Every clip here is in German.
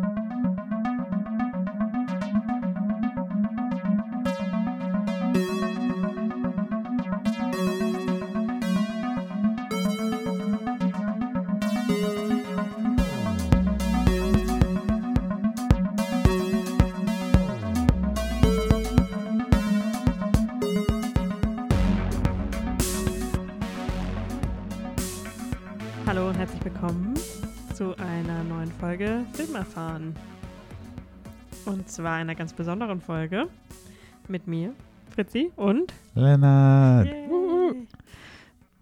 Hallo erfahren. Und zwar einer ganz besonderen Folge mit mir, Fritzi und Lennart.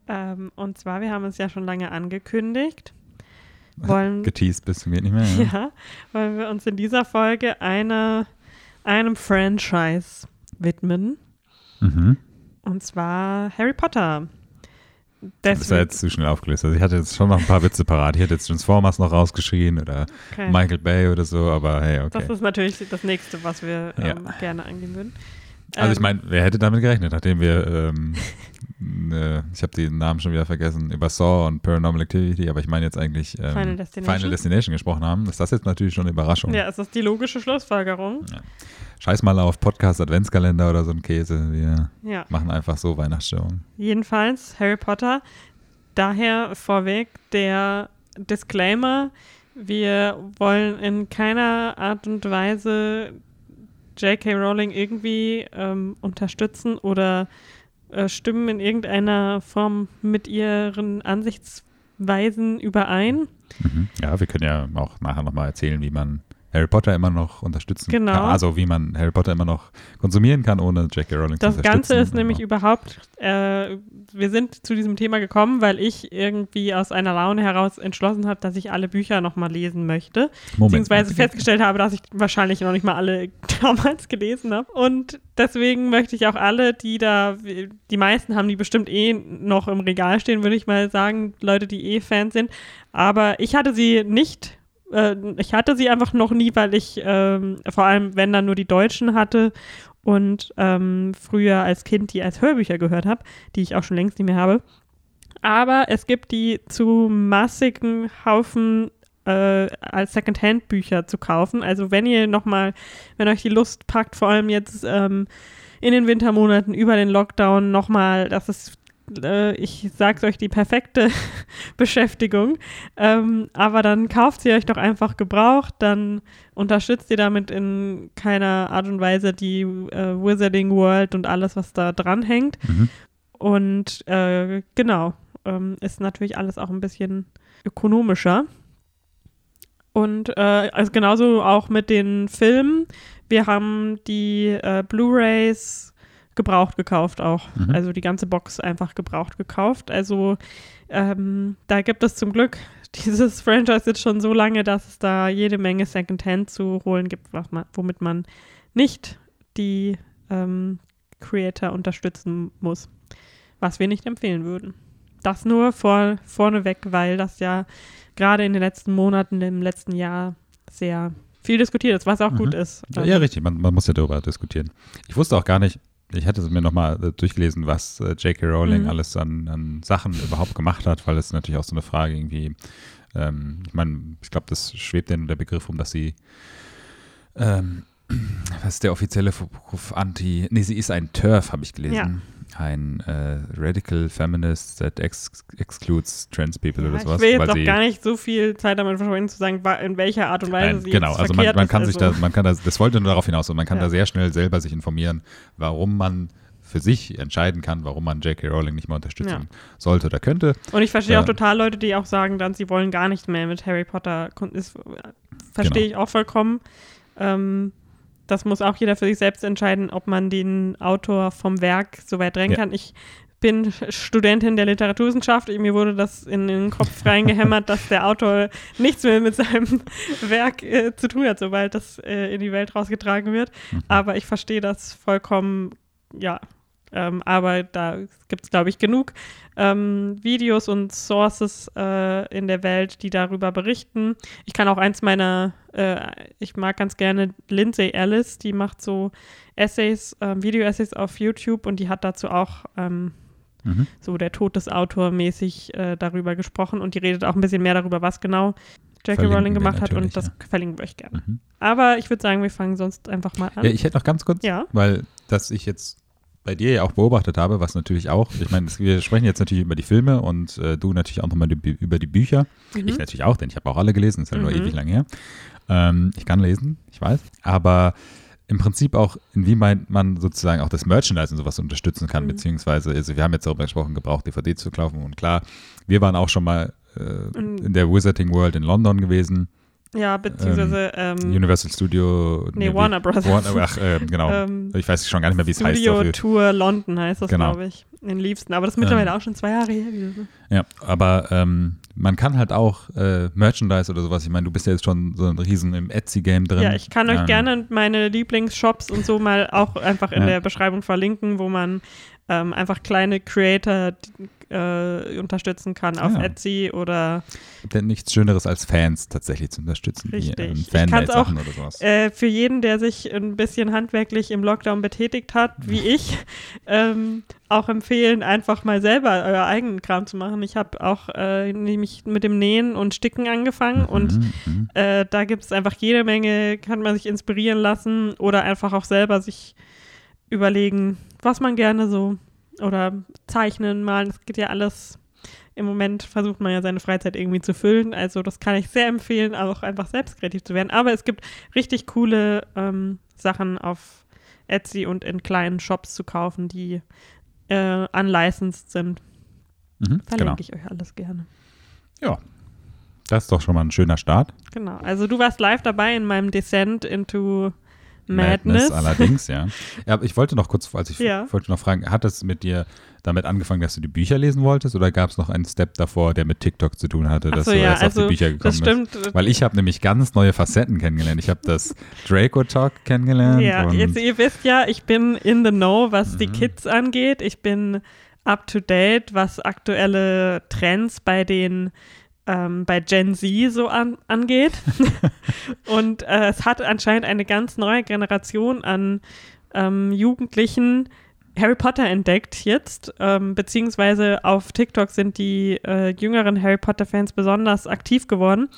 Ähm, und zwar, wir haben es ja schon lange angekündigt. Wollen, Geteased bis zum geht nicht mehr. Ja. ja, wollen wir uns in dieser Folge einer, einem Franchise widmen. Mhm. Und zwar Harry Potter. Das ist ja jetzt zu schnell aufgelöst. Also ich hatte jetzt schon noch ein paar Witze parat. Ich hätte jetzt Transformers noch rausgeschrien oder Okay. Michael Bay oder so, aber hey, okay. Das ist natürlich das nächste, was wir Ja. ähm, gerne angehen würden. Also ich Ähm, meine, wer hätte damit gerechnet, nachdem wir, ähm, äh, ich habe den Namen schon wieder vergessen, über Saw und Paranormal Activity, aber ich meine jetzt eigentlich ähm, Final Destination. Final Destination gesprochen haben, ist das jetzt natürlich schon eine Überraschung. Ja, ist die logische Schlussfolgerung. Scheiß mal auf Podcast Adventskalender oder so ein Käse. Wir Ja, machen einfach so Weihnachtsstimmung. jedenfalls Harry Potter. Daher vorweg der Disclaimer. Wir wollen in keiner Art und Weise J.K. Rowling irgendwie ähm, unterstützen oder äh, stimmen in irgendeiner Form mit ihren Ansichtsweisen überein. Mhm. Ja, wir können ja auch nachher nochmal erzählen, wie man Harry Potter immer noch unterstützen Genau. kann. Also wie man Harry Potter immer noch konsumieren kann, ohne J.K. Rowling Das zu unterstützen. Ganze ist nämlich Aber- überhaupt, äh, wir sind zu diesem Thema gekommen, weil ich irgendwie aus einer Laune heraus entschlossen habe, dass ich alle Bücher nochmal lesen möchte. Moment. Beziehungsweise festgestellt habe, dass ich wahrscheinlich noch nicht mal alle damals gelesen habe. Und deswegen möchte ich auch alle, die da, die meisten haben die bestimmt eh noch im Regal stehen, würde ich mal sagen, Leute, die eh Fans sind. Aber ich hatte sie nicht, äh, ich hatte sie einfach noch nie, weil ich ähm, vor allem, wenn dann nur die Deutschen hatte und ähm, früher als Kind die als Hörbücher gehört habe, die ich auch schon längst nicht mehr habe. Aber es gibt die zu massigen Haufen äh, als Secondhand-Bücher zu kaufen. Also wenn ihr nochmal, wenn euch die Lust packt, vor allem jetzt ähm, in den Wintermonaten über den Lockdown nochmal, das ist, äh, ich sag's euch, die perfekte Beschäftigung. Ähm, aber dann kauft sie euch doch einfach gebraucht, dann unterstützt ihr damit in keiner Art und Weise die äh, Wizarding World und alles, was da dran hängt. Mhm. Und äh, genau, ähm, ist natürlich alles auch ein bisschen ökonomischer. Und äh, also genauso auch mit den Filmen. Wir haben die äh, Blu-rays gebraucht gekauft auch. Mhm. Also die ganze Box einfach gebraucht gekauft. Also ähm, da gibt es zum Glück dieses Franchise jetzt schon so lange, dass es da jede Menge Secondhand zu holen gibt, womit man nicht die ähm, Creator unterstützen muss. Was wir nicht empfehlen würden. Das nur vor, vorneweg, weil das ja gerade in den letzten Monaten, im letzten Jahr sehr viel diskutiert ist, was auch Mhm. gut ist. Ja, ja, richtig, man, man muss ja darüber diskutieren. Ich wusste auch gar nicht, ich hatte mir nochmal äh, durchgelesen, was äh, J.K. Rowling Mhm. alles an, an Sachen überhaupt gemacht hat, weil es natürlich auch so eine Frage irgendwie, ähm, ich meine, ich glaube, das schwebt ja der Begriff um, dass sie, ähm, was ist der offizielle? Anti, nee, sie ist ein TERF, habe ich gelesen. Ein äh, Radical Feminist that ex excludes trans people Ja, oder ich sowas. will jetzt auch gar nicht so viel Zeit damit verschwenden, zu sagen, in welcher Art und Weise Nein, sie genau, also man, man kann sich also, da, man kann das, das wollte nur darauf hinaus und man kann Ja. da sehr schnell selber sich informieren, warum man für sich entscheiden kann, warum man J.K. Rowling nicht mehr unterstützen Ja. sollte oder könnte. Und ich verstehe Ja. auch total Leute, die auch sagen dann, sie wollen gar nicht mehr mit Harry Potter. Ist, verstehe Genau. ich auch vollkommen. Ähm, das muss auch jeder für sich selbst entscheiden, ob man den Autor vom Werk so weit drängen Ja. kann. Ich bin Studentin der Literaturwissenschaft. Mir wurde das in den Kopf reingehämmert, dass der Autor nichts mehr mit seinem Werk äh, zu tun hat, sobald das äh, in die Welt rausgetragen wird. Mhm. Aber ich verstehe das vollkommen, ja. Ähm, aber da gibt es, glaube ich, genug ähm, Videos und Sources äh, in der Welt, die darüber berichten. Ich kann auch eins meiner, äh, ich mag ganz gerne Lindsay Ellis, die macht so Essays, ähm, Video-Essays auf YouTube und die hat dazu auch ähm, Mhm. so der Tod des Autor mäßig äh, darüber gesprochen und die redet auch ein bisschen mehr darüber, was genau. Verlinken Rowling gemacht hat und das ja. verlinken wir euch gerne. Mhm. Aber ich würde sagen, wir fangen sonst einfach mal an. Ja, ich hätte noch ganz kurz, Ja. weil das ich jetzt bei dir ja auch beobachtet habe, was natürlich auch, ich meine, wir sprechen jetzt natürlich über die Filme und äh, du natürlich auch nochmal die, über die Bücher. Mhm. Ich natürlich auch, denn ich habe auch alle gelesen, ist ja nur Mhm. ewig lang her. Ähm, ich kann lesen, ich weiß, aber im Prinzip auch, inwieweit man sozusagen auch das Merchandise und sowas unterstützen kann, Mhm. beziehungsweise, also wir haben jetzt darüber gesprochen, gebraucht DVD zu kaufen und klar, wir waren auch schon mal äh, in der Wizarding World in London gewesen, ja, beziehungsweise ähm, Universal Studio. nee, wie- Warner Brothers. Warner, ach, äh, genau. ähm, ich weiß schon gar nicht mehr, wie es heißt. Studio. Tour London heißt das, Genau. glaube ich. In Liebsten. Aber das ist mittlerweile Ähm, auch schon zwei Jahre her gewesen. Ja, aber ähm, man kann halt auch äh, Merchandise oder sowas. Ich meine, du bist ja jetzt schon so ein Riesen im Etsy-Game drin. Ja, ich kann euch Ähm, gerne meine Lieblingsshops und so mal auch einfach in Ja. der Beschreibung verlinken, wo man ähm, einfach kleine Creator äh, unterstützen kann auf Ja. Etsy oder ja nichts Schöneres als Fans tatsächlich zu unterstützen. Richtig. Wie, ähm, Ich kann's Fanmade-Sachen oder sowas. äh, für jeden, der sich ein bisschen handwerklich im Lockdown betätigt hat, wie ich, ähm, auch empfehlen, einfach mal selber euer eigenen Kram zu machen. Ich habe auch äh, nämlich mit dem Nähen und Sticken angefangen und Mhm, mhm. Äh, da gibt es einfach jede Menge, kann man sich inspirieren lassen oder einfach auch selber sich überlegen, was man gerne so oder zeichnen, malen. Es geht ja alles. Im Moment versucht man ja seine Freizeit irgendwie zu füllen. Also das kann ich sehr empfehlen, auch einfach selbst kreativ zu werden. Aber es gibt richtig coole ähm, Sachen auf Etsy und in kleinen Shops zu kaufen, die äh, unlicensed sind. Mhm, Verlinke genau. ich euch alles gerne. Ja, das ist doch schon mal ein schöner Start. Genau. Also du warst live dabei in meinem Descent into Madness. allerdings, ja. ja. aber Ich wollte noch kurz, also ich Ja. wollte noch fragen, hat es mit dir damit angefangen, dass du die Bücher lesen wolltest oder gab es noch einen Step davor, der mit TikTok zu tun hatte, dass so, du ja, erst auf also die Bücher gekommen das bist? stimmt. Weil ich habe nämlich ganz neue Facetten kennengelernt. Ich habe das Draco Talk kennengelernt. Ja, und jetzt, ihr wisst ja, ich bin in the know, was die Mhm. Kids angeht. Ich bin up to date, was aktuelle Trends bei den ähm, bei Gen Z so an, angeht. Und äh, es hat anscheinend eine ganz neue Generation an ähm, Jugendlichen Harry Potter entdeckt jetzt, ähm, beziehungsweise auf TikTok sind die äh, jüngeren Harry Potter-Fans besonders aktiv geworden.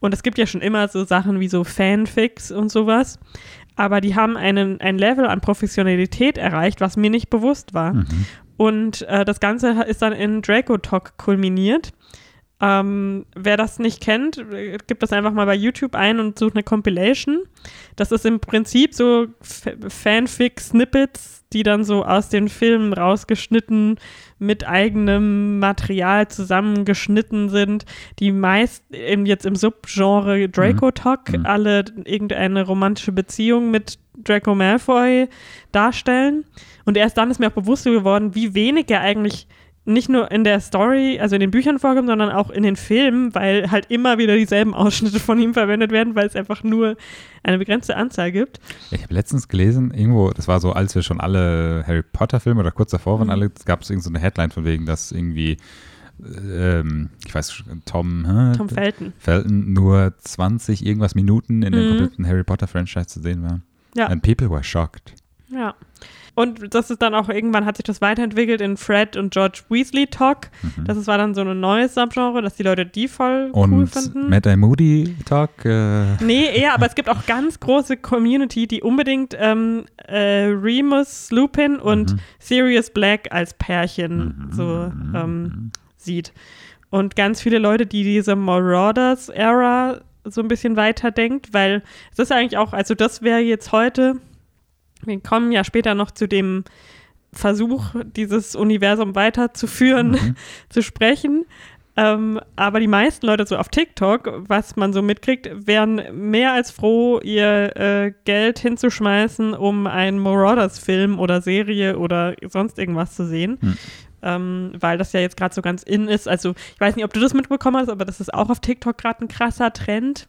Und es gibt ja schon immer so Sachen wie so Fanfics und sowas. Aber die haben einen, ein Level an Professionalität erreicht, was mir nicht bewusst war. Mhm. Und äh, das Ganze ist dann in Draco Talk kulminiert. Ähm, wer das nicht kennt, gibt das einfach mal bei YouTube ein und sucht eine Compilation. Das ist im Prinzip so Fanfic-Snippets, die dann so aus den Filmen rausgeschnitten mit eigenem Material zusammengeschnitten sind, die meist in, jetzt im Subgenre Draco Talk Mhm. alle irgendeine romantische Beziehung mit Draco Malfoy darstellen. Und erst dann ist mir auch bewusst geworden, wie wenig er eigentlich nicht nur in der Story, also in den Büchern vorkommt, sondern auch in den Filmen, weil halt immer wieder dieselben Ausschnitte von ihm verwendet werden, weil es einfach nur eine begrenzte Anzahl gibt. Ich habe letztens gelesen, irgendwo, das war so, als wir schon alle Harry Potter-Filme oder kurz davor waren, Mhm. alle, gab es irgendeine so eine Headline von wegen, dass irgendwie, ähm, ich weiß, Tom, hä? Tom Felton. Felton nur 20 irgendwas Minuten in dem Mhm. kompletten Harry Potter-Franchise zu sehen war. Ja. And people were shocked. Ja. Und das ist dann auch irgendwann hat sich das weiterentwickelt in Fred und George Weasley Talk. Mhm. Das war dann so ein neues Subgenre, dass die Leute die voll Und cool finden. Mad Eye Moody Talk, äh, Nee, eher, aber es gibt auch ganz große Community, die unbedingt ähm, äh, Remus Lupin und Mhm. Sirius Black als Pärchen Mhm. so ähm, sieht. Und ganz viele Leute, die diese Marauders-Ära so ein bisschen weiterdenkt, weil es ist eigentlich auch, also das wäre jetzt heute, wir kommen ja später noch zu dem Versuch, dieses Universum weiterzuführen, Mhm. zu sprechen. Ähm, aber die meisten Leute so auf TikTok, was man so mitkriegt, wären mehr als froh, ihr äh, Geld hinzuschmeißen, um einen Marauders-Film oder Serie oder sonst irgendwas zu sehen. Hm. Ähm, weil das ja jetzt gerade so ganz in ist. Also, ich weiß nicht, ob du das mitbekommen hast, aber das ist auch auf TikTok gerade ein krasser Trend.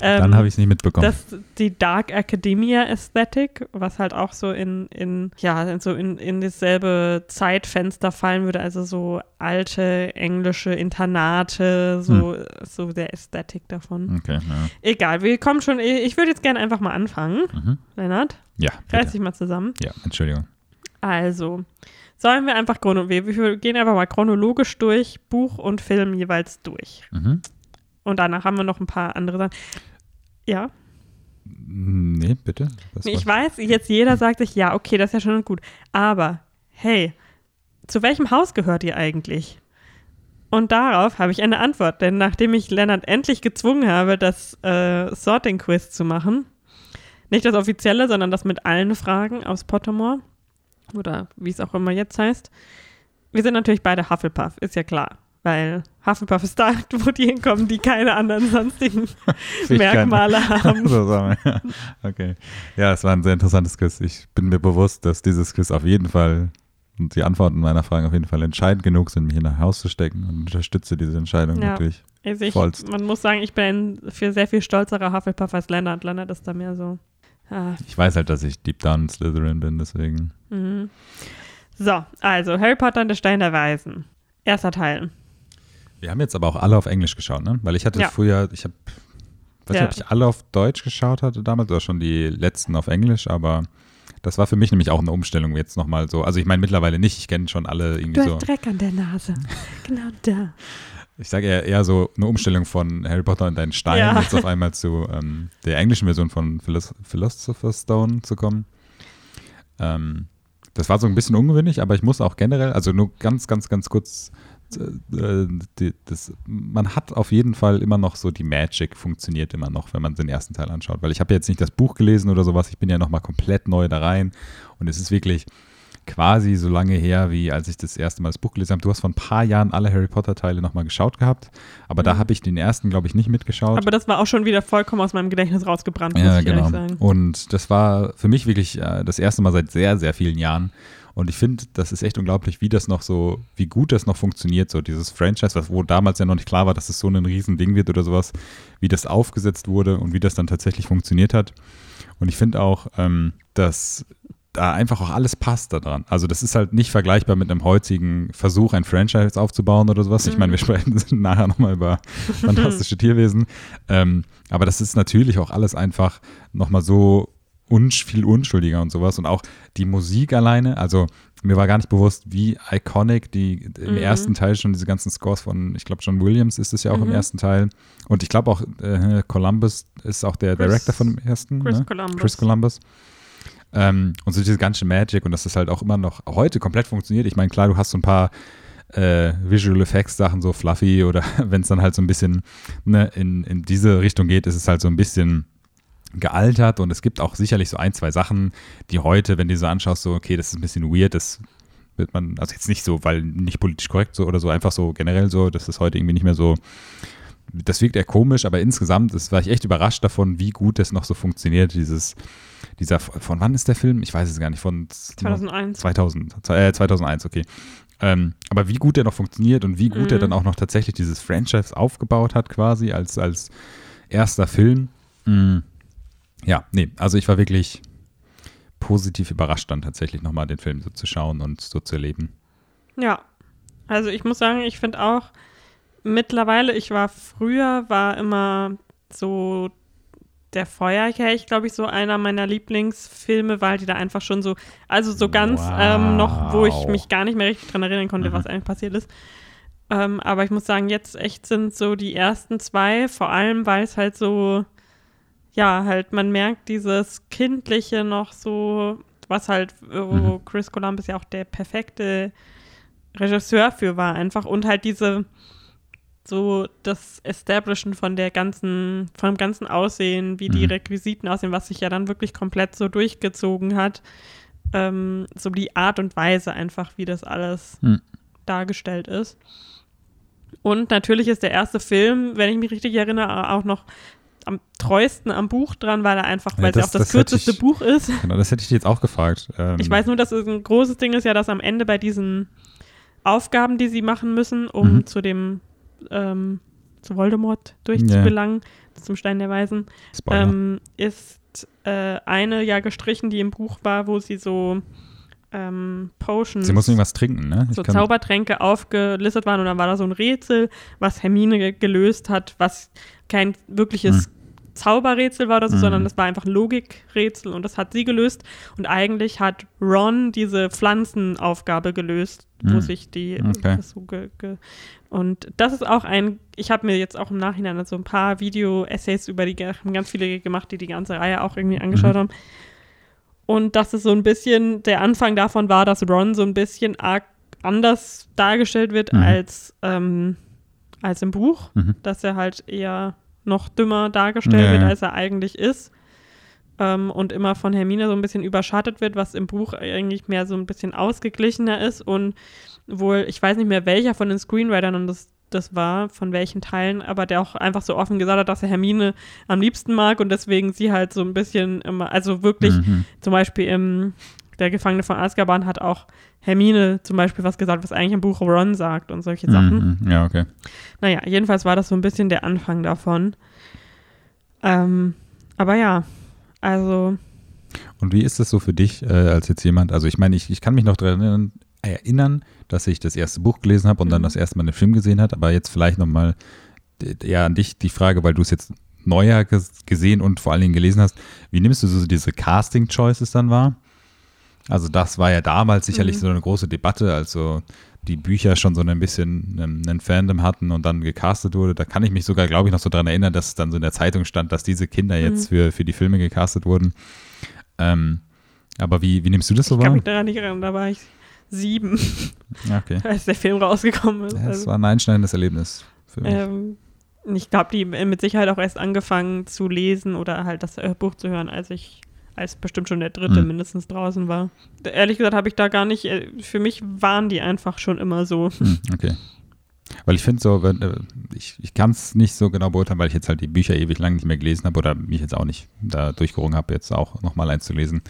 Ähm, dann habe ich es nicht mitbekommen. das, die Dark Academia Aesthetic, was halt auch so in, in ja, so in, in dasselbe Zeitfenster fallen würde, also so alte englische Internate, so, so der Ästhetik davon. okay, ja. Egal, wir kommen schon, ich würde jetzt gerne einfach mal anfangen. Mhm. Lennart, Ja, reiß dich mal zusammen. ja, Entschuldigung. Also, sollen wir einfach chrono wir, wir gehen einfach mal chronologisch durch, Buch und Film jeweils durch. Mhm. Und danach haben wir noch ein paar andere Sachen. Ja, Nee, bitte. Nee, ich weiß, jetzt jeder sagt sich, ja, okay, das ist ja schon gut. Aber, hey, zu welchem Haus gehört ihr eigentlich? Und darauf habe ich eine Antwort, denn nachdem ich Lennart endlich gezwungen habe, das äh, Sorting-Quiz zu machen, nicht das offizielle, sondern das mit allen Fragen aus Pottermore, oder wie es auch immer jetzt heißt, wir sind natürlich beide Hufflepuff, ist ja klar. Weil Hufflepuff ist da, wo die hinkommen, die keine anderen sonstigen. Merkmale haben. Okay. Ja, es war ein sehr interessantes Quiz. Ich bin mir bewusst, dass dieses Quiz auf jeden Fall und die Antworten meiner Fragen auf jeden Fall entscheidend genug sind, mich in ein Haus zu stecken und unterstütze diese Entscheidung Ja. natürlich. Also ich, Vollst. man muss sagen, ich bin ein für sehr viel stolzerer Hufflepuff als Lennart. Lennart ist da mehr so. Ah, Ich weiß halt, dass ich deep down Slytherin bin, deswegen. mhm. So, also Harry Potter und der Stein der Weisen. Erster Teil. Wir haben jetzt aber auch alle auf Englisch geschaut, ne? Weil ich hatte Ja. früher, ich habe, weiß Ja. nicht, ob ich alle auf Deutsch geschaut hatte damals oder schon die letzten auf Englisch, aber das war für mich nämlich auch eine Umstellung jetzt nochmal so. Also ich meine mittlerweile nicht, ich kenne schon alle irgendwie Du so. hast Dreck an der Nase. genau da. Ich sage eher, eher so eine Umstellung von Harry Potter und deinen Stein Ja. jetzt auf einmal zu ähm, der englischen Version von Philos Philosopher's Stone zu kommen. Ähm, das war so ein bisschen ungewöhnlich, aber ich muss auch generell, also nur ganz, ganz, ganz kurz, äh, die, das, man hat auf jeden Fall immer noch so, die Magic funktioniert immer noch, wenn man den ersten Teil anschaut, weil ich habe jetzt nicht das Buch gelesen oder sowas, ich bin ja nochmal komplett neu da rein und es ist wirklich quasi so lange her, wie als ich das erste Mal das Buch gelesen habe. Du hast vor ein paar Jahren alle Harry Potter-Teile nochmal geschaut gehabt, aber da Mhm. habe ich den ersten, glaube ich, nicht mitgeschaut. Aber das war auch schon wieder vollkommen aus meinem Gedächtnis rausgebrannt, muss ja, ich genau. ehrlich sagen. Und das war für mich wirklich äh, das erste Mal seit sehr, sehr vielen Jahren. Und ich finde, das ist echt unglaublich, wie das noch so, wie gut das noch funktioniert, so dieses Franchise, was, wo damals ja noch nicht klar war, dass es so ein Riesending wird oder sowas, wie das aufgesetzt wurde und wie das dann tatsächlich funktioniert hat. Und ich finde auch, ähm, dass da einfach auch alles passt da dran. Also das ist halt nicht vergleichbar mit einem heutigen Versuch, ein Franchise aufzubauen oder sowas. Ich meine, wir sprechen nachher nochmal über fantastische Tierwesen. Ähm, aber das ist natürlich auch alles einfach nochmal so unsch viel unschuldiger und sowas. Und auch die Musik alleine, also mir war gar nicht bewusst, wie iconic die im Mhm. ersten Teil schon diese ganzen Scores von, ich glaube, John Williams ist es ja auch im Mhm. ersten Teil. Und ich glaube auch, äh, Columbus ist auch der Chris- Director von dem ersten. Chris ne? Columbus. Chris Columbus. Ähm, und so diese ganze Magic und dass das halt auch immer noch heute komplett funktioniert. Ich meine, klar, du hast so ein paar äh, Visual Effects Sachen, so fluffy oder wenn es dann halt so ein bisschen ne, in, in diese Richtung geht, ist es halt so ein bisschen gealtert und es gibt auch sicherlich so ein, zwei Sachen, die heute, wenn du so anschaust, so, okay, das ist ein bisschen weird, das wird man, also jetzt nicht so, weil nicht politisch korrekt so oder so, einfach so generell so, das ist heute irgendwie nicht mehr so, das wirkt eher komisch, aber insgesamt, das war ich echt überrascht davon, wie gut das noch so funktioniert, dieses, dieser, von wann ist der Film? Ich weiß es gar nicht, von 2001. 2000, äh, 2001, okay. Ähm, aber wie gut der noch funktioniert und wie gut er Mhm. dann auch noch tatsächlich dieses Franchise aufgebaut hat, quasi als, als erster Film. Mm. Ja, nee, also ich war wirklich positiv überrascht, dann tatsächlich nochmal den Film so zu schauen und so zu erleben. Ja, also ich muss sagen, ich finde auch mittlerweile, ich war früher, war immer so der Feuerkelch, glaube ich, so einer meiner Lieblingsfilme, weil die da einfach schon so, also so ganz Wow. ähm, noch, wo ich mich gar nicht mehr richtig dran erinnern konnte, Mhm. was eigentlich passiert ist. Ähm, aber ich muss sagen, jetzt echt sind so die ersten zwei, vor allem, weil es halt so, ja, halt, man merkt dieses Kindliche noch so, was halt, wo Mhm. Chris Columbus ja auch der perfekte Regisseur für war, einfach und halt diese, so das Establishen von der ganzen, vom ganzen Aussehen, wie die Mhm. Requisiten aussehen, was sich ja dann wirklich komplett so durchgezogen hat. Ähm, so die Art und Weise einfach, wie das alles Mhm. dargestellt ist. Und natürlich ist der erste Film, wenn ich mich richtig erinnere, auch noch am treuesten am Buch dran, weil er einfach, weil es ja das- auch das, das kürzeste ich- Buch ist. Genau, das hätte ich dich jetzt auch gefragt. Ähm, Ich weiß nur, dass es ein großes Ding ist ja, dass am Ende bei diesen Aufgaben, die sie machen müssen, um Mhm. zu dem ähm, zu Voldemort durchzugelangen, zum Stein der Weisen, ähm, ist äh, eine ja gestrichen, die im Buch war, wo sie so ähm, Potions, Sie muss irgendwas trinken, ne? Ich so Zaubertränke aufgelistet waren und dann war da so ein Rätsel, was Hermine ge gelöst hat, was kein wirkliches Zauberrätsel war oder so, Mhm. sondern das war einfach ein Logikrätsel und das hat sie gelöst. Und eigentlich hat Ron diese Pflanzenaufgabe gelöst, wo Mhm. sich die Okay. so ge, ge, und das ist auch ein, ich habe mir jetzt auch im Nachhinein so ein paar Video-Essays über die, haben ganz viele gemacht, die die ganze Reihe auch irgendwie angeschaut Mhm. haben. Und dass es so ein bisschen, der Anfang davon war, dass Ron so ein bisschen arg anders dargestellt wird Mhm. als, ähm, als im Buch. Mhm. Dass er halt eher noch dümmer dargestellt Ja, wird, als er eigentlich ist. Ähm, und immer von Hermine so ein bisschen überschattet wird, was im Buch eigentlich mehr so ein bisschen ausgeglichener ist. Und wohl, ich weiß nicht mehr, welcher von den Screenwritern das, das war, von welchen Teilen, aber der auch einfach so offen gesagt hat, dass er Hermine am liebsten mag und deswegen sie halt so ein bisschen immer, also wirklich Mhm. zum Beispiel im Der Gefangene von Azkaban hat auch Hermine zum Beispiel was gesagt, was eigentlich im Buch Ron sagt und solche Sachen. Mhm. Ja, okay. Naja, jedenfalls war das so ein bisschen der Anfang davon. Ähm, aber ja, also, Und wie ist das so für dich äh, als jetzt jemand? Also ich meine, ich, ich kann mich noch daran erinnern, dass ich das erste Buch gelesen habe und dann Mhm. das erste Mal den Film gesehen habe, aber jetzt vielleicht nochmal ja an dich die Frage, weil du es jetzt neuer ges- gesehen und vor allen Dingen gelesen hast, wie nimmst du so diese Casting-Choices dann wahr? Also das war ja damals sicherlich Mhm. so eine große Debatte, also die Bücher schon so ein bisschen einen, einen Fandom hatten und dann gecastet wurde. Da kann ich mich sogar, glaube ich, noch so dran erinnern, dass es dann so in der Zeitung stand, dass diese Kinder jetzt Mhm. für, für die Filme gecastet wurden. Ähm, aber wie, wie nimmst du das so ich kann wahr? mich daran nicht erinnern, da war ich sieben, okay. als der Film rausgekommen ist. Ja, Es Also, war ein einschneidendes Erlebnis für mich. ähm, ich glaube, die mit Sicherheit auch erst angefangen zu lesen oder halt das Buch zu hören, als ich, als bestimmt schon der dritte Mhm. mindestens draußen war. Ehrlich gesagt habe ich da gar nicht, äh, für mich waren die einfach schon immer so. Hm, okay. Weil ich finde so, wenn, äh, ich, ich kann es nicht so genau beurteilen, weil ich jetzt halt die Bücher ewig lang nicht mehr gelesen habe oder mich jetzt auch nicht da durchgerungen habe, jetzt auch nochmal eins zu lesen,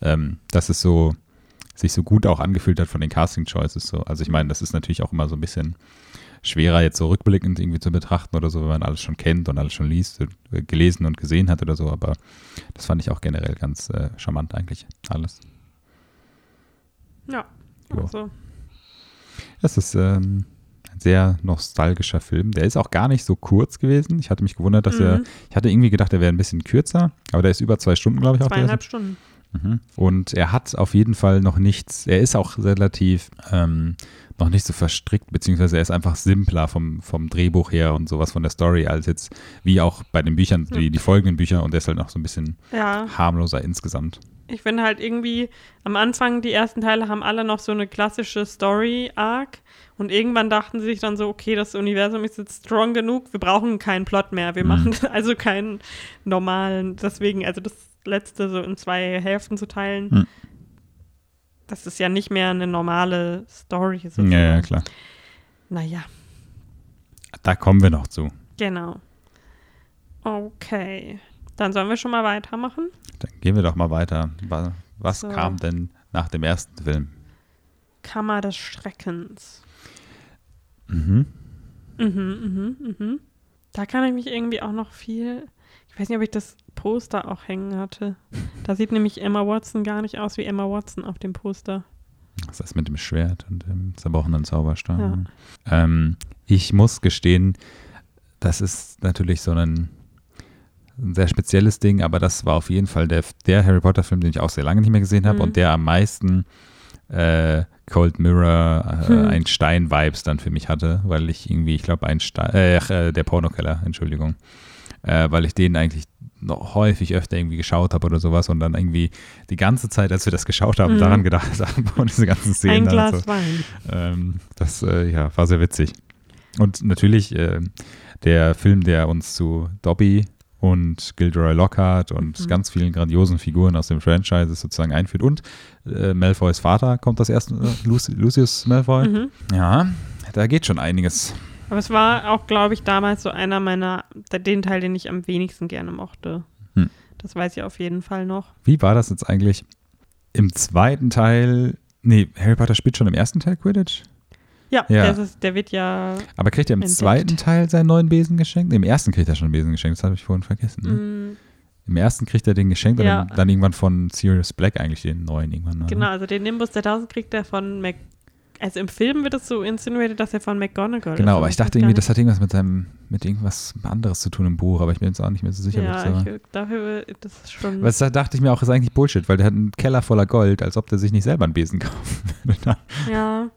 ähm, dass es so sich so gut auch angefühlt hat von den Casting Choices. So. Also ich meine, das ist natürlich auch immer so ein bisschen schwerer jetzt so rückblickend irgendwie zu betrachten oder so, wenn man alles schon kennt und alles schon liest, äh, gelesen und gesehen hat oder so, aber das fand ich auch generell ganz äh, charmant eigentlich, alles. Ja, also, Das ist ähm, ein sehr nostalgischer Film. Der ist auch gar nicht so kurz gewesen. Ich hatte mich gewundert, dass er, mhm. ich hatte irgendwie gedacht, er wäre ein bisschen kürzer, aber der ist über zwei Stunden, glaube ich, auch. zweieinhalb Stunden. Mhm. Und er hat auf jeden Fall noch nichts, er ist auch relativ ähm, noch nicht so verstrickt, beziehungsweise er ist einfach simpler vom, vom Drehbuch her und sowas von der Story, als jetzt wie auch bei den Büchern, die, die folgenden Bücher und der ist halt noch so ein bisschen Ja, harmloser insgesamt. ich finde halt irgendwie, am Anfang, die ersten Teile haben alle noch so eine klassische Story-Arc und irgendwann dachten sie sich dann so, okay, das Universum ist jetzt strong genug, wir brauchen keinen Plot mehr, wir Mhm. machen also keinen normalen, deswegen, also das letzte so in zwei Hälften zu teilen, Mhm. Das ist ja nicht mehr eine normale Story. Sozusagen. Ja, ja, klar. Naja, Da kommen wir noch zu. genau. Okay, dann sollen wir schon mal weitermachen. Dann gehen wir doch mal weiter. Wa- Was So. kam denn nach dem ersten Film? Kammer des Schreckens. Mhm. Mhm, mhm, mhm. Da kann ich mich irgendwie auch noch viel. Ich weiß nicht, ob ich das Poster auch hängen hatte. Da sieht nämlich Emma Watson gar nicht aus wie Emma Watson auf dem Poster. Das ist mit dem Schwert und dem zerbrochenen Zauberstab. Ja. Ähm, ich muss gestehen, das ist natürlich so ein, ein sehr spezielles Ding, aber das war auf jeden Fall der, der Harry Potter-Film, den ich auch sehr lange nicht mehr gesehen habe Mhm. und der am meisten äh, Cold Mirror, äh, Hm. ein Stein-Vibes dann für mich hatte, weil ich irgendwie, ich glaube, ein Stein, äh, äh, der Pornokeller, Entschuldigung, äh, weil ich den eigentlich noch häufig öfter irgendwie geschaut habe oder sowas und dann irgendwie die ganze Zeit, als wir das geschaut haben, Mhm. daran gedacht haben und diese ganzen Szenen. Ein Glas so. Wein. Ähm, das äh, ja, war sehr witzig. Und natürlich äh, der Film, der uns zu Dobby und Gilderoy Lockhart und Mhm. ganz vielen grandiosen Figuren aus dem Franchise sozusagen einführt. Und äh, Malfoys Vater kommt das erste, äh, Luci- Lucius Malfoy. Mhm. Ja, da geht schon einiges. Aber es war auch, glaube ich, damals so einer meiner, den Teil, den ich am wenigsten gerne mochte. Hm. Das weiß ich auf jeden Fall noch. Wie war das jetzt eigentlich im zweiten Teil? Nee, Harry Potter spielt schon im ersten Teil Quidditch. Ja, Ja. Der, ist, der wird ja. Aber kriegt er im Entdeckt. zweiten Teil seinen neuen Besen geschenkt? Im ersten kriegt er schon einen Besen geschenkt, das habe ich vorhin vergessen. Ne? mh, Im ersten kriegt er den geschenkt Ja. und dann, dann irgendwann von Sirius Black eigentlich den neuen irgendwann. ne? genau, also den Nimbus der 1000 kriegt er von Also im Film wird es so insinuiert, dass er von McGonagall Genau, ist. aber ich dachte irgendwie, das hat irgendwas mit seinem, mit irgendwas anderes zu tun im Buch, aber ich bin jetzt auch nicht mehr so sicher. Ja, ich, dafür, das ist schon. Was da dachte ich mir auch, ist eigentlich Bullshit, weil der hat einen Keller voller Gold, als ob der sich nicht selber einen Besen kaufen würde. Ja.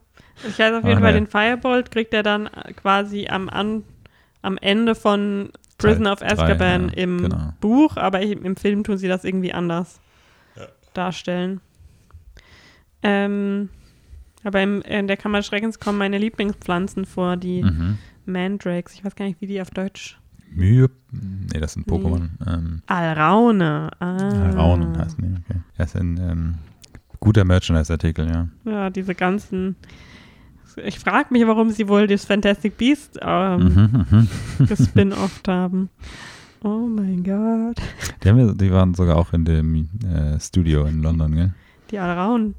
Ich weiß auf jeden Fall, naja. den Firebolt kriegt er dann quasi am, an, am Ende von Prison Teil of drei, Azkaban ja, im genau. Buch, aber im im Film tun sie das irgendwie anders darstellen. Ähm, aber im, in der Kammer des Schreckens kommen meine Lieblingspflanzen vor, die Mhm. Mandrakes. Ich weiß gar nicht, wie die auf Deutsch. Mühe. Nee, das sind Pokémon. Ähm, Alraune. Ah. Raunen heißen die, okay. Das ist ein ähm, guter Merchandise-Artikel, ja. Ja, diese ganzen. Ich frage mich, warum sie wohl das Fantastic Beast ähm, Mhm, mhm. gespin-offt haben. Oh mein Gott. Die, wir, die waren sogar auch in dem äh, Studio in London, gell? Die Alraunen.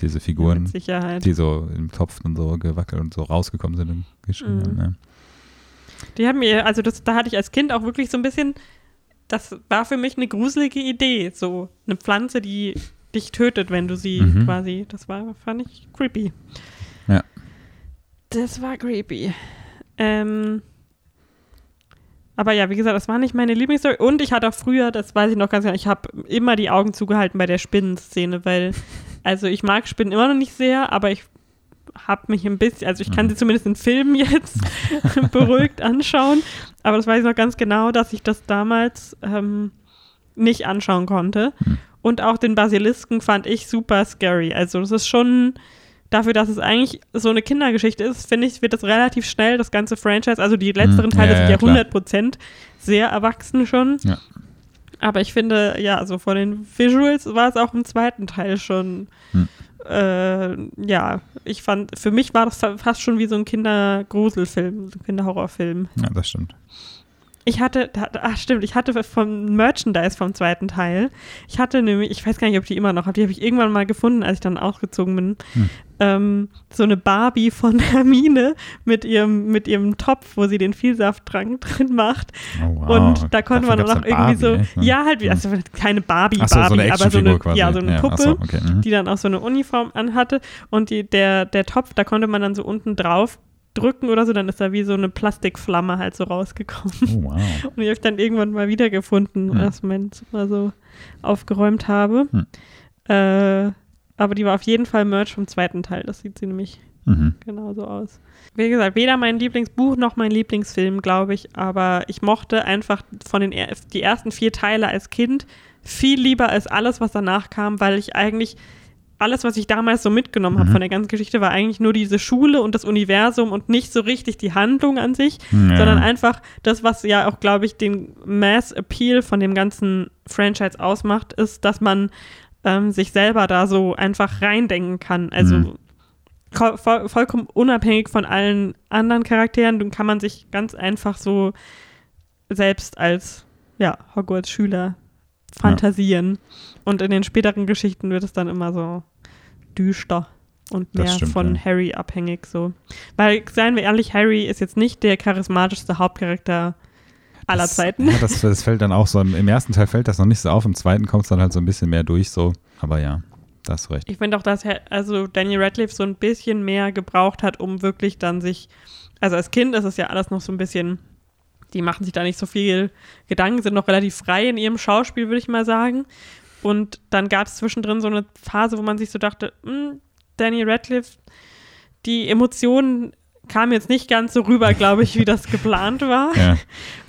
Diese Figuren, die so im Topf und so gewackelt und so rausgekommen sind und geschrieben Mhm. haben. Ja. Die haben mir, also das, da hatte ich als Kind auch wirklich so ein bisschen, das war für mich eine gruselige Idee. So eine Pflanze, die dich tötet, wenn du sie Mhm. quasi. Das war, fand ich creepy. Ja. Das war creepy. Ähm, aber ja, wie gesagt, das war nicht meine Lieblingsstory. Und ich hatte auch früher, das weiß ich noch ganz genau, ich habe immer die Augen zugehalten bei der Spinnenszene, weil, also ich mag Spinnen immer noch nicht sehr, aber ich habe mich ein bisschen, also ich kann Mhm. sie zumindest in Filmen jetzt beruhigt anschauen, aber das weiß ich noch ganz genau, dass ich das damals ähm, nicht anschauen konnte. Mhm. Und auch den Basilisken fand ich super scary. Also das ist schon dafür, dass es eigentlich so eine Kindergeschichte ist, finde ich, wird das relativ schnell, das ganze Franchise, also die letzteren Mhm. Teile Ja, sind ja, ja klar. 100 Prozent sehr erwachsen schon. Aber ich finde, ja, also von den Visuals war es auch im zweiten Teil schon, Hm. äh, ja, ich fand, für mich war das fa- fast schon wie so ein Kindergruselfilm, so ein Kinderhorrorfilm. ja, das stimmt. Ich hatte, ach stimmt, ich hatte vom Merchandise vom zweiten Teil, ich hatte nämlich, ich weiß gar nicht, ob die immer noch habe, die habe ich irgendwann mal gefunden, als ich dann ausgezogen bin, Hm. ähm, so eine Barbie von Hermine mit ihrem, mit ihrem Topf, wo sie den Vielsafttrank drin macht. Oh, wow. Und da konnte Dafür man noch eine irgendwie so, Barbie, echt, ne? ja, halt, wie- also keine Barbie, so, so Barbie, eine aber so eine, quasi. ja, so eine Puppe ach so, okay. mhm. die dann auch so eine Uniform anhatte und die, der, der Topf, da konnte man dann so unten drauf drücken oder so, dann ist da wie so eine Plastikflamme halt so rausgekommen. Oh, wow. Und die habe ich dann irgendwann mal wiedergefunden, Hm. als ich mein Zimmer so aufgeräumt habe. Hm. Äh, aber die war auf jeden Fall Merch vom zweiten Teil. Das sieht sie nämlich Mhm. genauso aus. Wie gesagt, weder mein Lieblingsbuch noch mein Lieblingsfilm, glaube ich, aber ich mochte einfach von den er die ersten vier Teile als Kind viel lieber als alles, was danach kam, weil ich eigentlich alles, was ich damals so mitgenommen habe Mhm. von der ganzen Geschichte, war eigentlich nur diese Schule und das Universum und nicht so richtig die Handlung an sich, Ja. sondern einfach das, was ja auch, glaube ich, den Mass Appeal von dem ganzen Franchise ausmacht, ist, dass man ähm, sich selber da so einfach reindenken kann. Also Mhm. voll, vollkommen unabhängig von allen anderen Charakteren, dann kann man sich ganz einfach so selbst als ja, Hogwarts-Schüler fantasieren. Und in den späteren Geschichten wird es dann immer so düster und Das mehr stimmt, von ja. Harry abhängig so. Weil, seien wir ehrlich, Harry ist jetzt nicht der charismatischste Hauptcharakter aller das, Zeiten. Ja, das, das fällt dann auch so, im, ersten Teil fällt das noch nicht so auf, im zweiten kommt es dann halt so ein bisschen mehr durch so. Aber ja, da hast du recht. Ich finde auch, dass also Daniel Radcliffe so ein bisschen mehr gebraucht hat, um wirklich dann sich, also als Kind ist es ja alles noch so ein bisschen, die machen sich da nicht so viel Gedanken, sind noch relativ frei in ihrem Schauspiel, würde ich mal sagen. Und dann gab es zwischendrin so eine Phase, wo man sich so dachte, hm, Daniel Radcliffe, die Emotionen kamen jetzt nicht ganz so rüber, glaube ich, wie das geplant war. Ja,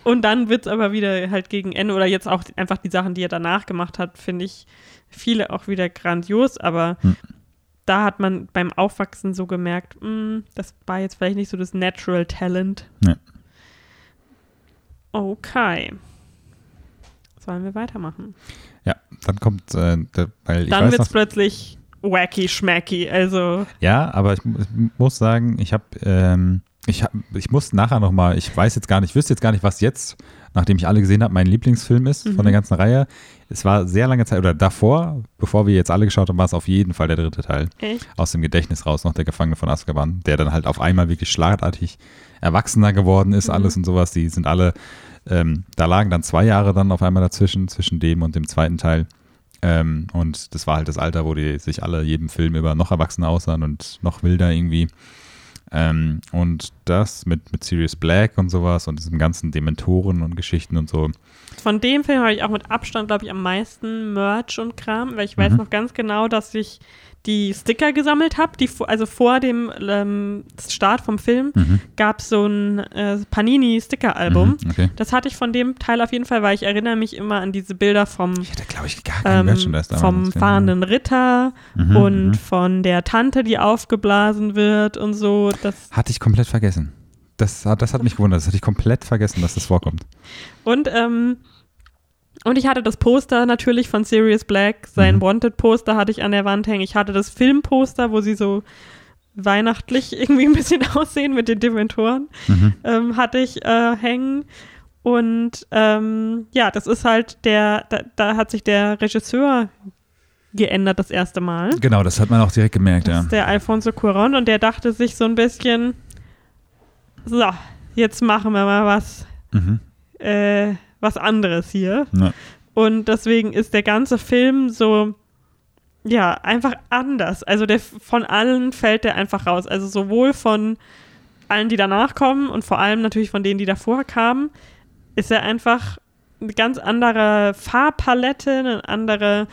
Und dann wird es aber wieder halt gegen Ende oder jetzt auch einfach die Sachen, die er danach gemacht hat, finde ich viele auch wieder grandios, aber Hm. da hat man beim Aufwachsen so gemerkt, mh, das war jetzt vielleicht nicht so das Natural Talent. Ja. Okay. Sollen wir weitermachen? Ja dann kommt, äh, der, weil ich dann wird es plötzlich wacky schmacky, also Ja, aber ich, ich muss sagen, ich habe, ähm, ich, hab, ich muss nachher nochmal, ich weiß jetzt gar nicht, ich wüsste jetzt gar nicht, was jetzt, nachdem ich alle gesehen habe, mein Lieblingsfilm ist Mhm. von der ganzen Reihe. Es war sehr lange Zeit, oder davor, bevor wir jetzt alle geschaut haben, war es auf jeden Fall der dritte Teil. echt. Aus dem Gedächtnis raus, noch der Gefangene von Azkaban, der dann halt auf einmal wirklich schlagartig erwachsener geworden ist, Mhm. alles und sowas. Die sind alle, ähm, da lagen dann zwei Jahre dann auf einmal dazwischen, zwischen dem und dem zweiten Teil. Ähm, und das war halt das Alter, wo die sich alle jedem Film über noch erwachsener aussahen und noch wilder irgendwie. Ähm, und das mit, mit Sirius Black und sowas und diesem ganzen Dementoren und Geschichten und so. Von dem Film habe ich auch mit Abstand, glaube ich, am meisten Merch und Kram, weil ich weiß Mhm. noch ganz genau, dass ich die Sticker gesammelt habe. Also vor dem ähm, Start vom Film Mhm. gab es so ein äh, Panini-Sticker-Album. Mhm, okay. Das hatte ich von dem Teil auf jeden Fall, weil ich erinnere mich immer an diese Bilder vom, hatte, ich, ähm, vom fahrenden Ritter Mhm, und mhm. von der Tante, die aufgeblasen wird und so. Das, Hatte ich komplett vergessen. Das hat, das hat mich gewundert. Das hatte ich komplett vergessen, dass das vorkommt. und, ähm, und ich hatte das Poster natürlich von Sirius Black, sein Mhm. Wanted-Poster hatte ich an der Wand hängen. Ich hatte das Filmposter, wo sie so weihnachtlich irgendwie ein bisschen aussehen mit den Dementoren, Mhm. ähm, hatte ich äh, hängen. Und ähm, ja, das ist halt der, da, da hat sich der Regisseur geändert das erste Mal. Genau, das hat man auch direkt gemerkt, Das ja. ist der Alfonso Cuarón und der dachte sich so ein bisschen, so, jetzt machen wir mal was, Mhm. äh, was anderes hier. Ja. Und deswegen ist der ganze Film so, ja, einfach anders. Also der von allen fällt der einfach raus. Also sowohl von allen, die danach kommen und vor allem natürlich von denen, die davor kamen, ist er einfach eine ganz andere Farbpalette, eine andere,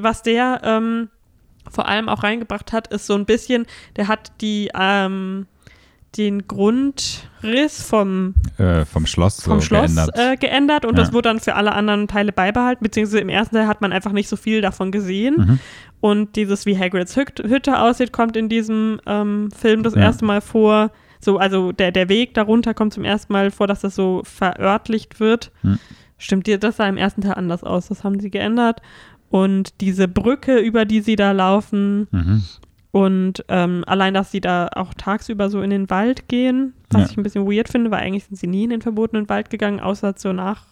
was der ähm, vor allem auch reingebracht hat, ist so ein bisschen, der hat die ähm, den Grundriss vom Äh, vom Schloss vom so Schloss geändert. Äh, geändert und Ja. das wurde dann für alle anderen Teile beibehalten, beziehungsweise im ersten Teil hat man einfach nicht so viel davon gesehen. Mhm. Und dieses, wie Hagrids Hüt Hütte aussieht, kommt in diesem ähm, Film das Ja. erste Mal vor. So, also der, der Weg darunter kommt zum ersten Mal vor, dass das so verörtlicht wird. Hm. Stimmt dir, das sah im ersten Teil anders aus. Das haben sie geändert. Und diese Brücke, über die sie da laufen, Mhm. Und ähm, allein, dass sie da auch tagsüber so in den Wald gehen, was Ja. ich ein bisschen weird finde, weil eigentlich sind sie nie in den verbotenen Wald gegangen, außer zur Nach,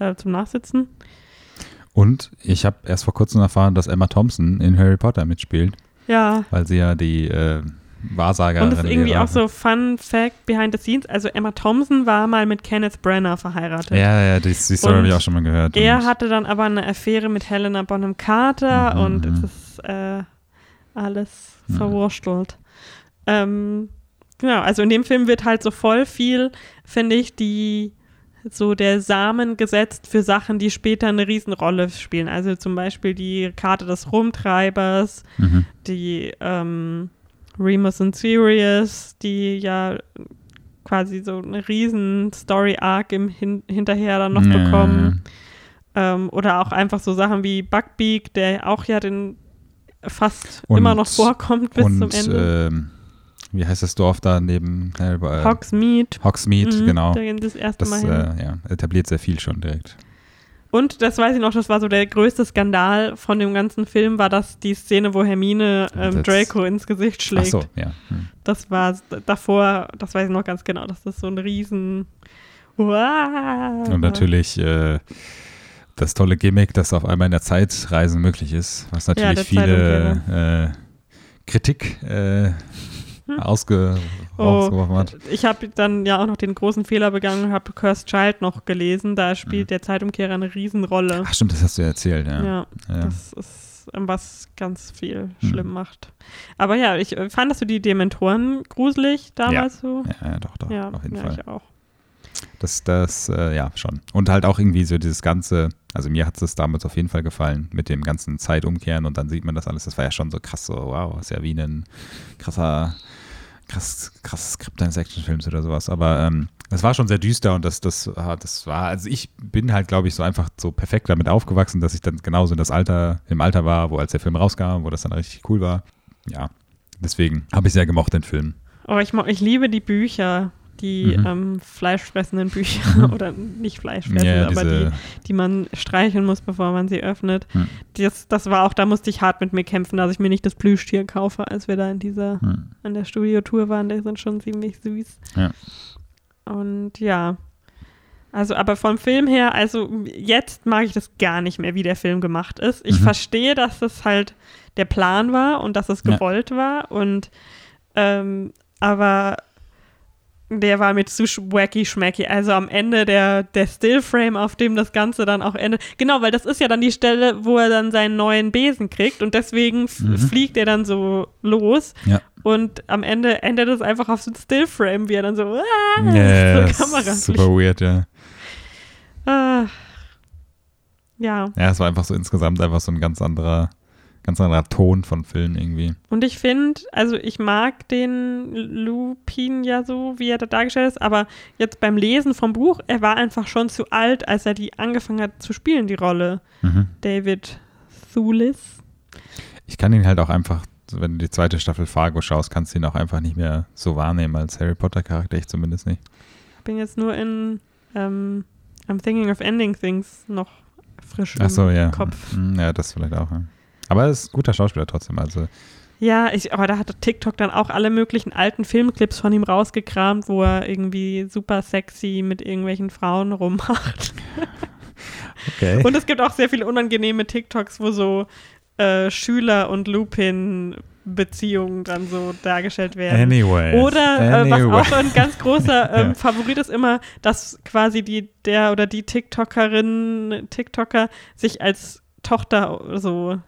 äh, zum Nachsitzen. Und ich habe erst vor kurzem erfahren, dass Emma Thompson in Harry Potter mitspielt, Ja. weil sie ja die äh, Wahrsagerin Und es ist irgendwie auch so Fun Fact behind the scenes. Also Emma Thompson war mal mit Kenneth Branagh verheiratet. Ja, ja, die, die Story habe ich auch schon mal gehört. Er hatte dann aber eine Affäre mit Helena Bonham Carter Mhm, und mhm. es ist äh, alles Mhm. verwurstelt. Ähm, genau, also in dem Film wird halt so voll viel, finde ich, die so der Samen gesetzt für Sachen, die später eine Riesenrolle spielen. Also zum Beispiel die Karte des Rumtreibers, Mhm. die ähm, Remus und Sirius, die ja quasi so eine riesen Story-Arc im Hin hinterher dann noch Ja, bekommen. Ähm, oder auch einfach so Sachen wie Buckbeak, der auch ja den fast Und- immer noch vorkommt bis Und zum Ende. ähm, wie heißt das Dorf da neben äh, Hogsmeade. Hogsmeade, Mhm, genau. Da gehen das erste Das Mal hin. äh, ja, etabliert sehr viel schon direkt. Und das weiß ich noch, das war so der größte Skandal von dem ganzen Film, war das die Szene, wo Hermine ähm, Draco ins Gesicht Ach schlägt. so, ja. Hm. Das war davor, das weiß ich noch ganz genau, dass das so ein riesen Wow. Und natürlich äh, das tolle Gimmick, dass auf einmal in der Zeit Reisen möglich ist, was Ja, natürlich der viele äh, Kritik äh, ausge Oh, hat. ich habe dann ja auch noch den großen Fehler begangen und habe Cursed Child noch gelesen. Da spielt der Zeitumkehrer eine Riesenrolle. Ach stimmt, das hast du ja erzählt, ja. Ja, ja. das ist, ähm, was ganz viel Hm. schlimm macht. Aber ja, ich äh, fandest du die Dementoren gruselig damals so? Ja, ja, doch, doch, Ja, auf jeden ja, Fall. ich auch. Das, das, äh, ja, schon. Und halt auch irgendwie so dieses ganze, also mir hat es damals auf jeden Fall gefallen, mit dem ganzen Zeitumkehren und dann sieht man das alles. Das war ja schon so krass, so, wow, ist ja wie ein krasser, krass, krasses Skript eines Actionfilms oder sowas. Aber ähm, es war schon sehr düster und das, das, ah, das war, also ich bin halt, glaube ich, so einfach so perfekt damit aufgewachsen, dass ich dann genauso in das Alter, im Alter war, wo als der Film rauskam, wo das dann richtig cool war. Ja, deswegen habe ich sehr gemocht, den Film. Aber ich, ich liebe die Bücher, die Mhm. ähm, fleischfressenden Bücher Mhm. oder nicht fleischfressend, Ja, aber die, die man streicheln muss, bevor man sie öffnet. Hm. Das, das war auch, da musste ich hart mit mir kämpfen, dass ich mir nicht das Plüschtier kaufe, als wir da in dieser, hm, an der Studiotour waren. Die sind schon ziemlich süß. Ja. Und ja. Also, aber vom Film her, also jetzt mag ich das gar nicht mehr, wie der Film gemacht ist. Ich Mhm. verstehe, dass das halt der Plan war und dass es Ja. gewollt war und ähm, aber der war mir zu wacky schmacky. Also am Ende der, der Stillframe, auf dem das Ganze dann auch endet. Genau, weil das ist ja dann die Stelle, wo er dann seinen neuen Besen kriegt und deswegen Mhm. fliegt er dann so los. Ja. Und am Ende endet es einfach auf so ein Stillframe, wie er dann so, ah, so Kamera super weird, ja. Ah. Ja, Ja, es war einfach so insgesamt einfach so ein ganz anderer, ganz anderer Ton von Film irgendwie. und ich finde, also ich mag den Lupin ja so, wie er da dargestellt ist, aber jetzt beim Lesen vom Buch, er war einfach schon zu alt, als er die angefangen hat zu spielen, die Rolle. Mhm. David Thulis. Ich kann ihn halt auch einfach, wenn du die zweite Staffel Fargo schaust, kannst du ihn auch einfach nicht mehr so wahrnehmen als Harry Potter Charakter, ich zumindest nicht. Ich bin jetzt nur in ähm, I'm Thinking of Ending Things noch frisch Ach so, im ja. Kopf. Mm, Ja, das vielleicht auch. Ja. Aber er ist ein guter Schauspieler trotzdem. Also, Ja, ich, aber da hat TikTok dann auch alle möglichen alten Filmclips von ihm rausgekramt, wo er irgendwie super sexy mit irgendwelchen Frauen rummacht. okay. Und es gibt auch sehr viele unangenehme TikToks, wo so äh, Schüler und Lupin Beziehungen dann so dargestellt werden. Anyway. Oder äh, was auch ein ganz großer ähm, Ja. Favorit ist immer, dass quasi die der oder die TikTokerin, TikToker sich als Tochter so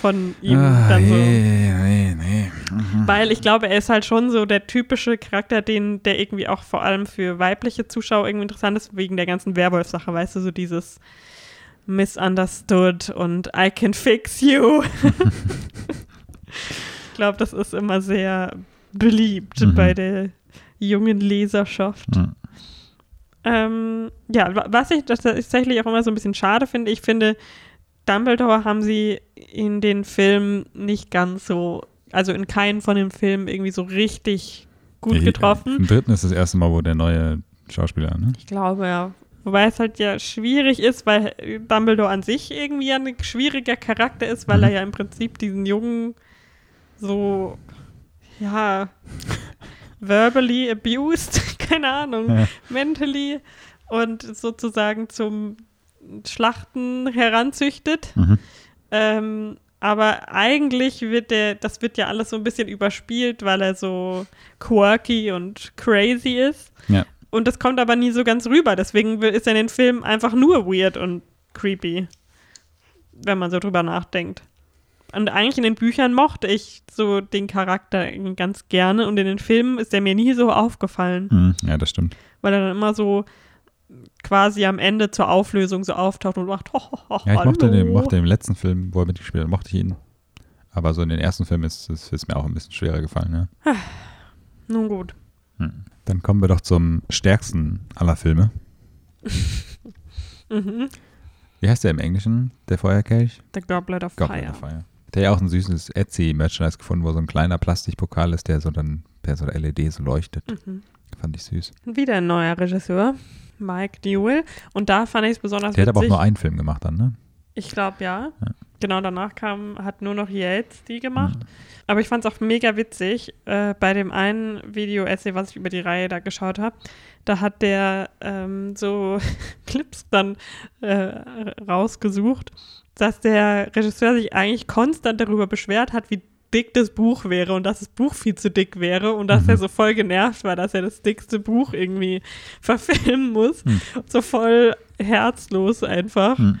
von ihm Ah, dann so. nee, nee, nee. Mhm. Weil ich glaube, er ist halt schon so der typische Charakter, den, der irgendwie auch vor allem für weibliche Zuschauer irgendwie interessant ist, wegen der ganzen Werwolf-Sache, weißt du, so dieses Misunderstood und I can fix you. ich glaube, das ist immer sehr beliebt Mhm. bei der jungen Leserschaft. Mhm. Ähm, ja, wa- was ich tatsächlich auch immer so ein bisschen schade finde, ich finde, Dumbledore haben sie in den Filmen nicht ganz so, also in keinen von den Filmen irgendwie so richtig gut Ja, getroffen. Im dritten ist das erste Mal, wo der neue Schauspieler, ne? Ich glaube, ja. Wobei es halt ja schwierig ist, weil Dumbledore an sich irgendwie ja ein schwieriger Charakter ist, weil Mhm. er ja im Prinzip diesen Jungen so, ja, verbally abused, keine Ahnung, Ja. mentally und sozusagen zum Schlachten heranzüchtet. Mhm. Ähm, aber eigentlich wird der, das wird ja alles so ein bisschen überspielt, weil er so quirky und crazy ist. Ja. Und das kommt aber nie so ganz rüber. Deswegen ist er in den Filmen einfach nur weird und creepy, wenn man so drüber nachdenkt. Und eigentlich in den Büchern mochte ich so den Charakter ganz gerne und in den Filmen ist er mir nie so aufgefallen, Mhm. Ja, das stimmt. weil er dann immer so quasi am Ende zur Auflösung so auftaucht und macht, ho, ho, ho, Ja, ich mochte den, mochte den letzten Film, wo er mitgespielt hat, mochte ich ihn. Aber so in den ersten Filmen ist es ist mir auch ein bisschen schwerer gefallen, ja. Nun gut. Hm. Dann kommen wir doch zum stärksten aller Filme. Mhm. Wie heißt der im Englischen? Der Feuerkelch? The Goblet of Goblet Fire. of Fire. Der ja auch ein süßes Etsy-Merchandise gefunden, wo so ein kleiner Plastikpokal ist, der so dann per so LED so leuchtet. Mhm. Fand ich süß. Wieder ein neuer Regisseur, Mike Newell. Und da fand ich es besonders Der hat aber auch nur einen Film gemacht dann, ne? Ich glaube, ja. Ja. Genau, danach kam, hat nur noch Yates die gemacht. Mhm. Aber ich fand es auch mega witzig. Äh, bei dem einen Video-Essay, was ich über die Reihe da geschaut habe, da hat der ähm, so Clips dann äh, rausgesucht, dass der Regisseur sich eigentlich konstant darüber beschwert hat, wie dick das Buch wäre und dass das Buch viel zu dick wäre und dass Mhm. er so voll genervt war, dass er das dickste Buch irgendwie verfilmen muss. Mhm. So voll herzlos einfach. Hm.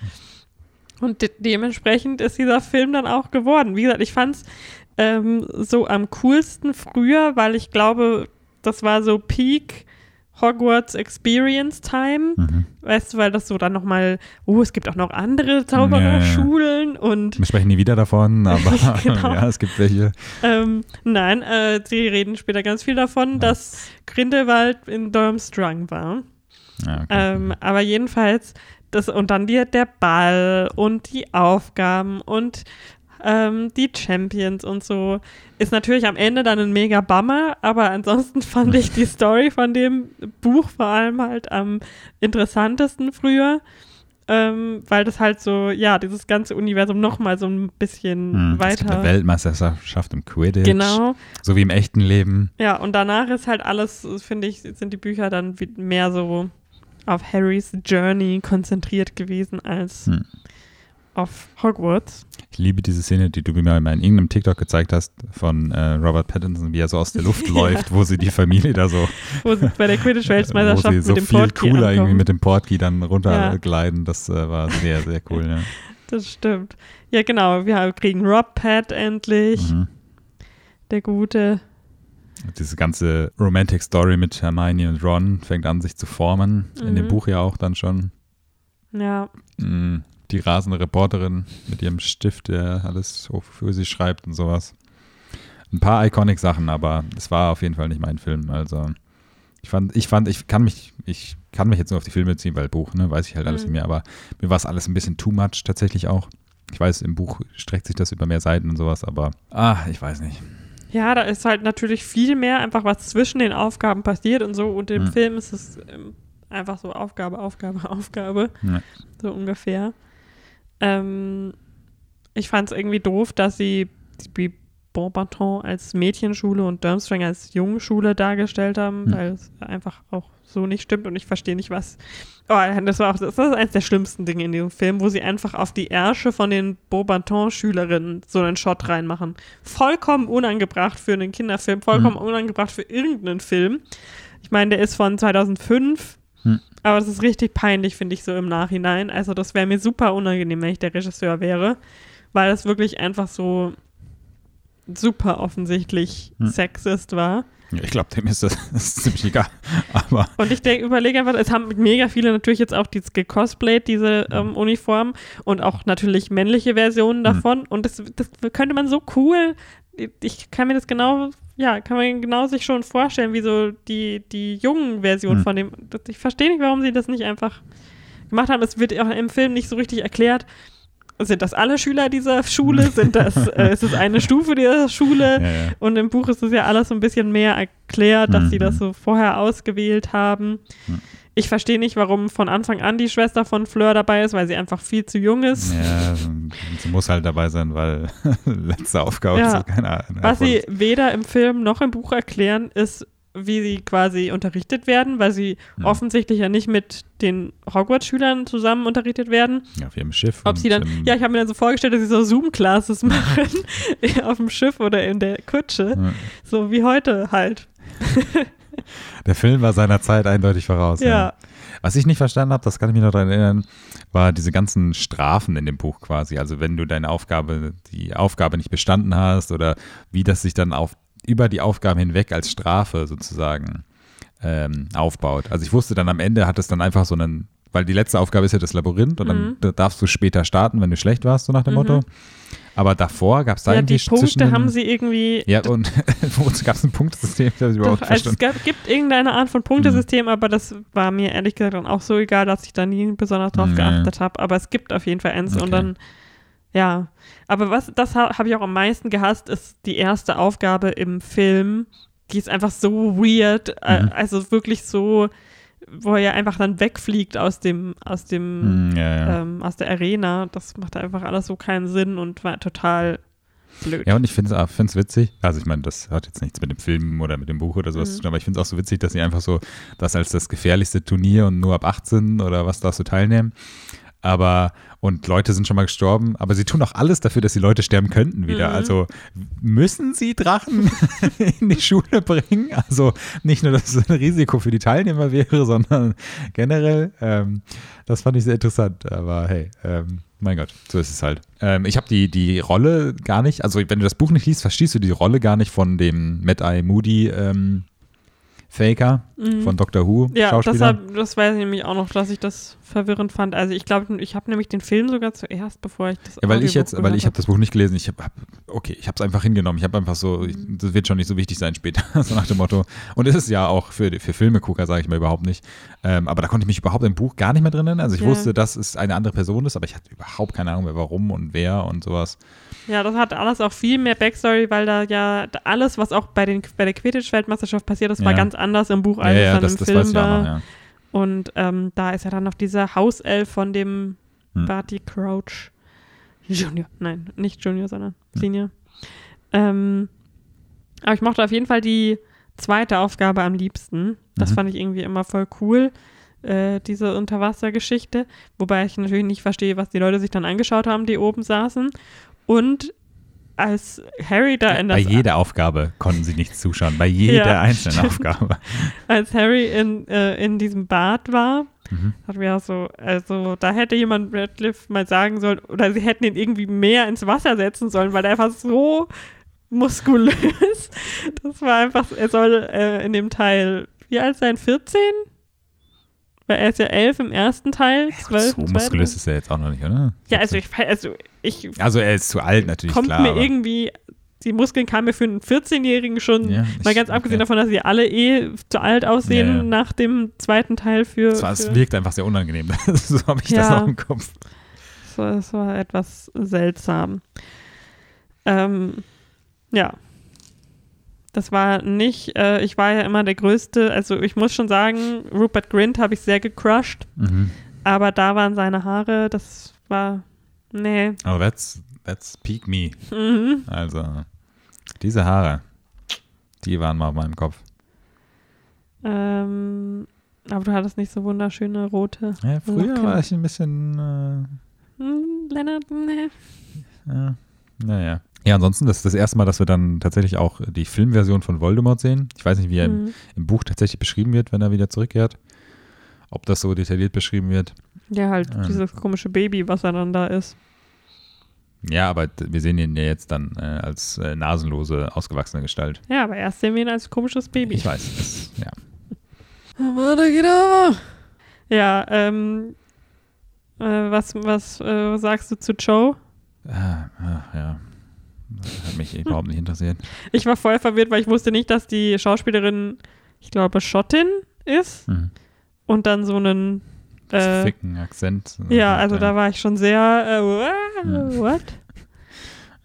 Und de dementsprechend ist dieser Film dann auch geworden. Wie gesagt, ich fand es ähm, so am coolsten früher, weil ich glaube, das war so Peak Hogwarts Experience Time. Mhm. Weißt du, weil das so dann nochmal, oh, es gibt auch noch andere Zaubererschulen und Wir sprechen nie wieder davon, aber Genau. ja, es gibt welche. ähm, nein, äh, sie reden später ganz viel davon, Ja. dass Grindelwald in Durmstrang war. Ja, okay. Ähm, aber jedenfalls, das, und dann die, der Ball und die Aufgaben und ähm, die Champions und so, ist natürlich am Ende dann ein mega Bummer, aber ansonsten fand ich die Story von dem Buch vor allem halt am interessantesten früher. Ähm, weil das halt so, ja, dieses ganze Universum nochmal so ein bisschen Hm, Es gibt eine weiter. Weltmeisterschaft im Quidditch. Genau. So wie im echten Leben. Ja, und danach ist halt alles, finde ich, sind die Bücher dann mehr so auf Harrys Journey konzentriert gewesen als Hm. auf Hogwarts. Ich liebe diese Szene, die du mir mal in irgendeinem TikTok gezeigt hast von äh, Robert Pattinson, wie er so aus der Luft läuft, wo sie die Familie da so Wo sie bei der wo Quidditch-Weltmeisterschaft sie mit so dem viel Portkey cooler irgendwie ankommen. mit dem Portkey dann runtergleiten. Das äh, war sehr, sehr cool. Ja. Das stimmt. Ja, genau. Wir kriegen Rob Pat endlich, Mhm. der Gute. Diese ganze Romantic Story mit Hermione und Ron fängt an, sich zu formen. In dem Mhm. Buch ja auch dann schon. Ja, Mm, Die rasende Reporterin mit ihrem Stift, der alles für sie schreibt und sowas. Ein paar iconic Sachen, aber es war auf jeden Fall nicht mein Film. Also ich fand, ich fand, ich kann mich, ich kann mich jetzt nur auf die Filme ziehen, weil Buch, ne, weiß ich halt alles Mhm. mehr, aber mir war es alles ein bisschen too much tatsächlich auch. Ich weiß, im Buch streckt sich das über mehr Seiten und sowas, aber ah, ich weiß nicht. Ja, da ist halt natürlich viel mehr einfach, was zwischen den Aufgaben passiert und so. Und im Hm. Film ist es ähm, einfach so Aufgabe, Aufgabe, Aufgabe. Ja. So ungefähr. Ähm, ich fand es irgendwie doof, dass sie die Bonbaton als Mädchenschule und Durmstrang als Jungenschule dargestellt haben, Hm. weil es einfach auch so nicht stimmt und ich verstehe nicht, was. Oh, das war auch das ist eines der schlimmsten Dinge in diesem Film, wo sie einfach auf die Ärsche von den Beaubaton-Schülerinnen so einen Shot reinmachen. Vollkommen unangebracht für einen Kinderfilm, vollkommen Hm. unangebracht für irgendeinen Film. Ich meine, der ist von 2005, Hm. Aber das ist richtig peinlich, finde ich, so im Nachhinein. Also, das wäre mir super unangenehm, wenn ich der Regisseur wäre, weil das wirklich einfach so super offensichtlich Hm. sexist war. Ja, ich glaube, dem ist das, das ist ziemlich egal. Aber Und ich denke, überlege einfach, es haben mega viele natürlich jetzt auch dieses gecosplayt, diese ähm, Uniform und auch natürlich männliche Versionen davon. Und das, das könnte man so cool, ich kann mir das genau, ja, kann man genau sich schon vorstellen, wie so die, die jungen Version Hm. von dem. Ich verstehe nicht, warum sie das nicht einfach gemacht haben. Es wird auch im Film nicht so richtig erklärt. Sind das alle Schüler dieser Schule? Sind das, äh, ist es eine Stufe dieser Schule? ja, ja. Und im Buch ist es ja alles so ein bisschen mehr erklärt, dass sie Mhm. das so vorher ausgewählt haben. Mhm. Ich verstehe nicht, warum von Anfang an die Schwester von Fleur dabei ist, weil sie einfach viel zu jung ist. Ja, sie muss halt dabei sein, weil letzte Aufgabe Ja. ist keine Ahnung. Was sie weder im Film noch im Buch erklären, ist, wie sie quasi unterrichtet werden, weil sie Mhm. offensichtlich ja nicht mit den Hogwarts-Schülern zusammen unterrichtet werden. ja, auf ihrem Schiff. Ob sie dann, ja, ich habe mir dann so vorgestellt, dass sie so Zoom-Classes machen auf dem Schiff oder in der Kutsche, Ja. so wie heute halt. Der Film war seiner Zeit eindeutig voraus. Ja. Was ich nicht verstanden habe, das kann ich mich noch daran erinnern, war diese ganzen Strafen in dem Buch quasi. Also wenn du deine Aufgabe, die Aufgabe nicht bestanden hast oder wie das sich dann auf, über die Aufgaben hinweg als Strafe sozusagen ähm, aufbaut. Also ich wusste dann am Ende hat es dann einfach so einen, weil die letzte Aufgabe ist ja das Labyrinth und dann Mhm. da darfst du später starten, wenn du schlecht warst, so nach dem Mhm. Motto. Aber davor gab es da Ja, die irgendwie zwischen Punkte haben sie irgendwie. Ja, und wozu gab es ein Punktesystem? Habe überhaupt Doch, also es gab, gibt irgendeine Art von Punktesystem, aber das war mir ehrlich gesagt dann auch so egal, dass ich da nie besonders drauf Nee. geachtet habe. Aber es gibt auf jeden Fall eins Okay. und dann, ja. Aber was, das ha, habe ich auch am meisten gehasst, ist die erste Aufgabe im Film. Die ist einfach so weird, äh, Mhm. also wirklich so, wo er einfach dann wegfliegt aus dem, aus dem, Hm, ja, ja. ähm, aus der Arena. Das macht einfach alles so keinen Sinn und war total blöd. Ja, und ich finde es witzig. Also, ich meine, das hat jetzt nichts mit dem Film oder mit dem Buch oder sowas Mhm. zu tun, aber ich finde es auch so witzig, dass sie einfach so das als das gefährlichste Turnier und nur ab 18 oder was darfst du teilnehmen. Aber, und Leute sind schon mal gestorben, aber sie tun auch alles dafür, dass die Leute sterben könnten wieder. Mhm. Also müssen sie Drachen in die Schule bringen? Also nicht nur, dass es ein Risiko für die Teilnehmer wäre, sondern generell, ähm, das fand ich sehr interessant. Aber hey, ähm, mein Gott, so ist es halt. Ähm, ich habe die, die Rolle gar nicht, also wenn du das Buch nicht liest, verstehst du die Rolle gar nicht von dem Mad Eye Moody ähm, Faker Mhm. von Doctor Who Ja, das, Schauspieler. das weiß ich nämlich auch noch, dass ich das verwirrend fand. Also ich glaube, ich habe nämlich den Film sogar zuerst, bevor ich das Ja, weil ich jetzt, weil ich habe das Buch nicht gelesen. Ich habe, hab, okay, ich habe es einfach hingenommen. Ich habe einfach so, ich, Mhm. das wird schon nicht so wichtig sein später, so nach dem Motto. Und ist es ja auch für, für Filmegucker, sage ich mal überhaupt nicht. Ähm, aber da konnte ich mich überhaupt im Buch gar nicht mehr drin erinnern. Also ich Ja. wusste, dass es eine andere Person ist, aber ich hatte überhaupt keine Ahnung mehr, warum und wer und sowas. Ja, das hat alles auch viel mehr Backstory, weil da ja alles, was auch bei, den, bei der Quidditch-Weltmeisterschaft passiert ist, war Ja. ganz anders im Buch, Ja, als ja, dann das, im das Film war. noch, ja. Und ähm, da ist ja dann noch dieser Hauself von dem Hm. Barty Crouch Junior. Nein, nicht Junior, sondern Hm. Senior. Ähm, aber ich mochte auf jeden Fall die zweite Aufgabe am liebsten. Das Mhm. fand ich irgendwie immer voll cool, äh, diese Unterwassergeschichte. Wobei ich natürlich nicht verstehe, was die Leute sich dann angeschaut haben, die oben saßen. Und als Harry da in das Bei jeder Aufgabe konnten sie nicht zuschauen, bei jeder Ja, einzelnen stimmt. Aufgabe. als Harry in, äh, in diesem Bad war, Mhm. hat mir auch so, also da hätte jemand Radcliffe mal sagen sollen, oder sie hätten ihn irgendwie mehr ins Wasser setzen sollen, weil er einfach so muskulös. Das war einfach, er soll äh, in dem Teil, wie alt sein, 14? Weil er ist ja 11 im ersten Teil, 12 So im zweiten. muskulös ist er jetzt auch noch nicht, oder? Ja, also ich, also ich Also er ist zu alt natürlich, kommt klar. mir irgendwie, die Muskeln kamen mir für einen 14-Jährigen schon, Ja, mal ganz abgesehen okay. davon, dass sie alle eh zu alt aussehen Ja, ja. nach dem zweiten Teil für. Es, war, für es wirkt einfach sehr unangenehm. so habe ich das Ja. noch im Kopf. So, es war etwas seltsam. Ähm, ja. Das war nicht, äh, ich war ja immer der Größte, also ich muss schon sagen, Rupert Grint habe ich sehr gecrushed, Mhm. aber da waren seine Haare, das war, nee. Oh, that's, that's peak me. Mhm. Also, diese Haare, die waren mal auf meinem Kopf. Ähm, aber du hattest nicht so wunderschöne rote. Ja, früher Locken. war ich ein bisschen, Hm, Lennart, nee. äh, ja, naja. Ja, ansonsten, das ist das erste Mal, dass wir dann tatsächlich auch die Filmversion von Voldemort sehen. Ich weiß nicht, wie er im, Mhm. im Buch tatsächlich beschrieben wird, wenn er wieder zurückkehrt. Ob das so detailliert beschrieben wird. Ja, halt Ähm. dieses komische Baby, was er dann da ist. Ja, aber wir sehen ihn ja jetzt dann äh, als äh, nasenlose, ausgewachsene Gestalt. Ja, aber erst sehen wir ihn als komisches Baby. Ich weiß, das, ja. Ja, ähm, äh, was, was äh, sagst du zu Joe? Ah, ah, ja. Das hat mich überhaupt nicht interessiert. Ich war voll verwirrt, weil ich wusste nicht, dass die Schauspielerin, ich glaube, Schottin ist Hm. und dann so einen, äh, Ficken Akzent. ja, also da war ich schon sehr, äh, what?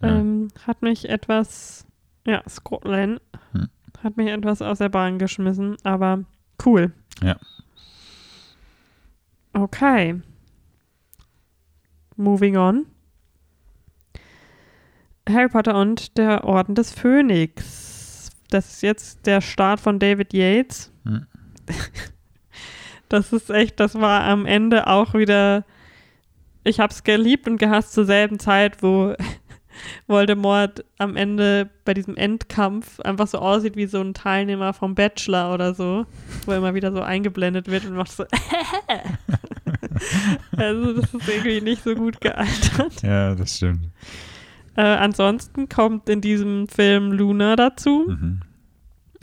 Ja. Ähm, hat mich etwas, ja, Scotland, Hm. hat mich etwas aus der Bahn geschmissen, aber cool. Ja. Okay. Moving on. Harry Potter und der Orden des Phönix. Das ist jetzt der Start von David Yates. Hm. Das ist echt, das war am Ende auch wieder. Ich hab's geliebt und gehasst zur selben Zeit, wo Voldemort am Ende bei diesem Endkampf einfach so aussieht wie so ein Teilnehmer vom Bachelor oder so, wo er immer wieder so eingeblendet wird und macht so. also, das ist irgendwie nicht so gut gealtert. Ja, das stimmt. Äh, ansonsten kommt in diesem Film Luna dazu. Mhm.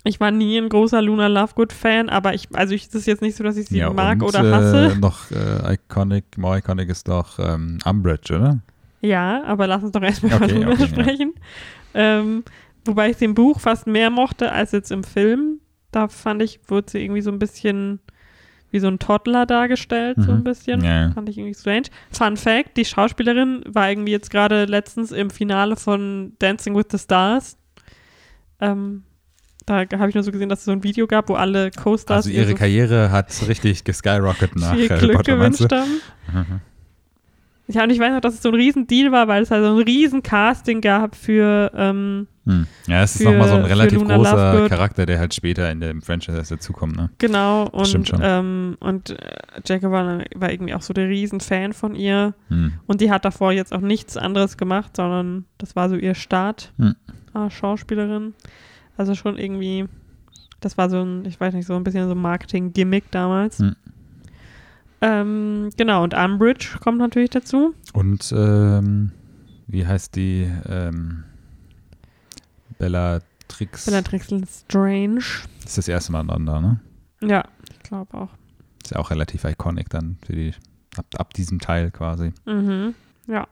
Ich war nie ein großer Luna Lovegood-Fan, aber ich, also ich, es ist jetzt nicht so, dass ich sie ja, mag und, oder hasse. Äh, noch äh, iconic, more iconic ist doch ähm, Umbridge, oder? Ja, aber lass uns doch erstmal Okay, über Luna okay, ja. sprechen. Ähm, wobei ich im Buch fast mehr mochte als jetzt im Film. Da fand ich, wurde sie irgendwie so ein bisschen wie so ein Toddler dargestellt, so Mhm. ein bisschen. Ja, ja. Fand ich irgendwie strange. Fun Fact: Die Schauspielerin war irgendwie jetzt gerade letztens im Finale von Dancing with the Stars. Ähm, da habe ich nur so gesehen, dass es so ein Video gab, wo alle Co-Stars Also ihr ihre so Karriere hat richtig geskyrocket nach viel Harry Glück gewünscht haben. Mhm. Ja, und ich weiß noch, dass es so ein riesen Deal war, weil es halt so ein riesen Casting gab für, ähm, Hm. Ja, es ist Für- nochmal so ein relativ großer Lovegood. Charakter, der halt später in dem Franchise dazukommt, ne? genau, Stimmt und, ähm, und äh, Jacob war, war irgendwie auch so der riesen Fan von ihr. Hm. Und die hat davor jetzt auch nichts anderes gemacht, sondern das war so ihr Start Hm. als Schauspielerin. Also schon irgendwie, das war so ein, ich weiß nicht, so ein bisschen so ein Marketing-Gimmick damals. Hm. Ähm, genau, und Umbridge kommt natürlich dazu. Und ähm, wie heißt die ähm, Bellatrix? Bellatrix Strange. Das ist das erste Mal aneinander, ne? Ja, ich glaube auch. Ist ja auch relativ iconic dann für die, ab, ab diesem Teil quasi. Mhm. Ja.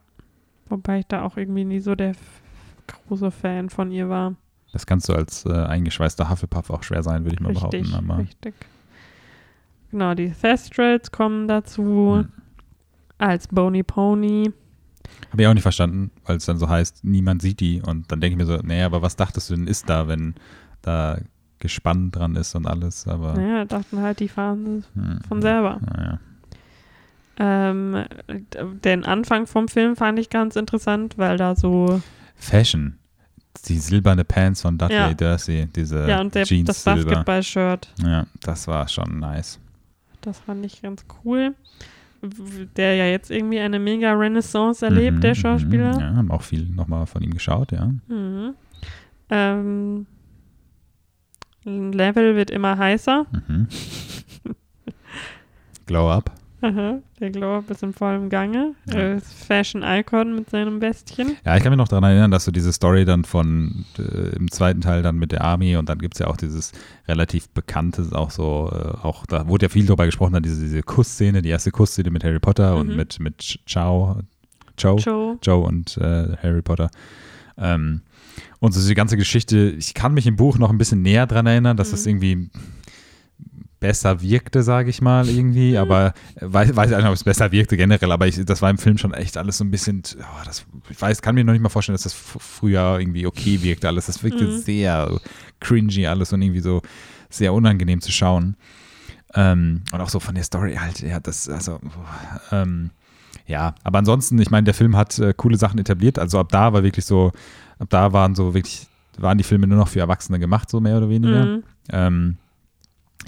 Wobei ich da auch irgendwie nie so der große Fan von ihr war. Das kannst du als äh, eingeschweißter Hufflepuff auch schwer sein, würde ich mal Richtig, behaupten. Aber, richtig. Genau, die Thestrals kommen dazu Hm. als Bony Pony. Habe ich auch nicht verstanden, weil es dann so heißt, niemand sieht die. Und dann denke ich mir so, naja, aber was dachtest du denn ist da, wenn da Gespann dran ist und alles? Aber Naja, dachten halt, die fahren hm, von selber. Naja. Ähm, den Anfang vom Film fand ich ganz interessant, weil da so, Fashion. Die silberne Pants von Dudley Ja. Dursley, diese ja, und der, Jeans das. Basketball-Shirt. Ja, das war schon nice. Das fand ich ganz cool. Der ja jetzt irgendwie eine mega Renaissance erlebt, Mhm, der mhm, Schauspieler. Ja, haben auch viel nochmal von ihm geschaut, ja. Mhm. Ähm, Level wird immer heißer. Mhm. Glow Up. Aha, der Glow-Up ist im vollen Gange. Ja. Ist Fashion-Icon mit seinem Bestien. Ja, ich kann mich noch daran erinnern, dass so diese Story dann von äh, im zweiten Teil dann mit der Army und dann gibt es ja auch dieses relativ bekannte, auch so, äh, auch da wurde ja viel drüber gesprochen, dann diese, diese Kussszene, die erste Kussszene mit Harry Potter und Mhm. mit, mit Ch- Chow, Joe, Joe. Joe und äh, Harry Potter. Ähm, und so diese ganze Geschichte, ich kann mich im Buch noch ein bisschen näher dran erinnern, dass Mhm. das irgendwie besser wirkte, sage ich mal, irgendwie, aber äh, weiß, weiß ich nicht, ob es besser wirkte generell, aber ich, das war im Film schon echt alles so ein bisschen, oh, das, ich weiß, kann mir noch nicht mal vorstellen, dass das früher irgendwie okay wirkte alles. Das wirkte Mhm. sehr cringy alles und irgendwie so sehr unangenehm zu schauen. Ähm, und auch so von der Story halt, ja, das, also, ähm, ja, aber ansonsten, ich meine, der Film hat äh, coole Sachen etabliert, also ab da war wirklich so, ab da waren so wirklich, waren die Filme nur noch für Erwachsene gemacht, so mehr oder weniger. Mhm. Ähm,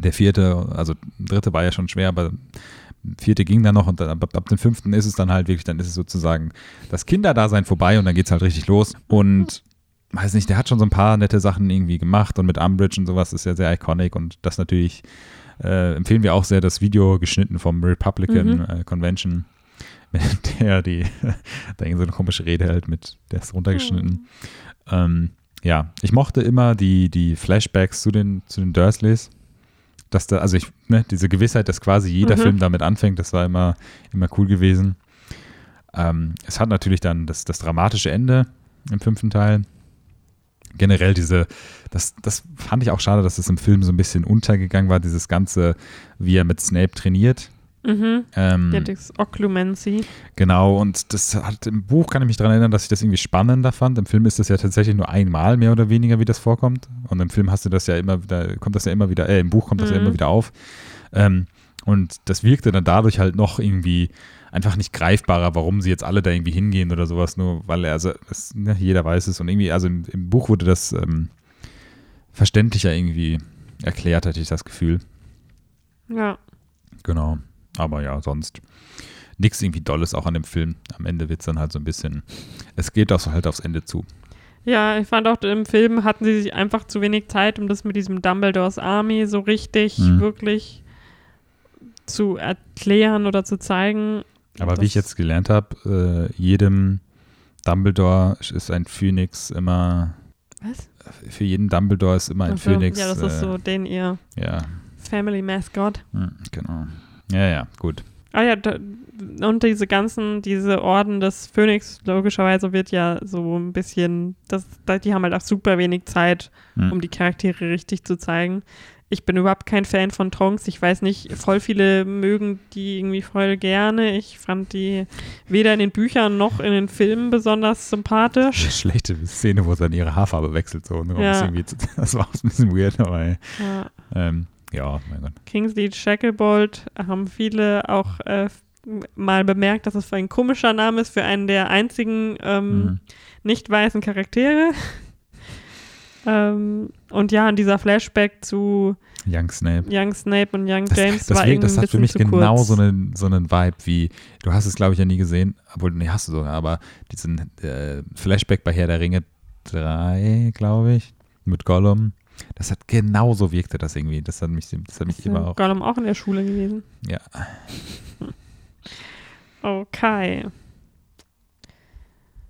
der vierte, also dritte war ja schon schwer, aber vierte ging dann noch und dann, ab, ab dem fünften ist es dann halt wirklich, dann ist es sozusagen das Kinderdasein vorbei und dann geht es halt richtig los. Und weiß nicht, der hat schon so ein paar nette Sachen irgendwie gemacht und mit Umbridge und sowas ist ja sehr iconic und das natürlich äh, empfehlen wir auch sehr das Video geschnitten vom Republican Mhm. äh, Convention, mit der die da irgend so eine komische Rede hält mit, der ist runtergeschnitten. Ähm, ja, ich mochte immer die, die Flashbacks zu den, zu den Dursleys. Dass da, also ich, ne, diese Gewissheit, dass quasi jeder Mhm. Film damit anfängt, das war immer, immer cool gewesen. Ähm, es hat natürlich dann das, das dramatische Ende im fünften Teil. Generell diese, das, das fand ich auch schade, dass es im Film so ein bisschen untergegangen war, dieses Ganze, wie er mit Snape trainiert. Mhm. Ähm, Ja, das Occlumency. Genau, und das hat im Buch kann ich mich daran erinnern, dass ich das irgendwie spannender fand. Im Film ist das ja tatsächlich nur einmal mehr oder weniger, wie das vorkommt. Und im Film hast du das ja immer wieder, kommt das ja immer wieder, äh, im Buch kommt das ja Mhm. immer wieder auf. Ähm, und das wirkte dann dadurch halt noch irgendwie einfach nicht greifbarer, warum sie jetzt alle da irgendwie hingehen oder sowas, nur weil er, also das, ne, jeder weiß es und irgendwie, also im, im Buch wurde das ähm, verständlicher irgendwie erklärt, hatte ich das Gefühl. Ja. Genau. Aber ja, sonst nichts irgendwie Dolles auch an dem Film. Am Ende wird es dann halt so ein bisschen, es geht auch halt aufs Ende zu. Ja, ich fand auch im Film hatten sie sich einfach zu wenig Zeit, um das mit diesem Dumbledores Army so richtig, Mhm. wirklich zu erklären oder zu zeigen. Aber wie ich jetzt gelernt habe, äh, jedem Dumbledore ist ein Phönix immer, Was? für jeden Dumbledore ist immer ein Ach so, Phönix. Ja, das ist äh, so den ihr Ja, Family Mascot. hm, genau. Ja, ja, gut. Ah ja, da, und diese ganzen, diese Orden des Phönix, logischerweise wird ja so ein bisschen, das, da- die haben halt auch super wenig Zeit, Hm. um die Charaktere richtig zu zeigen. Ich bin überhaupt kein Fan von Tonks. Ich weiß nicht, voll viele mögen die irgendwie voll gerne. Ich fand die weder in den Büchern noch in den Filmen besonders sympathisch. Schlechte Szene, wo sie dann ihre Haarfarbe wechselt. So, ne? Ja. Das war auch ein bisschen weird, aber Ja. ähm, ja, mein Gott. Kingsley Shacklebolt haben viele auch äh, mal bemerkt, dass es ein komischer Name ist für einen der einzigen ähm, Mhm. nicht weißen Charaktere. ähm, und ja, und dieser Flashback zu Young Snape. Young Snape und Young Das, James das, war das hat für mich genau kurz. so einen, so einen Vibe wie, du hast es glaube ich ja nie gesehen, obwohl, nee, hast du sogar, aber diesen äh, Flashback bei Herr der Ringe 3, glaube ich, mit Gollum, das hat genauso wirkte das irgendwie, das hat mich, das hat mich Ist immer auch, Gollum auch in der Schule gewesen. ja, Okay.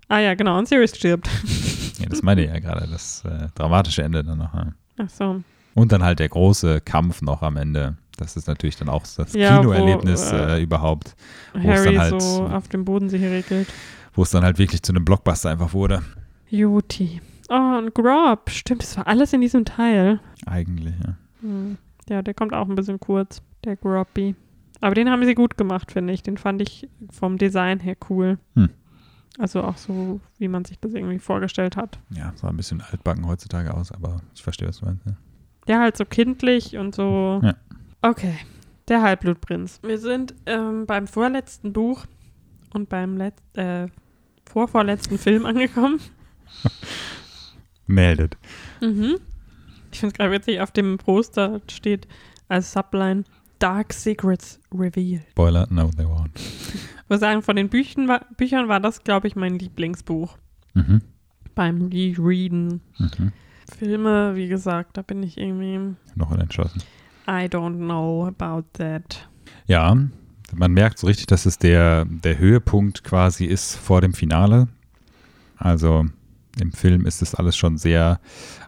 Ah ja, genau, und Sirius stirbt. ja, das meine ich ja gerade, das äh, dramatische Ende dann noch. Ja. Ach so. Und dann halt der große Kampf noch am Ende. Das ist natürlich dann auch das Ja, wo, Kinoerlebnis äh, äh, überhaupt, es Harry dann halt- so auf dem Boden sich regelt. wo es dann halt wirklich zu einem Blockbuster einfach wurde. Juti. Oh, und Grob. Stimmt, das war alles in diesem Teil. Eigentlich, ja. Hm. Ja, der kommt auch ein bisschen kurz, der Groppy. Aber den haben sie gut gemacht, finde ich. Den fand ich vom Design her cool. Hm. Also auch so, wie man sich das irgendwie vorgestellt hat. Ja, sah ein bisschen altbacken heutzutage aus, aber ich verstehe, was du meinst. Ja. Der halt so kindlich und so. Ja. Okay. Der Halbblutprinz. Wir sind ähm, beim vorletzten Buch und beim Letz äh, vorvorletzten Film angekommen. Meldet. Mhm. Ich finde es gerade witzig, auf dem Poster steht als Subline Dark Secrets Revealed. Spoiler, no, they won't. Ich muss sagen, von den Büchern war, Büchern war das, glaube ich, mein Lieblingsbuch Mhm. beim Rereaden. Mhm. Filme, wie gesagt, da bin ich irgendwie, Noch unentschlossen. I don't know about that. Ja, man merkt so richtig, dass es der, der Höhepunkt quasi ist vor dem Finale. Also im Film ist das alles schon sehr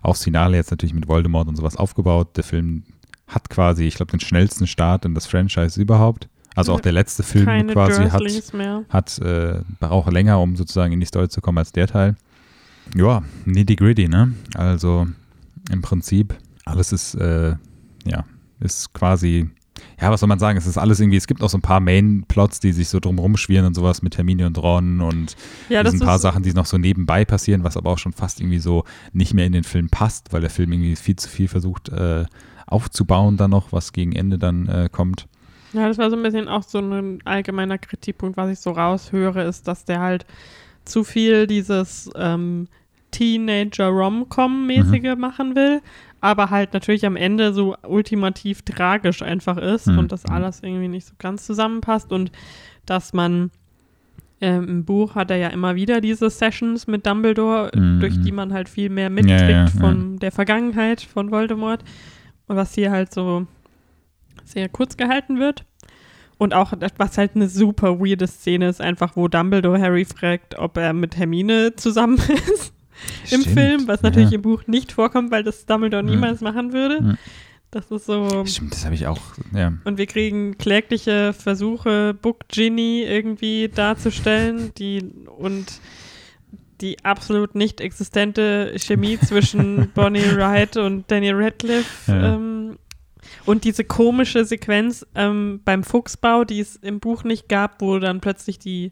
aufs Finale jetzt natürlich mit Voldemort und sowas aufgebaut. Der Film hat quasi, ich glaube, den schnellsten Start in das Franchise überhaupt. Also auch der letzte Film Keine quasi hat, Dursleys mehr. hat äh, braucht länger, um sozusagen in die Story zu kommen als der Teil. Ja, nitty gritty, ne? Also im Prinzip alles ist, äh, ja, ist quasi, ja, was soll man sagen? Es ist alles irgendwie, es gibt auch so ein paar Main-Plots, die sich so drum rumschwirren und sowas mit Hermine und Ron und Ja, das ein paar Sachen, die noch so nebenbei passieren, was aber auch schon fast irgendwie so nicht mehr in den Film passt, weil der Film irgendwie viel zu viel versucht äh, aufzubauen dann noch, was gegen Ende dann äh, kommt. ja, das war so ein bisschen auch so ein allgemeiner Kritikpunkt, was ich so raushöre, ist, dass der halt zu viel dieses ähm, Teenager-Rom-Com-mäßige machen will, aber halt natürlich am Ende so ultimativ tragisch einfach ist Mhm. und das alles irgendwie nicht so ganz zusammenpasst und dass man ähm, im Buch hat er ja immer wieder diese Sessions mit Dumbledore, Mhm. durch die man halt viel mehr mitkriegt Ja, ja, von der Vergangenheit von Voldemort und was hier halt so sehr kurz gehalten wird. Und auch, was halt eine super weirde Szene ist, einfach, wo Dumbledore Harry fragt, ob er mit Hermine zusammen ist im Stimmt, Film, was natürlich ja. im Buch nicht vorkommt, weil das Dumbledore Mhm. niemals machen würde. Mhm. Das ist so. Stimmt, das habe ich auch, ja. Und wir kriegen klägliche Versuche, Book Ginny irgendwie darzustellen, die und die absolut nicht existente Chemie zwischen Bonnie Wright und Daniel Radcliffe. Ja. Ähm, und diese komische Sequenz ähm, beim Fuchsbau, die es im Buch nicht gab, wo dann plötzlich die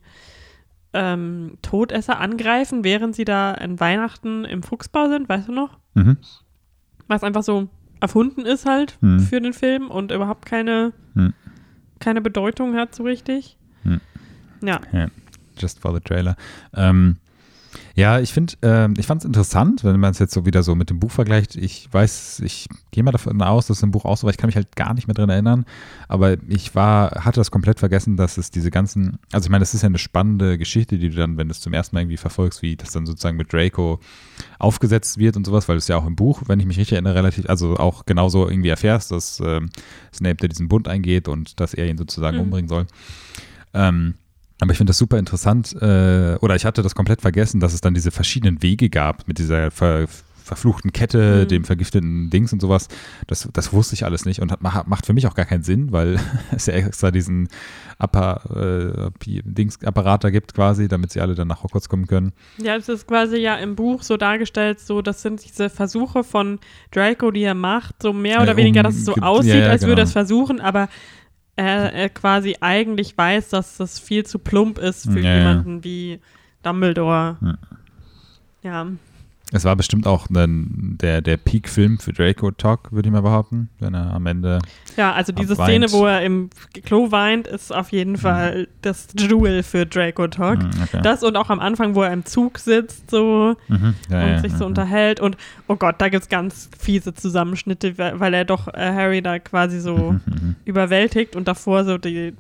ähm, Todesser angreifen, während sie da an Weihnachten im Fuchsbau sind, weißt du noch? Mhm. Was einfach so erfunden ist halt Hm. für den Film und überhaupt keine, Hm. keine Bedeutung hat so richtig. Hm. Ja. Just for the trailer. Ähm, ja, ich finde, ähm, ich fand es interessant, wenn man es jetzt so wieder so mit dem Buch vergleicht. Ich weiß, ich gehe mal davon aus, dass es im Buch auch so war. Ich kann mich halt gar nicht mehr dran erinnern. Aber ich war, hatte das komplett vergessen, dass es diese ganzen, also ich meine, das ist ja eine spannende Geschichte, die du dann, wenn du es zum ersten Mal irgendwie verfolgst, wie das dann sozusagen mit Draco aufgesetzt wird und sowas, weil es ja auch im Buch, wenn ich mich richtig erinnere, relativ, also auch genauso irgendwie erfährst, dass ähm, Snape der diesen Bund eingeht und dass er ihn sozusagen Mhm. umbringen soll. Ähm, aber ich finde das super interessant, äh, oder ich hatte das komplett vergessen, dass es dann diese verschiedenen Wege gab mit dieser ver, verfluchten Kette, Mhm. dem vergifteten Dings und sowas. Das, das wusste ich alles nicht und hat, macht für mich auch gar keinen Sinn, weil es ja extra diesen Appa, äh, Dings-Apparat da gibt quasi, damit sie alle dann nach Hogwarts kommen können. Ja, es ist quasi ja im Buch so dargestellt, so das sind diese Versuche von Draco, die er macht, so mehr oder Äh, weniger, um- dass es so aussieht, ja, ja, als würde genau. er es versuchen, aber er, er quasi eigentlich weiß, dass das viel zu plump ist für Ja, ja. jemanden wie Dumbledore. Ja. Ja. Es war bestimmt auch ein, der, der Peak-Film für Draco Talk, würde ich mal behaupten, wenn er am Ende Ja, also diese Weint. Szene, wo er im Klo weint, ist auf jeden Fall das Jewel für Draco Talk. Mhm, okay. Das und auch am Anfang, wo er im Zug sitzt so Mhm, ja, und ja, sich so mhm. unterhält. Und oh Gott, da gibt es ganz fiese Zusammenschnitte, weil er doch äh, Harry da quasi so Mhm, mhm. überwältigt und davor so die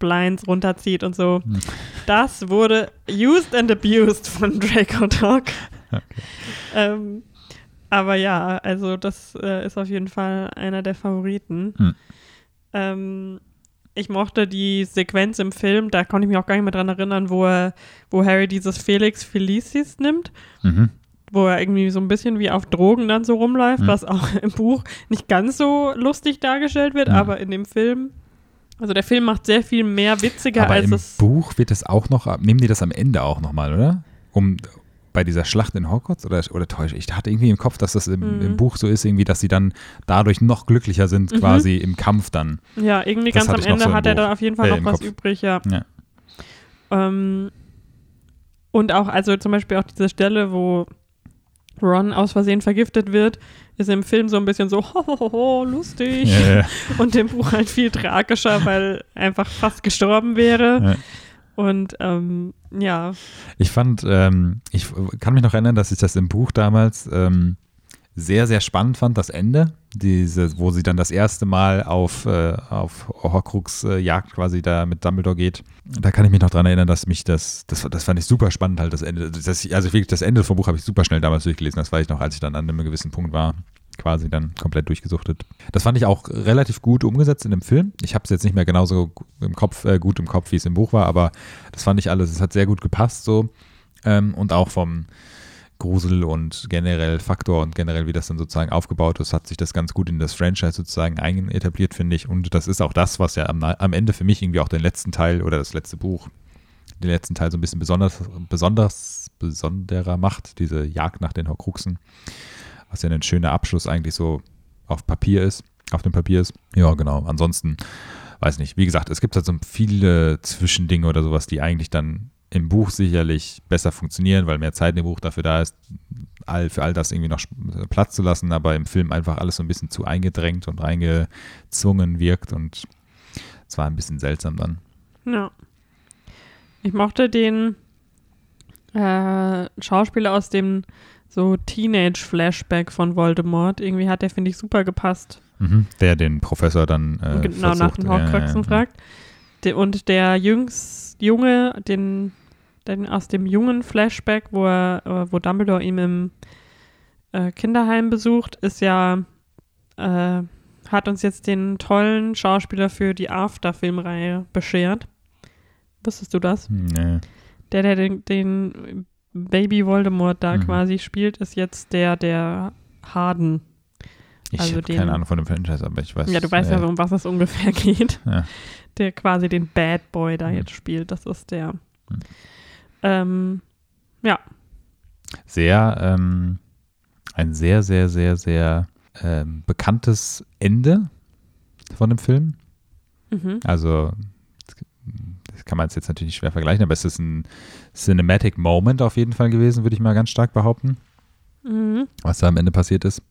Blinds runterzieht und so. Mhm. Das wurde used and abused von Draco Talk. Ähm, aber ja, also das äh, ist auf jeden Fall einer der Favoriten. Hm. Ähm, ich mochte die Sequenz im Film, da konnte ich mich auch gar nicht mehr dran erinnern, wo, er, wo Harry dieses Felix Felicis nimmt, Mhm. wo er irgendwie so ein bisschen wie auf Drogen dann so rumläuft, Hm. was auch im Buch nicht ganz so lustig dargestellt wird, Hm. aber in dem Film, also der Film macht sehr viel mehr witziger, Aber als im es. Buch wird es auch noch, nehmen die das am Ende auch nochmal, oder? Um bei dieser Schlacht in Hogwarts oder, oder täusche ich? Ich hatte irgendwie im Kopf, dass das im, Mhm. im Buch so ist, irgendwie, dass sie dann dadurch noch glücklicher sind, Mhm. quasi im Kampf dann. Ja, irgendwie Das ganz am Ende so hat er da auf jeden Fall Äh, noch was Kopf. übrig, ja. Ja. Ähm, und auch, also zum Beispiel auch diese Stelle, wo Ron aus Versehen vergiftet wird, ist im Film so ein bisschen so, hohoho, lustig. Ja, ja, Und im Buch halt viel tragischer, weil einfach fast gestorben wäre. ja. Und ähm, ja, Ich fand, ähm, ich kann mich noch erinnern, dass ich das im Buch damals ähm, sehr, sehr spannend fand, das Ende, diese, wo sie dann das erste Mal auf, äh, auf Horcrux äh, Jagd quasi da mit Dumbledore geht. Da kann ich mich noch dran erinnern, dass mich das, das, das fand ich super spannend halt, das Ende. Das, also wirklich das Ende vom Buch habe ich super schnell damals durchgelesen, das weiß ich noch, als ich dann an einem gewissen Punkt war quasi dann komplett durchgesuchtet. Das fand ich auch relativ gut umgesetzt in dem Film. Ich habe es jetzt nicht mehr genauso im Kopf, äh, gut im Kopf, wie es im Buch war, aber das fand ich alles, es hat sehr gut gepasst so. Ähm, und auch vom, Grusel und generell Faktor und generell, wie das dann sozusagen aufgebaut ist, hat sich das ganz gut in das Franchise sozusagen etabliert, finde ich. Und das ist auch das, was ja am, am, Ende für mich irgendwie auch den letzten Teil oder das letzte Buch, den letzten Teil so ein bisschen besonders, besonders, besonderer macht, diese Jagd nach den Horcruxen, was ja ein schöner Abschluss eigentlich so auf Papier ist, auf dem Papier ist. Ja, genau. Ansonsten, weiß nicht. Wie gesagt, es gibt halt so viele Zwischendinge oder sowas, die eigentlich dann im Buch sicherlich besser funktionieren, weil mehr Zeit im Buch dafür da ist, all, für all das irgendwie noch Platz zu lassen, aber im Film einfach alles so ein bisschen zu eingedrängt und reingezwungen wirkt und es war ein bisschen seltsam dann. Ja. Ich mochte den äh, Schauspieler aus dem so Teenage-Flashback von Voldemort. Irgendwie hat der, finde ich, super gepasst. Mhm, der den Professor dann äh, genau nach den Horcruxen ja, ja, fragt. De und der jüngst Junge, den denn aus dem jungen Flashback, wo, er, äh, wo Dumbledore ihn im äh, Kinderheim besucht, ist ja, äh, hat uns jetzt den tollen Schauspieler für die After-Filmreihe beschert. Wusstest du das? Nee. Der, der den, den Baby Voldemort da mhm. quasi spielt, ist jetzt der, der Harden. Ich also habe keine Ahnung von dem Franchise, aber ich weiß. Ja, du weißt äh, ja, um was es ungefähr geht. Ja. Der quasi den Bad Boy da mhm. jetzt spielt. Das ist der. Mhm. Ähm, ja. Sehr, ähm, ein sehr, sehr, sehr, sehr ähm, bekanntes Ende von dem Film. Mhm. Also, kann man jetzt natürlich schwer vergleichen, aber es ist ein Cinematic Moment auf jeden Fall gewesen, würde ich mal ganz stark behaupten. Mhm. Was da am Ende passiert ist.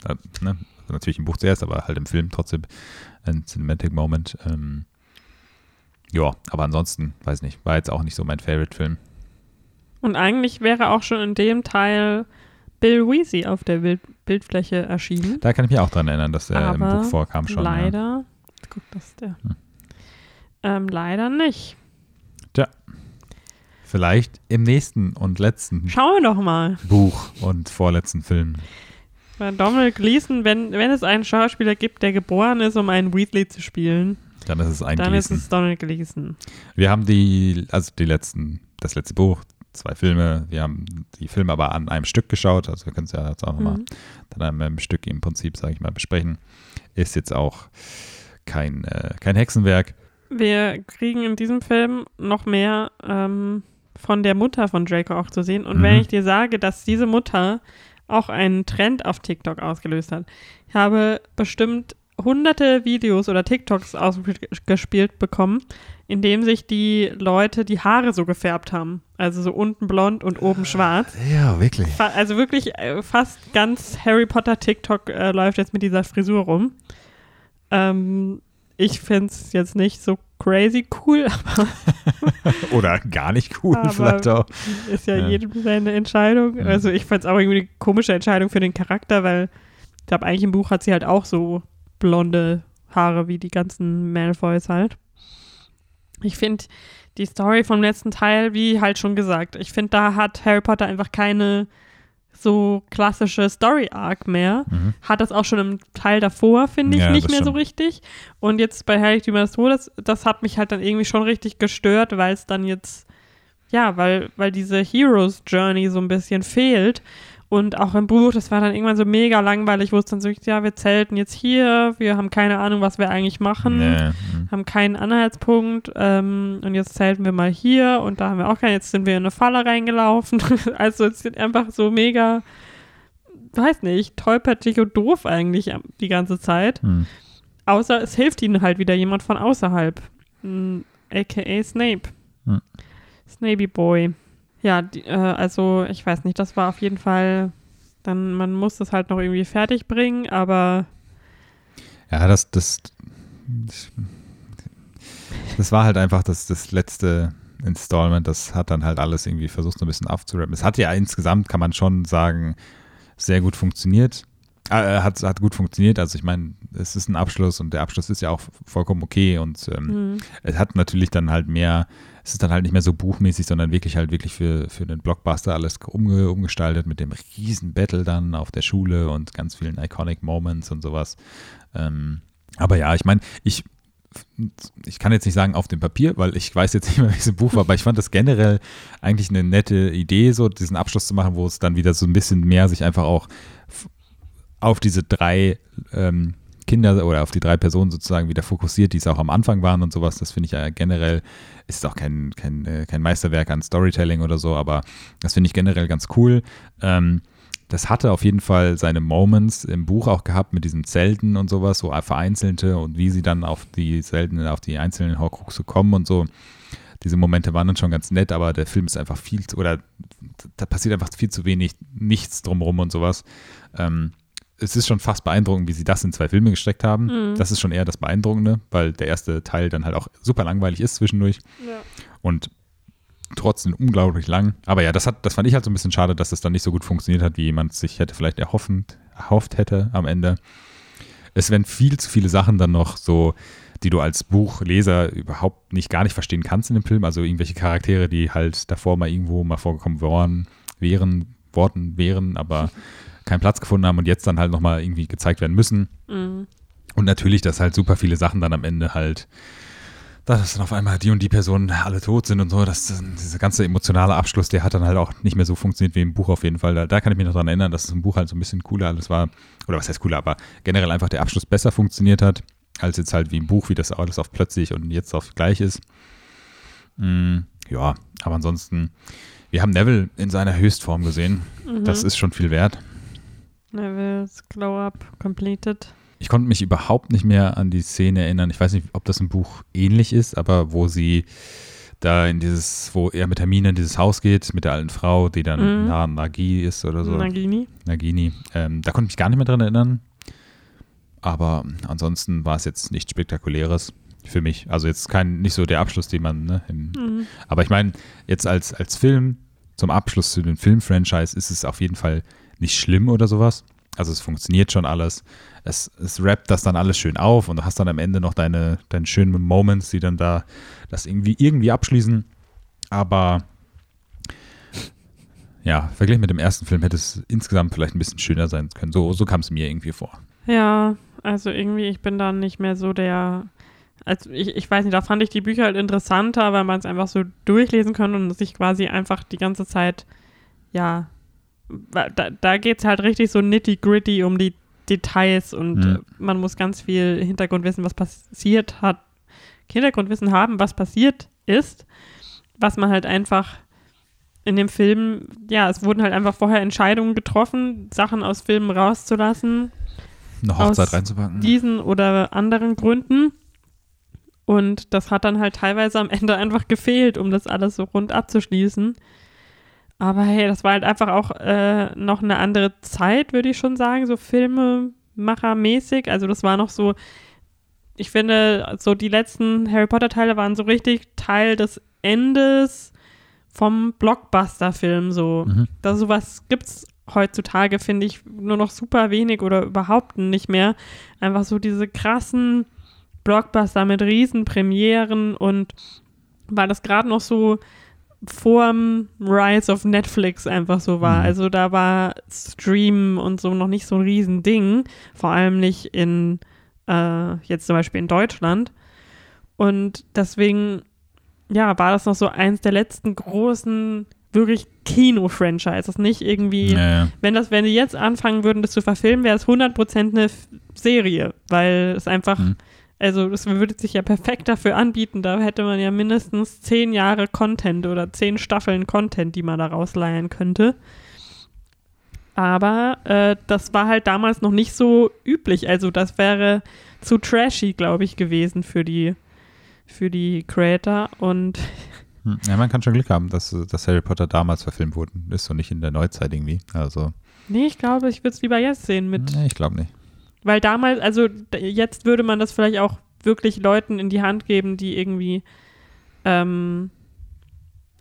Ne? also natürlich im Buch zuerst, aber halt im Film trotzdem ein Cinematic Moment. Ähm, ja, aber ansonsten, weiß nicht, war jetzt auch nicht so mein Favorite-Film. Und eigentlich wäre auch schon in dem Teil Bill Weezy auf der Bild Bildfläche erschienen. Da kann ich mich auch dran erinnern, dass er Aber im Buch vorkam schon. Leider, ja. guck, das ist der. Hm. Ähm, leider nicht. Tja. Vielleicht im nächsten und letzten Schauen wir doch mal. Buch und vorletzten Film. Bei Donald Gleason, wenn, wenn es einen Schauspieler gibt, der geboren ist, um einen Weasley zu spielen, dann ist es ein Dann Gleason. ist es Donald Gleason. Wir haben die, also die letzten, das letzte Buch, zwei Filme. Wir haben die Filme aber an einem Stück geschaut, also wir können es ja jetzt auch nochmal mhm. dann an einem Stück im Prinzip, sage ich mal, besprechen. Ist jetzt auch kein, äh, kein Hexenwerk. Wir kriegen in diesem Film noch mehr ähm, von der Mutter von Draco auch zu sehen. Und mhm. wenn ich dir sage, dass diese Mutter auch einen Trend auf TikTok ausgelöst hat, ich habe bestimmt hunderte Videos oder TikToks ausgespielt bekommen, in dem sich die Leute die Haare so gefärbt haben. Also so unten blond und oben schwarz. Ja, wirklich. Also wirklich äh, fast ganz Harry Potter TikTok äh, läuft jetzt mit dieser Frisur rum. Ähm, ich finde es jetzt nicht so crazy cool, aber. Oder gar nicht cool, vielleicht auch. Ist ja, ja. jedem seine Entscheidung. Mhm. Also ich fand es auch irgendwie eine komische Entscheidung für den Charakter, weil ich glaube, eigentlich im Buch hat sie halt auch so blonde Haare wie die ganzen Malfoys halt. Ich finde die Story vom letzten Teil, wie halt schon gesagt, ich finde, da hat Harry Potter einfach keine so klassische Story-Arc mehr. Mhm. Hat das auch schon im Teil davor, finde ich, ja, nicht mehr stimmt. so richtig. Und jetzt bei Heiligtümer des Todes, das hat mich halt dann irgendwie schon richtig gestört, weil es dann jetzt, ja, weil, weil diese Heroes Journey so ein bisschen fehlt. Und auch im Buch, das war dann irgendwann so mega langweilig, wo es dann so, ja, wir zelten jetzt hier, wir haben keine Ahnung, was wir eigentlich machen, nee. Mhm. haben keinen Anhaltspunkt ähm, und jetzt zelten wir mal hier und da haben wir auch keinen, jetzt sind wir in eine Falle reingelaufen. also es sind einfach so mega, weiß nicht, tollpatschig und doof eigentlich die ganze Zeit. Hm. Außer es hilft ihnen halt wieder jemand von außerhalb, aka Snape. Hm. Snapey Boy. Ja, die, äh, also ich weiß nicht, das war auf jeden Fall, dann, man muss das halt noch irgendwie fertig bringen, aber. Ja, das, das, das war halt einfach das, das letzte Installment, das hat dann halt alles irgendwie versucht, so ein bisschen aufzurappen. Es hat ja insgesamt, kann man schon sagen, sehr gut funktioniert. äh, hat, hat gut funktioniert. Also ich meine, es ist ein Abschluss und der Abschluss ist ja auch vollkommen okay und ähm, mhm. es hat natürlich dann halt mehr, es ist dann halt nicht mehr so buchmäßig, sondern wirklich halt wirklich für, für den Blockbuster alles umge, umgestaltet mit dem riesen Battle dann auf der Schule und ganz vielen iconic Moments und sowas. Ähm, aber ja, ich meine, ich ich kann jetzt nicht sagen auf dem Papier, weil ich weiß jetzt nicht mehr, welches Buch war, aber ich fand das generell eigentlich eine nette Idee, so diesen Abschluss zu machen, wo es dann wieder so ein bisschen mehr sich einfach auch auf diese drei ähm, Kinder oder auf die drei Personen sozusagen wieder fokussiert, die es auch am Anfang waren und sowas. Das finde ich ja generell, ist auch kein, kein, äh, kein Meisterwerk an Storytelling oder so, aber das finde ich generell ganz cool. Ähm, das hatte auf jeden Fall seine Moments im Buch auch gehabt mit diesen Zelten und sowas, so vereinzelte und wie sie dann auf die seltenen, auf die einzelnen Horcruxe kommen und so. Diese Momente waren dann schon ganz nett, aber der Film ist einfach viel, zu, oder da passiert einfach viel zu wenig, nichts drumherum und sowas. Ähm, es ist schon fast beeindruckend, wie sie das in zwei Filme gesteckt haben. Mhm. Das ist schon eher das Beeindruckende, weil der erste Teil dann halt auch super langweilig ist zwischendurch. Ja. Und trotzdem unglaublich lang. Aber ja, das hat, das fand ich halt so ein bisschen schade, dass es dann nicht so gut funktioniert hat, wie jemand sich hätte vielleicht erhoffend, erhofft hätte am Ende. Es werden viel zu viele Sachen dann noch so, die du als Buchleser überhaupt nicht gar nicht verstehen kannst in dem Film. Also irgendwelche Charaktere, die halt davor mal irgendwo mal vorgekommen waren, wären, Worten wären, aber keinen Platz gefunden haben und jetzt dann halt nochmal irgendwie gezeigt werden müssen. Mhm. Und natürlich, dass halt super viele Sachen dann am Ende halt dass dann auf einmal die und die Personen alle tot sind und so, dass dieser ganze emotionale Abschluss, der hat dann halt auch nicht mehr so funktioniert wie im Buch auf jeden Fall. Da, da kann ich mich noch daran erinnern, dass es im Buch halt so ein bisschen cooler alles war. Oder was heißt cooler, aber generell einfach der Abschluss besser funktioniert hat, als jetzt halt wie im Buch, wie das alles auf plötzlich und jetzt auf gleich ist. Mm, ja, aber ansonsten, wir haben Neville in seiner Höchstform gesehen. Mhm. Das ist schon viel wert. Neville's Glow-Up completed. Ich konnte mich überhaupt nicht mehr an die Szene erinnern. Ich weiß nicht, ob das im Buch ähnlich ist, aber wo sie da in dieses, wo er mit Hermine in dieses Haus geht, mit der alten Frau, die dann mhm. nah Nagi ist oder so. Nagini. Nagini. Ähm, da konnte ich mich gar nicht mehr dran erinnern. Aber ansonsten war es jetzt nichts Spektakuläres für mich. Also jetzt kein, nicht so der Abschluss, den man, ne, im, mhm. aber ich meine, jetzt als, als Film, zum Abschluss zu dem Film-Franchise ist es auf jeden Fall nicht schlimm oder sowas. Also es funktioniert schon alles. Es, es rappt das dann alles schön auf und du hast dann am Ende noch deine, deine schönen Moments, die dann da das irgendwie, irgendwie abschließen. Aber ja, verglichen mit dem ersten Film hätte es insgesamt vielleicht ein bisschen schöner sein können. So, so kam es mir irgendwie vor. Ja, also irgendwie, ich bin dann nicht mehr so der. Also ich, ich weiß nicht, da fand ich die Bücher halt interessanter, weil man es einfach so durchlesen kann und sich quasi einfach die ganze Zeit, ja, da, da geht es halt richtig so nitty-gritty um die Details und mhm. man muss ganz viel Hintergrundwissen, was passiert hat, Hintergrundwissen haben, was passiert ist, was man halt einfach in dem Film, ja, es wurden halt einfach vorher Entscheidungen getroffen, Sachen aus Filmen rauszulassen. Eine Hochzeit reinzupacken. Diesen oder anderen Gründen. Und das hat dann halt teilweise am Ende einfach gefehlt, um das alles so rund abzuschließen. Aber hey, das war halt einfach auch äh, noch eine andere Zeit, würde ich schon sagen, so Filmemachermäßig. Also das war noch so, ich finde, so die letzten Harry Potter-Teile waren so richtig Teil des Endes vom Blockbuster-Film. So. Mhm. Da sowas gibt's heutzutage, finde ich, nur noch super wenig oder überhaupt nicht mehr. Einfach so diese krassen Blockbuster mit Riesenpremieren und war das gerade noch so vorm Rise of Netflix einfach so war. Mhm. Also da war Stream und so noch nicht so ein Riesending, vor allem nicht in äh, jetzt zum Beispiel in Deutschland. Und deswegen, ja, war das noch so eins der letzten großen wirklich Kino-Franchises, nicht irgendwie, naja. wenn das, wenn die jetzt anfangen würden, das zu verfilmen, wäre es 100% eine Serie, weil es einfach mhm also das würde sich ja perfekt dafür anbieten. Da hätte man ja mindestens zehn Jahre Content oder zehn Staffeln Content, die man da rausleihen könnte. Aber äh, das war halt damals noch nicht so üblich. Also das wäre zu trashy, glaube ich, gewesen für die, für die Creator. Und hm, ja, man kann schon Glück haben, dass, dass Harry Potter damals verfilmt wurde. Ist so nicht in der Neuzeit irgendwie. Also. Nee, ich glaube, ich würde es lieber jetzt sehen mit. Nee, ich glaube nicht. Weil damals, also jetzt würde man das vielleicht auch wirklich Leuten in die Hand geben, die irgendwie ähm,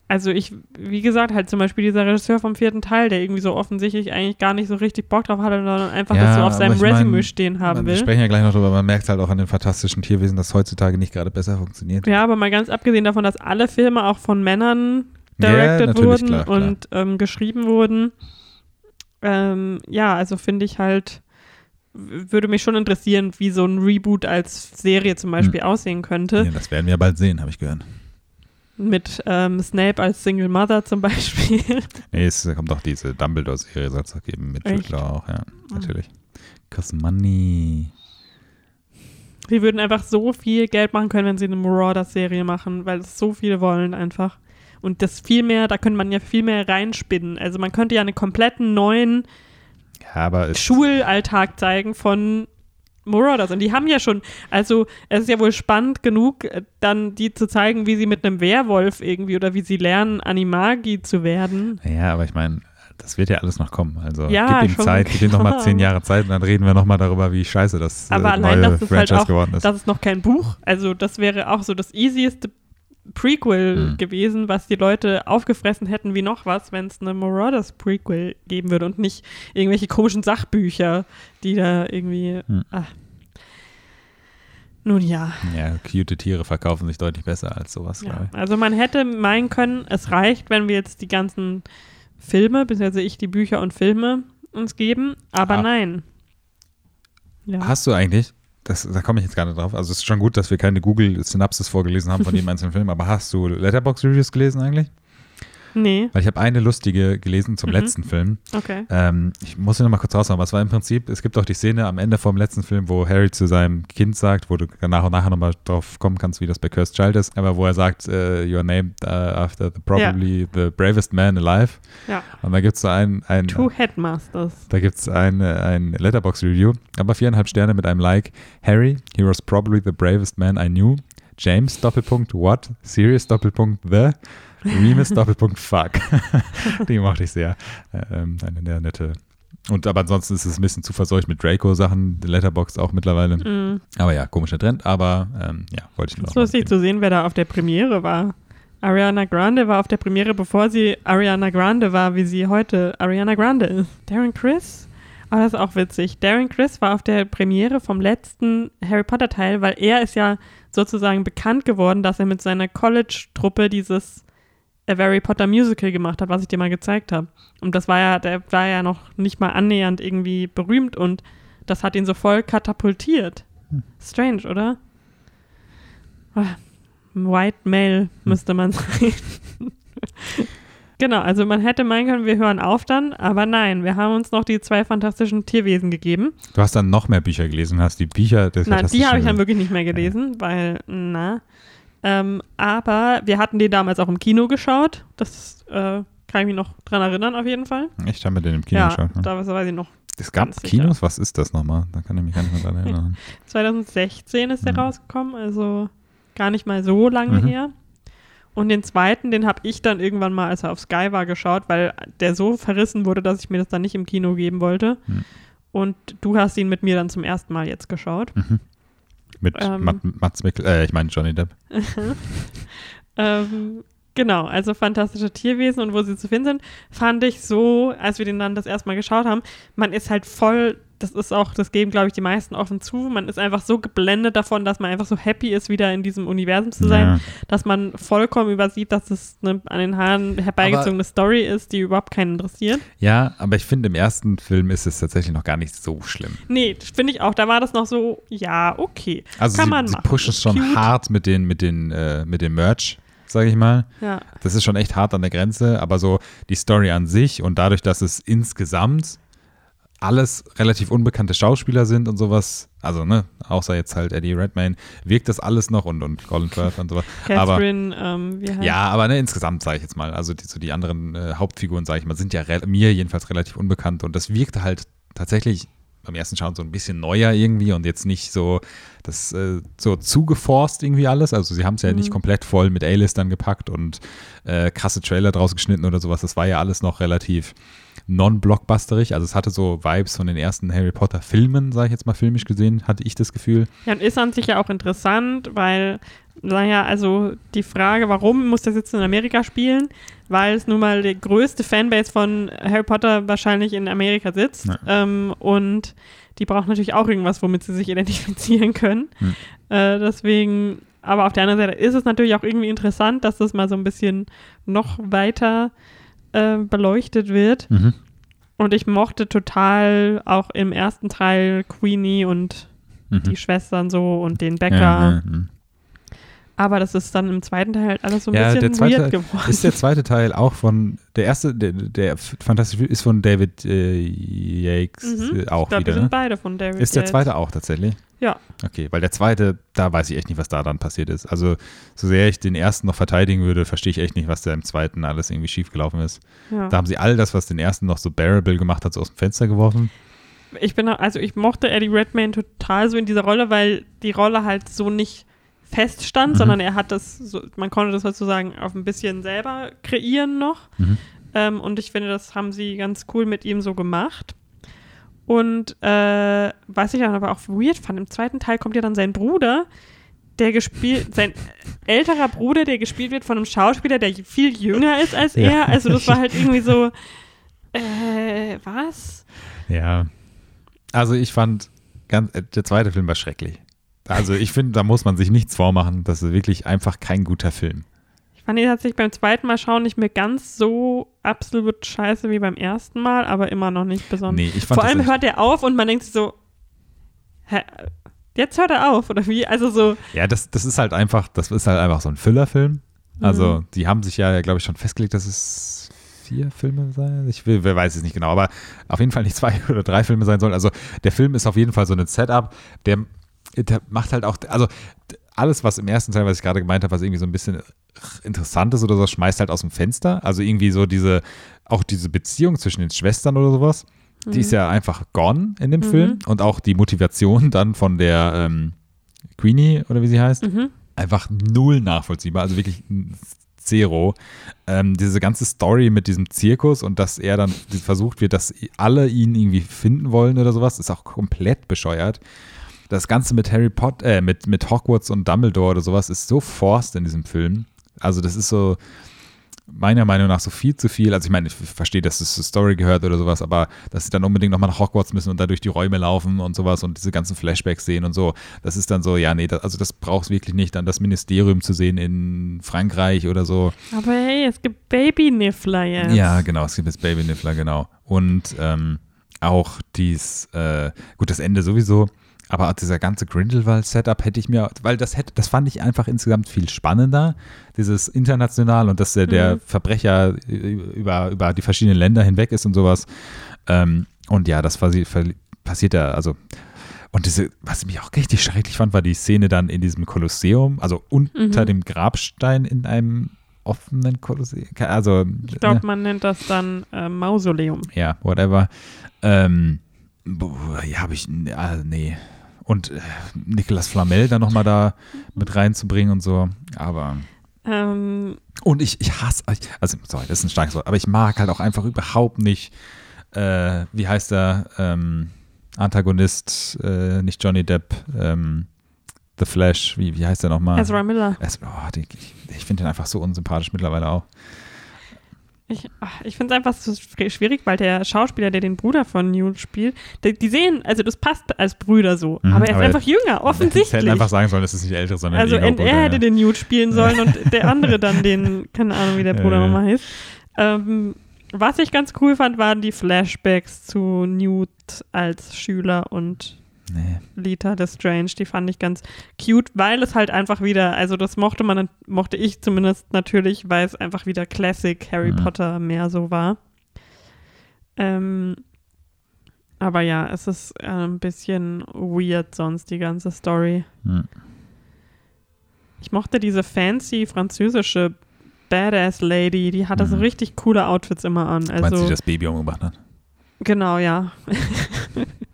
also ich, wie gesagt, halt zum Beispiel dieser Regisseur vom vierten Teil, der irgendwie so offensichtlich eigentlich gar nicht so richtig Bock drauf hatte, sondern einfach Ja, das so auf seinem Resume stehen haben Man, wir will. sprechen ja gleich noch drüber, man merkt halt auch an den fantastischen Tierwesen, dass heutzutage nicht gerade besser funktioniert. Ja, aber mal ganz abgesehen davon, dass alle Filme auch von Männern Ja, directed natürlich, wurden klar, klar. und ähm, geschrieben wurden. Ähm, ja, also finde ich halt, würde mich schon interessieren, wie so ein Reboot als Serie zum Beispiel aussehen könnte. Ja, das werden wir bald sehen, habe ich gehört. Mit ähm, Snape als Single Mother zum Beispiel. Nee, es kommt auch diese Dumbledore-Serie, soll es auch geben, mit Law auch, ja, natürlich. Cause money. Sie würden einfach so viel Geld machen können, wenn sie eine Marauders-Serie machen, weil es so viele wollen einfach. Und das viel mehr, da könnte man ja viel mehr reinspinnen. Also man könnte ja einen kompletten neuen Ja, aber Schulalltag zeigen von Marauders. Und die haben ja schon, also es ist ja wohl spannend genug, äh, dann die zu zeigen, wie sie mit einem Werwolf irgendwie oder wie sie lernen, Animagi zu werden. ja, aber ich meine, das wird ja alles noch kommen. Also Ja, gib ihm Zeit, gib ihm nochmal zehn Jahre Zeit und dann reden wir nochmal darüber, wie scheiße das äh, Aber allein, neue dass es halt Franchise auch, geworden ist. das ist noch kein Buch. Also das wäre auch so das easieste Prequel Mhm. gewesen, was die Leute aufgefressen hätten wie noch was, wenn es eine Marauders Prequel geben würde und nicht irgendwelche komischen Sachbücher, die da irgendwie. Mhm. Ah. Nun ja. ja, cute Tiere verkaufen sich deutlich besser als sowas, ja. glaube ich. Also man hätte meinen können, es reicht, wenn wir jetzt die ganzen Filme, beziehungsweise ich die Bücher und Filme uns geben, aber Ah. nein. Ja. Hast du eigentlich, das, da komme ich jetzt gerade drauf, also es ist schon gut, dass wir keine Google-Synapsis vorgelesen haben von jedem einzelnen Film, aber hast du Letterbox-Reviews gelesen eigentlich? Nee, Weil ich habe eine lustige gelesen zum Mhm. letzten Film. okay. Ähm, ich muss sie noch mal kurz raushauen, aber es war im Prinzip, es gibt auch die Szene am Ende vom letzten Film, wo Harry zu seinem Kind sagt, wo du nach und nachher nochmal drauf kommen kannst, wie das bei Cursed Child ist, aber wo er sagt, äh, you are named uh, after the probably the bravest man alive. Ja. Und da gibt es so ein, ein Two Headmasters. da gibt es ein, ein Letterbox-Review, aber viereinhalb Sterne mit einem Like. Harry, he was probably the bravest man I knew. James, Doppelpunkt, what? Sirius, Doppelpunkt, the. Remus, Doppelpunkt, fuck. Die mochte ich sehr. Ähm, eine sehr nette. Und aber ansonsten ist es ein bisschen zu verseucht mit Draco-Sachen, Letterbox auch mittlerweile. Mhm. Aber ja, komischer Trend, aber ähm, ja, wollte ich nur Es ist lustig zu sehen, wer da auf der Premiere war. Ariana Grande war auf der Premiere, bevor sie Ariana Grande war, wie sie heute Ariana Grande ist. Darren Chris? Aber das ist auch witzig. Darren Chris war auf der Premiere vom letzten Harry Potter Teil, weil er ist ja sozusagen bekannt geworden, dass er mit seiner College-Truppe dieses A Harry Potter Musical gemacht hat, was ich dir mal gezeigt habe. Und das war ja, der war ja noch nicht mal annähernd irgendwie berühmt und das hat ihn so voll katapultiert. Strange, oder? Ah, White Male müsste man sagen. genau, also man hätte meinen können, wir hören auf dann, aber nein, wir haben uns noch die zwei fantastischen Tierwesen gegeben. Du hast dann noch mehr Bücher gelesen, hast die Bücher des Nein, die habe ich dann wirklich nicht mehr gelesen, weil, na. Ähm, aber wir hatten die damals auch im Kino geschaut. Das äh, kann ich mich noch dran erinnern, auf jeden Fall. Echt, haben wir den im Kino ja, geschaut. Ne? da weiß ich noch. Es gab ganz sicher. Kinos? Was ist das nochmal? Da kann ich mich gar nicht mehr dran erinnern. 2016 ist der Mhm. rausgekommen, also gar nicht mal so lange Mhm. her. Und den zweiten, den habe ich dann irgendwann mal, als er auf Sky war, geschaut, weil der so verrissen wurde, dass ich mir das dann nicht im Kino geben wollte. Mhm. Und du hast ihn mit mir dann zum ersten Mal jetzt geschaut. Mhm. Mit Ähm. Mats Mikkel, äh, ich meine Johnny Depp. ähm, genau, also fantastische Tierwesen und wo sie zu finden sind, fand ich so, als wir den dann das erste Mal geschaut haben, man ist halt voll, das ist auch, das geben, glaube ich, die meisten offen zu, man ist einfach so geblendet davon, dass man einfach so happy ist, wieder in diesem Universum zu sein, Ja. dass man vollkommen übersieht, dass es eine an den Haaren herbeigezogene Story ist, die überhaupt keinen interessiert. ja, aber ich finde, im ersten Film ist es tatsächlich noch gar nicht so schlimm. Nee, finde ich auch, da war das noch so, ja, okay. Also Kann sie, man sie machen. pushen Ist schon cute. hart mit den, mit den, äh, mit dem Merch, sage ich mal. Ja, Das ist schon echt hart an der Grenze, aber so die Story an sich und dadurch, dass es insgesamt alles relativ unbekannte Schauspieler sind und sowas, also ne, außer jetzt halt Eddie Redmayne, wirkt das alles noch und, und Colin Firth und sowas. Aber Catherine, ähm, wie heißt ja, aber ne, insgesamt sage ich jetzt mal, also die, so die anderen äh, Hauptfiguren, sage ich mal, sind ja mir jedenfalls relativ unbekannt und das wirkte halt tatsächlich beim ersten Schauen so ein bisschen neuer irgendwie und jetzt nicht so das äh, so zugeforst irgendwie alles. Also sie haben es ja Mhm. nicht komplett voll mit A-Listern gepackt und äh, krasse Trailer draus geschnitten oder sowas. Das war ja alles noch relativ non-blockbusterig. Also es hatte so Vibes von den ersten Harry Potter Filmen, sage ich jetzt mal filmisch gesehen, hatte ich das Gefühl. Ja, und ist an sich ja auch interessant, weil, naja, also die Frage, warum muss das jetzt in Amerika spielen? Weil es nun mal die größte Fanbase von Harry Potter wahrscheinlich in Amerika sitzt. Ja. Ähm, und die braucht natürlich auch irgendwas, womit sie sich identifizieren können. Hm. Äh, deswegen, aber auf der anderen Seite ist es natürlich auch irgendwie interessant, dass das mal so ein bisschen noch weiter äh, beleuchtet wird. Mhm. Und ich mochte total auch im ersten Teil Queenie und Mhm. die Schwestern so und den Bäcker. Ja, ja, mhm. Aber das ist dann im zweiten Teil halt alles so ein Ja, bisschen der zweite weird geworden. Ist der zweite Teil auch von, der erste, der, der Fantastische ist von David äh, Yates Mhm. äh, auch ich glaube, die wieder, sind ne? beide von David. Ist der Yates. zweite auch tatsächlich? Ja. Okay, weil der zweite, da weiß ich echt nicht, was da dann passiert ist. Also, so sehr ich den ersten noch verteidigen würde, verstehe ich echt nicht, was da im zweiten alles irgendwie schiefgelaufen ist. ja. Da haben sie all das, was den ersten noch so bearable gemacht hat, so aus dem Fenster geworfen. Ich bin, auch- also ich mochte Eddie Redmayne total so in dieser Rolle, weil die Rolle halt so nicht feststand, Mhm. sondern er hat das, so, man konnte das sozusagen auf ein bisschen selber kreieren noch. Mhm. Ähm, und ich finde, das haben sie ganz cool mit ihm so gemacht. Und äh, was ich dann aber auch weird fand, im zweiten Teil kommt ja dann sein Bruder, der gespielt, sein älterer Bruder, der gespielt wird von einem Schauspieler, der viel jünger ist als Ja. er. Also das war halt irgendwie so, äh, was? Ja. Also, ich fand, ganz, äh, der zweite Film war schrecklich. Also, ich finde, da muss man sich nichts vormachen. Das ist wirklich einfach kein guter Film. Ich fand ihn tatsächlich beim zweiten Mal schauen nicht mehr ganz so absolut scheiße wie beim ersten Mal, aber immer noch nicht besonders. Nee, ich fand Vor allem hört er auf und man denkt sich so, hä, jetzt hört er auf, oder wie? Also so, Ja, das, das ist halt einfach, das ist halt einfach so ein Füllerfilm. Also, Mhm. die haben sich ja, glaube ich, schon festgelegt, dass es vier Filme sein. Ich will, wer weiß es nicht genau, aber auf jeden Fall nicht zwei oder drei Filme sein sollen. Also, der Film ist auf jeden Fall so ein Setup, der macht halt auch, also alles, was im ersten Teil, was ich gerade gemeint habe, was irgendwie so ein bisschen interessant ist oder so, schmeißt halt aus dem Fenster. Also irgendwie so diese, auch diese Beziehung zwischen den Schwestern oder sowas, die ist ja einfach gone in dem Mhm. Film. Und auch die Motivation dann von der ähm, Queenie oder wie sie heißt, mhm. einfach null nachvollziehbar, also wirklich zero. Ähm, diese ganze Story mit diesem Zirkus und dass er dann versucht wird, dass alle ihn irgendwie finden wollen oder sowas, ist auch komplett bescheuert. Das Ganze mit Harry Potter, äh, mit, mit Hogwarts und Dumbledore oder sowas ist so forced in diesem Film. Also das ist so meiner Meinung nach so viel zu viel. Also ich meine, ich verstehe, dass es zur Story gehört oder sowas, aber dass sie dann unbedingt nochmal nach Hogwarts müssen und da durch die Räume laufen und sowas und diese ganzen Flashbacks sehen und so, das ist dann so, ja, nee, das, also das brauchst wirklich nicht, dann das Ministerium zu sehen in Frankreich oder so. Aber hey, es gibt Baby-Niffler jetzt. Ja, genau, es gibt jetzt Baby Niffler, genau. Und ähm, auch dies, äh, gut, das Ende sowieso, aber dieser ganze Grindelwald-Setup hätte ich mir, weil das hätte, das fand ich einfach insgesamt viel spannender, dieses international und dass der, der Mhm. Verbrecher über, über die verschiedenen Länder hinweg ist und sowas. Ähm, und ja, das passiert ja, also und diese, was ich mich auch richtig schrecklich fand, war die Szene dann in diesem Kolosseum, also unter Mhm. dem Grabstein in einem offenen Kolosseum. Also, Ich glaube, man nennt das dann äh, Mausoleum. ja, whatever. Ähm, ja, habe ich, ah, nee. Und äh, Nicolas Flamel dann nochmal da mit reinzubringen und so. Aber. Ähm, Und ich, ich hasse, also, sorry, das ist ein starkes Wort, aber ich mag halt auch einfach überhaupt nicht, äh, wie heißt der, ähm, Antagonist, äh, nicht Johnny Depp, ähm, The Flash, wie, wie heißt der nochmal? Ezra Miller. Ezra, oh, ich ich finde den einfach so unsympathisch mittlerweile auch. Ich, ach, ich finde es einfach so schw- schwierig, weil der Schauspieler, der den Bruder von Newt spielt, die, die sehen, also das passt als Brüder so, Mhm, aber er ist aber einfach jünger, Sie hätten offensichtlich. einfach sagen sollen, es ist nicht älter, sondern Also Bruder, er hätte den Newt spielen sollen und der andere dann den, keine Ahnung, wie der Bruder ja. nochmal heißt. Ähm, was ich ganz cool fand, waren die Flashbacks zu Newt als Schüler und Nee. Lita Lestrange. Die fand ich ganz cute, weil es halt einfach wieder, also das mochte man, mochte ich zumindest natürlich, weil es einfach wieder Classic Harry Mhm. Potter mehr so war. Ähm, aber ja, es ist äh, ein bisschen weird sonst, die ganze Story. Hm. Ich mochte diese fancy französische Badass Lady, die hatte so Mhm. richtig coole Outfits immer an. Meinst du, Also die das Baby umgebracht hat? genau, ja.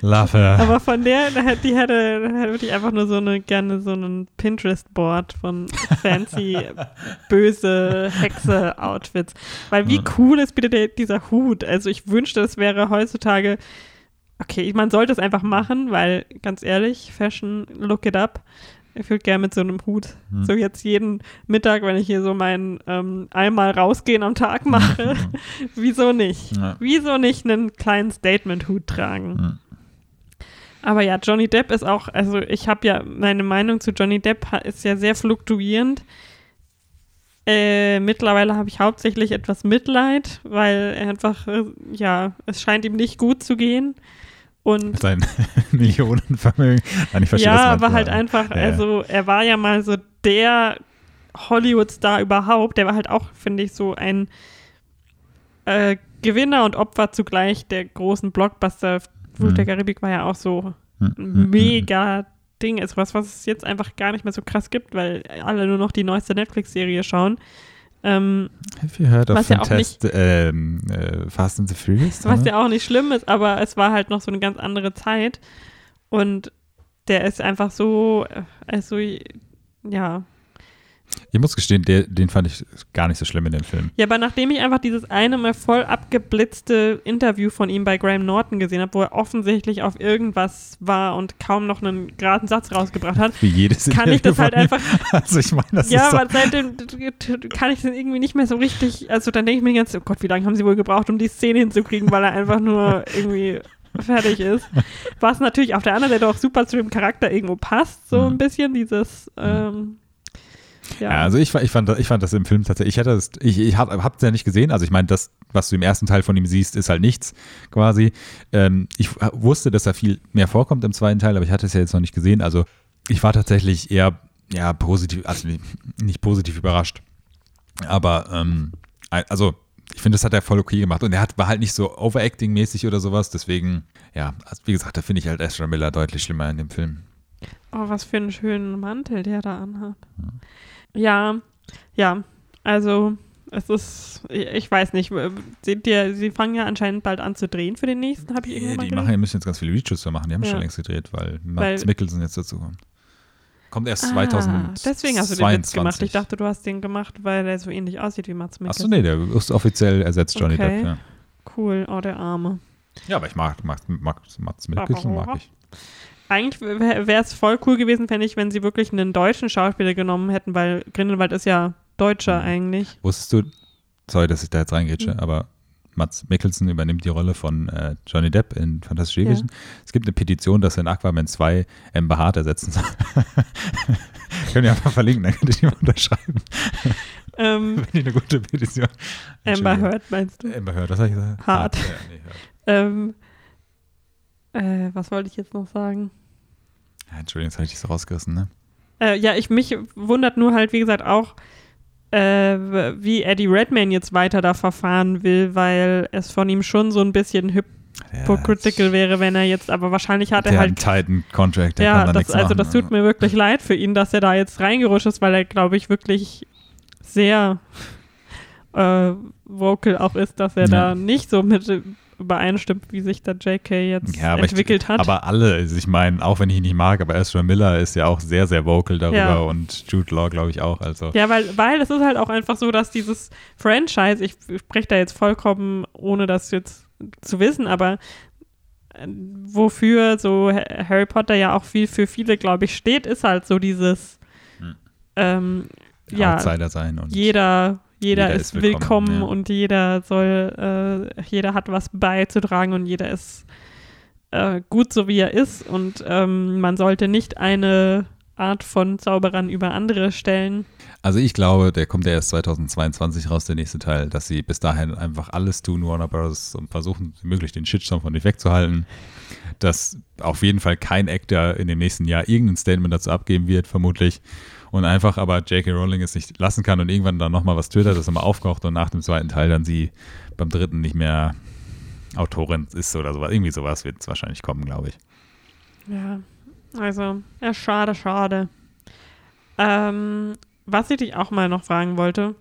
Love her. Aber von der, die hätte, wirklich einfach nur so eine, gerne so ein Pinterest-Board von fancy, böse Hexe-Outfits. Weil wie cool ist bitte der, dieser Hut? Also ich wünschte, es wäre heutzutage, okay, man sollte es einfach machen, weil, ganz ehrlich, Fashion, look it up. Ich würde gerne mit so einem Hut, Hm. so jetzt jeden Mittag, wenn ich hier so mein ähm, einmal rausgehen am Tag mache, wieso nicht? Ja. Wieso nicht einen kleinen Statement-Hut tragen? Hm. Aber ja, Johnny Depp ist auch, also ich habe ja, meine Meinung zu Johnny Depp ist ja sehr fluktuierend. Äh, mittlerweile habe ich hauptsächlich etwas Mitleid, weil er einfach, äh, ja, es scheint ihm nicht gut zu gehen. Und Sein Millionenvermögen. Nein, ich verstehe, ja, aber halt einfach, Ja, also er war ja mal so der Hollywood-Star überhaupt. Der war halt auch, finde ich, so ein äh, Gewinner und Opfer zugleich der großen Blockbuster. Fluch Mhm. der Karibik war ja auch so Hm, ein hm, hm, mega Ding. Ist was, was es jetzt einfach gar nicht mehr so krass gibt, weil alle nur noch die neueste Netflix-Serie schauen. Ähm, Have you heard of Was ja auch Fantast ähm, äh, Fast and the Furious? Was ja auch nicht schlimm ist, aber es war halt noch so eine ganz andere Zeit. Und der ist einfach so, äh, also, ja. Ich muss gestehen, der, den fand ich gar nicht so schlimm in dem Film. Ja, aber nachdem ich einfach dieses eine mal voll abgeblitzte Interview von ihm bei Graham Norton gesehen habe, wo er offensichtlich auf irgendwas war und kaum noch einen geraden Satz rausgebracht hat, Wie jedes kann ich Interview das halt einfach Also ich meine, das Ja, ist doch, aber seitdem kann ich das irgendwie nicht mehr so richtig, also dann denke ich mir Zeit, oh Gott, wie lange haben sie wohl gebraucht, um die Szene hinzukriegen, weil er einfach nur irgendwie fertig ist. Was natürlich auf der anderen Seite auch super zu dem Charakter irgendwo passt, so Mhm. ein bisschen, dieses, ähm, ja. Ja, also ich, ich, fand, ich fand das im Film tatsächlich, ich hätte das, ich, ich hab, hab's ja nicht gesehen, also ich meine, das, was du im ersten Teil von ihm siehst, ist halt nichts quasi. Ähm, ich wusste, dass er viel mehr vorkommt im zweiten Teil, aber ich hatte es ja jetzt noch nicht gesehen, also ich war tatsächlich eher, ja, positiv, also nicht, positiv überrascht, aber, ähm, also ich finde, das hat er voll okay gemacht und er hat, war halt nicht so Overacting-mäßig oder sowas, deswegen, ja, also wie gesagt, da finde ich halt Ezra Miller deutlich schlimmer in dem Film. Oh, was für einen schönen Mantel der da anhat. Ja, ja, also es ist, ich weiß nicht, seht ihr, sie fangen ja anscheinend bald an zu drehen für den nächsten, habe ich irgendwo Ja, mal die machen, die müssen jetzt ganz viele Reshoots machen. Die haben Ja. schon längst gedreht, weil Mads Mikkelsen jetzt dazu kommt. Kommt erst Ah, 2022. Deswegen hast du den Witz gemacht. Ich dachte, du hast den gemacht, weil er so ähnlich aussieht wie Mats Mikkelsen. Achso, nee, der ist offiziell ersetzt Johnny Okay. Depp. Ja. Cool, oh, der Arme. ja, aber ich mag, mag, mag Mats Mikkelsen, mag ich. Eigentlich wäre es voll cool gewesen, fände ich, wenn sie wirklich einen deutschen Schauspieler genommen hätten, weil Grindelwald ist ja Deutscher Mhm. eigentlich. Wusstest du, sorry, dass ich da jetzt reingrätsche, Mhm. aber Mats Mikkelsen übernimmt die Rolle von äh, Johnny Depp in Fantastische Ja. Tierwesen. Es gibt eine Petition, dass er in Aquaman 2 Amber Hart ersetzen soll. Können wir einfach verlinken, dann könnt ihr die mal unterschreiben. Ähm, Wenn die eine gute Petition. Amber. Heard meinst du? Amber Heard, was habe ich gesagt? Hart. Ja, nee, Heard. Ähm, äh, was wollte ich jetzt noch sagen? Ja, Entschuldigung, jetzt habe ich dich so rausgerissen, ne? Äh, ja, ich mich wundert nur halt, wie gesagt, auch, äh, wie Eddie Redmayne jetzt weiter da verfahren will, weil es von ihm schon so ein bisschen hypocritical wäre, wenn er jetzt, aber wahrscheinlich hat er halt hat einen Titan-Contract, der ja, kann da das, also das tut mir wirklich leid für ihn, dass er da jetzt reingerutscht ist, weil er, glaube ich, wirklich sehr äh, vocal auch ist, dass er Ja. da nicht so mit übereinstimmt, wie sich da JK jetzt ja, entwickelt ich, hat. Aber alle, also ich meine, auch wenn ich ihn nicht mag, aber Ezra Miller ist ja auch sehr, sehr vocal darüber Ja. und Jude Law, glaube ich, auch. Also ja, weil, weil es ist halt auch einfach so, dass dieses Franchise, ich spreche da jetzt vollkommen, ohne das jetzt zu wissen, aber äh, wofür so Ha- Harry Potter ja auch viel für viele, glaube ich, steht, ist halt so dieses Hm. ähm, ja, Outsider sein und jeder, jeder, jeder ist willkommen, willkommen, ja. und jeder soll, äh, jeder hat was beizutragen und jeder ist äh, gut so wie er ist und ähm, man sollte nicht eine Art von Zauberern über andere stellen. Also ich glaube, der kommt ja erst 2022 raus, der nächste Teil, dass sie bis dahin einfach alles tun, Warner Bros. und versuchen, möglich den Shitstorm von sich wegzuhalten. Dass auf jeden Fall kein Actor in dem nächsten Jahr irgendein Statement dazu abgeben wird, vermutlich. Und einfach aber J.K. Rowling es nicht lassen kann und irgendwann dann nochmal was twittert, das nochmal aufkocht und nach dem zweiten Teil dann sie beim dritten nicht mehr Autorin ist oder sowas. Irgendwie sowas wird es wahrscheinlich kommen, glaube ich. Ja, also, ja, schade, schade. Ähm, was ich dich auch mal noch fragen wollte,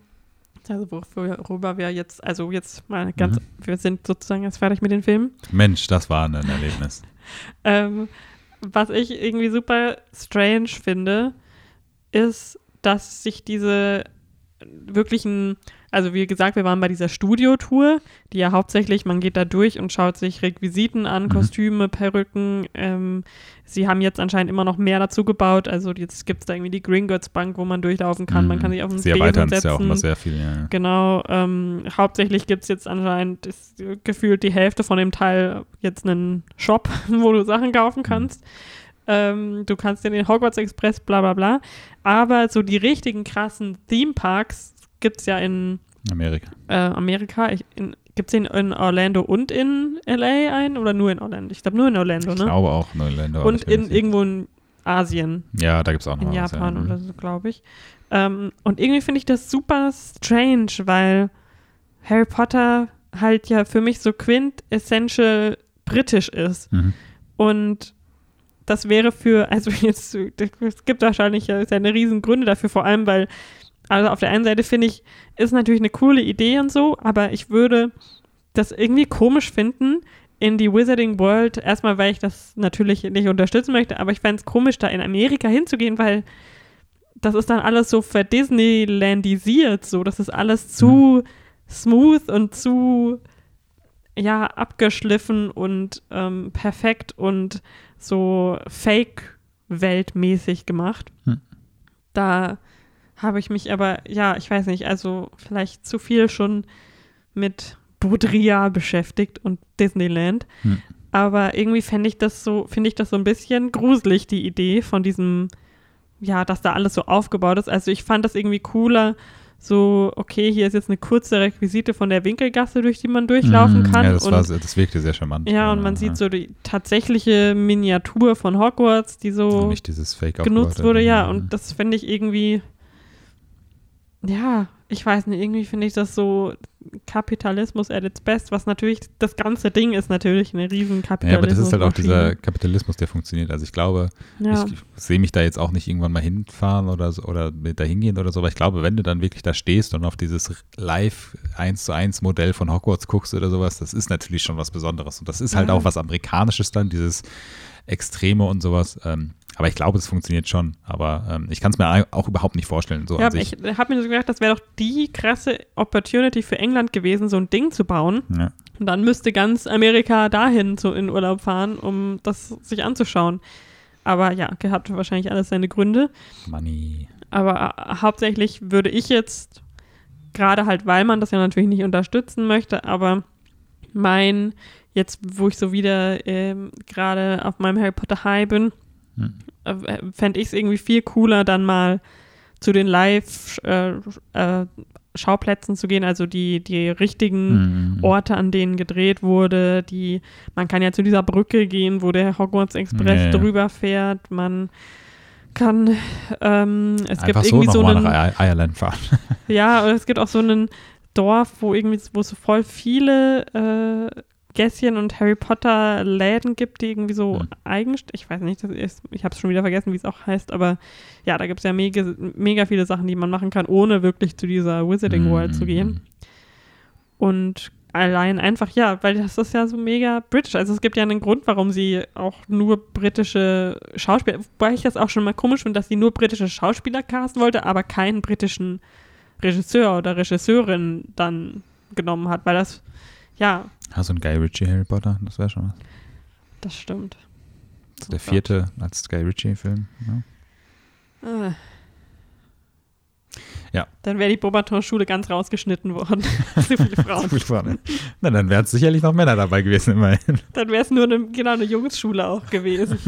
also worüber wir jetzt, also jetzt mal ganz, Mhm. wir sind sozusagen jetzt fertig mit den Filmen. Mensch, das war ein Erlebnis. ähm, was ich irgendwie super strange finde, ist, dass sich diese wirklichen, also wie gesagt, wir waren bei dieser Studiotour, die ja hauptsächlich, man geht da durch und schaut sich Requisiten an, Mhm. Kostüme, Perücken. Ähm, sie haben jetzt anscheinend immer noch mehr dazu gebaut. Also jetzt gibt es da irgendwie die Gringotts Bank, wo man durchlaufen kann. Man kann sich auf den Mhm. Sie erweitern es setzen. ja auch immer sehr viel. Ja. Genau, ähm, hauptsächlich gibt es jetzt anscheinend ist gefühlt die Hälfte von dem Teil jetzt einen Shop, wo du Sachen kaufen kannst. Ähm, du kannst in den Hogwarts Express, bla bla bla. Aber so die richtigen krassen Theme Parks gibt es ja in Amerika. äh, Amerika. Gibt es den in Orlando und in LA ein oder nur in Orlando? Ich glaube nur in Orlando, Ich ne? glaube auch Neuländer. aber Und ich weiß in irgendwo in Asien Ja, da gibt es auch noch in was, Japan ja. oder so, glaube ich. Ähm, und irgendwie finde ich das super strange, weil Harry Potter halt ja für mich so quintessential britisch ist. Mhm. Und das wäre für, also jetzt, es gibt wahrscheinlich ja seine riesen Gründe dafür, vor allem, weil, also auf der einen Seite finde ich, ist natürlich eine coole Idee und so, aber ich würde das irgendwie komisch finden, in die Wizarding World, erstmal, weil ich das natürlich nicht unterstützen möchte, aber ich fände es komisch, da in Amerika hinzugehen, weil das ist dann alles so verdisneylandisiert, so, das ist alles zu smooth und zu, ja, abgeschliffen und ähm, perfekt und so Fake-Weltmäßig gemacht. Hm. Da habe ich mich aber, ja, ich weiß nicht, also vielleicht zu viel schon mit Baudrillard beschäftigt und Disneyland. Hm. Aber irgendwie fände ich das so, finde ich das so ein bisschen gruselig, die Idee von diesem, ja, dass da alles so aufgebaut ist. Also ich fand das irgendwie cooler, so, okay, hier ist jetzt eine kurze Requisite von der Winkelgasse, durch die man durchlaufen Mhm. kann. Ja, das, und war, das wirkte sehr charmant. ja, und man sieht so die tatsächliche Miniatur von Hogwarts, die so genutzt wurde, ja. Und das finde ich irgendwie, ja, ich weiß nicht, irgendwie finde ich das so Kapitalismus at its best, was natürlich, das ganze Ding ist natürlich eine riesen Kapitalismus. Ja, aber das ist halt auch dieser Kapitalismus, der funktioniert. Also ich glaube, Ja, ich sehe mich da jetzt auch nicht irgendwann mal hinfahren oder so, oder da hingehen oder so, aber ich glaube, wenn du dann wirklich da stehst und auf dieses live 1 zu 1 Modell von Hogwarts guckst oder sowas, das ist natürlich schon was Besonderes. Und das ist halt Ja. auch was Amerikanisches dann, dieses Extreme und sowas. Ähm, aber ich glaube, es funktioniert schon. Aber ähm, ich kann es mir auch überhaupt nicht vorstellen. So ja ich habe mir so gedacht, das wäre doch die krasse Opportunity für England gewesen, so ein Ding zu bauen. Ja. Und dann müsste ganz Amerika dahin so in Urlaub fahren, um das sich anzuschauen. Aber ja, hat wahrscheinlich alles seine Gründe. Money. Aber äh, hauptsächlich würde ich jetzt, gerade halt, weil man das ja natürlich nicht unterstützen möchte, aber mein, jetzt wo ich so wieder ähm, gerade auf meinem Harry Potter High bin, Hm. äh, fände ich es irgendwie viel cooler, dann mal zu den Live-Schauplätzen zu gehen, also die, die richtigen Mhm. Orte, an denen gedreht wurde, die, man kann ja zu dieser Brücke gehen, wo der Hogwarts Express Ja, drüber fährt, man kann, ähm, es Einfach gibt so irgendwie so nochmal einen, nach Ireland fahren. ja, oder es gibt auch so einen Dorf, wo irgendwie, wo es so voll viele äh, Gässchen und Harry Potter Läden gibt, die irgendwie so Hm. eigenst, ich weiß nicht, ist, ich habe es schon wieder vergessen, wie es auch heißt, aber ja, da gibt es ja mega, mega viele Sachen, die man machen kann, ohne wirklich zu dieser Wizarding World zu gehen. Mhm. Und allein einfach, ja, weil das ist ja so mega britisch. Also es gibt ja einen Grund, warum sie auch nur britische Schauspieler, wobei ich das auch schon mal komisch finde, dass sie nur britische Schauspieler casten wollte, aber keinen britischen Regisseur oder Regisseurin dann genommen hat, weil das, ja, Ah, so ein Guy Ritchie Harry Potter, das wäre schon was. das stimmt. Das ist der Oh Gott. vierte als Guy Ritchie-Film. Ja. Ah. Ja. Dann wäre die Beaubaton-Schule ganz rausgeschnitten worden. Zu viele Frauen. Viel vorne. Na, dann wären es sicherlich noch Männer dabei gewesen, immerhin. Dann wäre es nur eine, genau eine Jungsschule auch gewesen.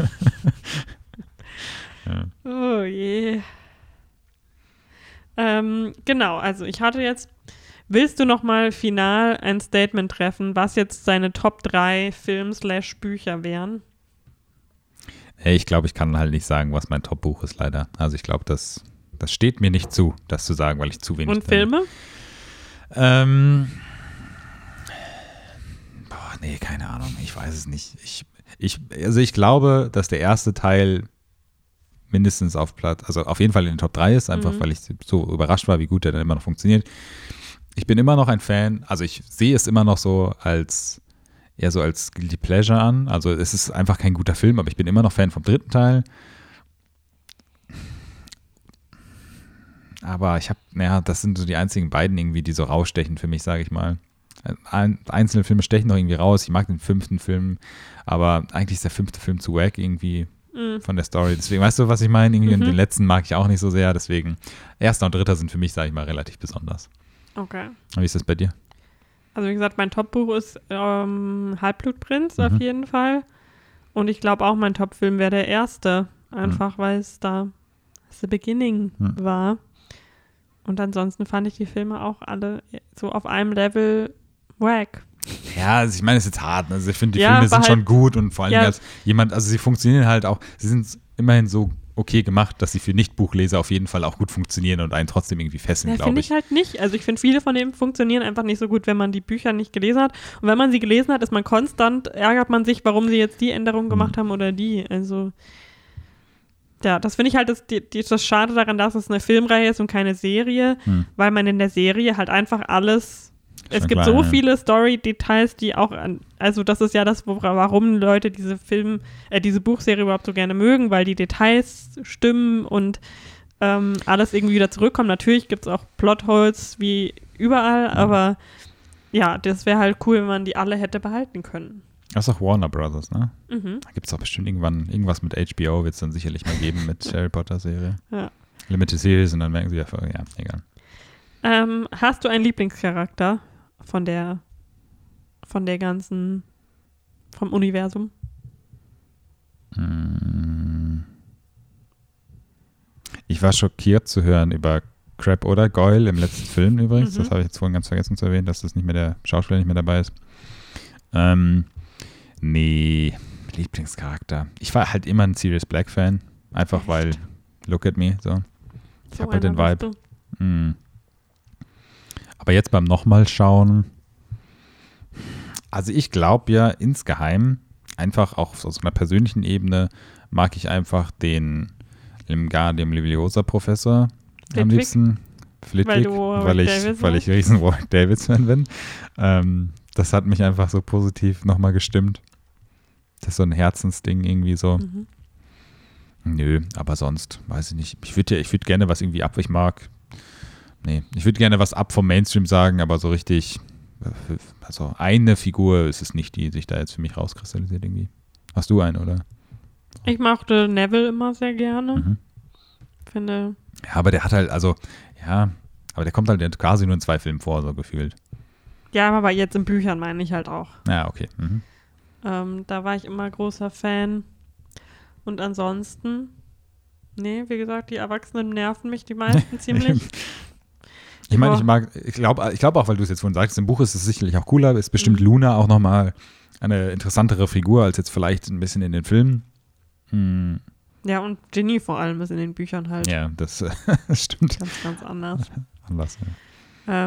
Ja. Oh je. Ähm, genau, also ich hatte jetzt, willst du noch mal final ein Statement treffen, was jetzt seine Top 3 Film-Slash-Bücher wären? Ich glaube, ich kann halt nicht sagen, was mein Top-Buch ist, leider. Also ich glaube, das, das steht mir nicht zu, das zu sagen, weil ich zu wenig Und. Filme? Ähm, boah, nee, keine Ahnung. Ich weiß es nicht. Ich, ich, also ich glaube, dass der erste Teil mindestens auf Platz, also auf jeden Fall in den Top 3 ist, einfach Mhm. weil ich so überrascht war, wie gut der dann immer noch funktioniert. Ich bin immer noch ein Fan, also ich sehe es immer noch so als eher so als Guilty Pleasure an. Also es ist einfach kein guter Film, aber ich bin immer noch Fan vom dritten Teil. Aber ich habe, naja, das sind so die einzigen beiden irgendwie, die so rausstechen für mich, sage ich mal. Ein, einzelne Filme stechen noch irgendwie raus. Ich mag den fünften Film, aber eigentlich ist der fünfte Film zu wack irgendwie Mhm. von der Story. Deswegen, weißt du, was ich meine? Irgendwie Mhm. Und den letzten mag ich auch nicht so sehr. Deswegen, erster und dritter sind für mich, sage ich mal, relativ besonders. Okay. Wie ist das bei dir? Also wie gesagt, mein Top-Buch ist ähm, Halbblutprinz Mhm. auf jeden Fall. Und ich glaube auch, mein Top-Film wäre der erste. Einfach weil es da the beginning Mhm. war. Und ansonsten fand ich die Filme auch alle so auf einem Level wack. Ja, also ich meine, es ist jetzt hart. ne? Also ich finde, die Ja, Filme sind schon halt- gut und vor allem Ja. als jemand, also sie funktionieren halt auch, sie sind immerhin so okay gemacht, dass sie für Nicht-Buchleser auf jeden Fall auch gut funktionieren und einen trotzdem irgendwie fesseln, Ja, glaube finde ich. ich halt nicht. Also ich finde, viele von denen funktionieren einfach nicht so gut, wenn man die Bücher nicht gelesen hat. Und wenn man sie gelesen hat, ist man konstant, ärgert man sich, warum sie jetzt die Änderung Mhm. gemacht haben oder die. Also ja, das finde ich halt das, die, die, das Schade daran, dass es eine Filmreihe ist und keine Serie, Hm. weil man in der Serie halt einfach alles es gibt so viele Story-Details, die auch an, also das ist ja das, warum Leute diese Film, äh, diese Buchserie überhaupt so gerne mögen, weil die Details stimmen und ähm, alles irgendwie wieder zurückkommt. Natürlich gibt es auch Plotholes wie überall, Mhm. aber ja, das wäre halt cool, wenn man die alle hätte behalten können. Das ist auch Warner Brothers, ne? Mhm. Da gibt es auch bestimmt irgendwann, irgendwas mit HBO wird es dann sicherlich mal geben mit Harry Potter-Serie. Ja. Limited Series und dann merken sie ja, ja, egal. Ähm, hast du einen Lieblingscharakter von der von der ganzen vom Universum? Mm. Ich war schockiert zu hören über Crab oder Goyle im letzten Film übrigens. Mhm. Das habe ich jetzt vorhin ganz vergessen zu erwähnen, dass das nicht mehr der Schauspieler nicht mehr dabei ist. Ähm, nee, Lieblingscharakter. Ich war halt immer ein Sirius Black Fan. Einfach weil, look at me, so. Ich So habe halt den Vibe. Mm. Aber jetzt beim nochmal schauen, also ich glaube ja insgeheim, einfach auch auf so einer persönlichen Ebene, mag ich einfach den Limgardium Leviosa Professor am Flitwick? liebsten. Flitwick, Weil weil, ich, Davis weil ich riesen Warwick Davis-Fan bin. Ähm, das hat mich einfach so positiv nochmal gestimmt. Das ist so ein Herzensding irgendwie so. Mhm. Nö, aber sonst, weiß ich nicht. Ich würde ja, ich würde gerne was irgendwie ab, ich mag. Nee, ich würde gerne was ab vom Mainstream sagen, aber so richtig, also eine Figur ist es nicht, die sich da jetzt für mich rauskristallisiert irgendwie. Hast du einen, oder? Ich mochte Neville immer sehr gerne. Mhm. Finde, Ja, aber der hat halt, also, ja, aber der kommt halt quasi nur in zwei Filmen vor, so gefühlt. ja, aber jetzt in Büchern meine ich halt auch. Ja, okay. Mhm. Ähm, da war ich immer großer Fan. Und ansonsten, nee, wie gesagt, die Erwachsenen nerven mich die meisten ziemlich. Ich meine, ich mag, ich glaube ich glaub auch, weil du es jetzt vorhin sagst, im Buch ist es sicherlich auch cooler, ist bestimmt Mhm. Luna auch nochmal eine interessantere Figur als jetzt vielleicht ein bisschen in den Filmen. Hm, Ja, und Ginny vor allem ist in den Büchern halt ja, das äh, stimmt. ganz, ganz anders. Anders, ja.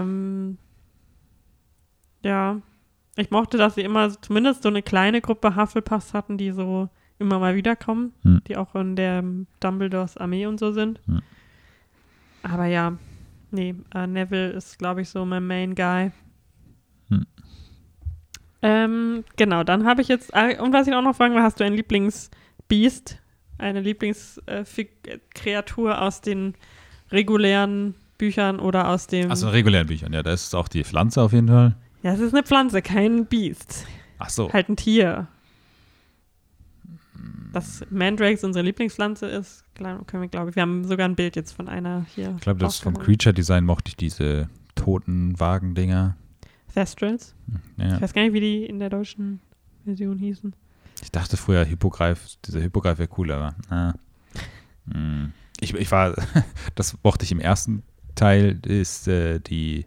Ähm, ja, ich mochte, dass sie immer zumindest so eine kleine Gruppe Hufflepuffs hatten, die so immer mal wiederkommen, Hm. die auch in der Dumbledores Armee und so sind. Hm. Aber ja, nee, äh, Neville ist, glaube ich, so mein Main Guy. Hm. Ähm, genau, dann habe ich jetzt, äh, und was ich auch noch fragen will, hast du ein Lieblingsbeast, eine Lieblingskreatur aus den regulären Büchern oder aus dem. Achso, in regulären Büchern, ja, da ist auch die Pflanze auf jeden Fall. Ja, es ist eine Pflanze, kein Biest. Ach so. Halt ein Tier. Dass Mandrakes unsere Lieblingspflanze ist, können wir, glaube ich. Wir haben sogar ein Bild jetzt von einer hier. Ich glaube, das vom. Creature Design mochte ich diese toten Wagendinger. Thestrals. Ja. Ich weiß gar nicht, wie die in der deutschen Version hießen. Ich dachte früher, Hippogreif, dieser Hippogreif wäre cooler, aber ah. Hm. ich, ich war, das mochte ich im ersten Teil, ist äh, die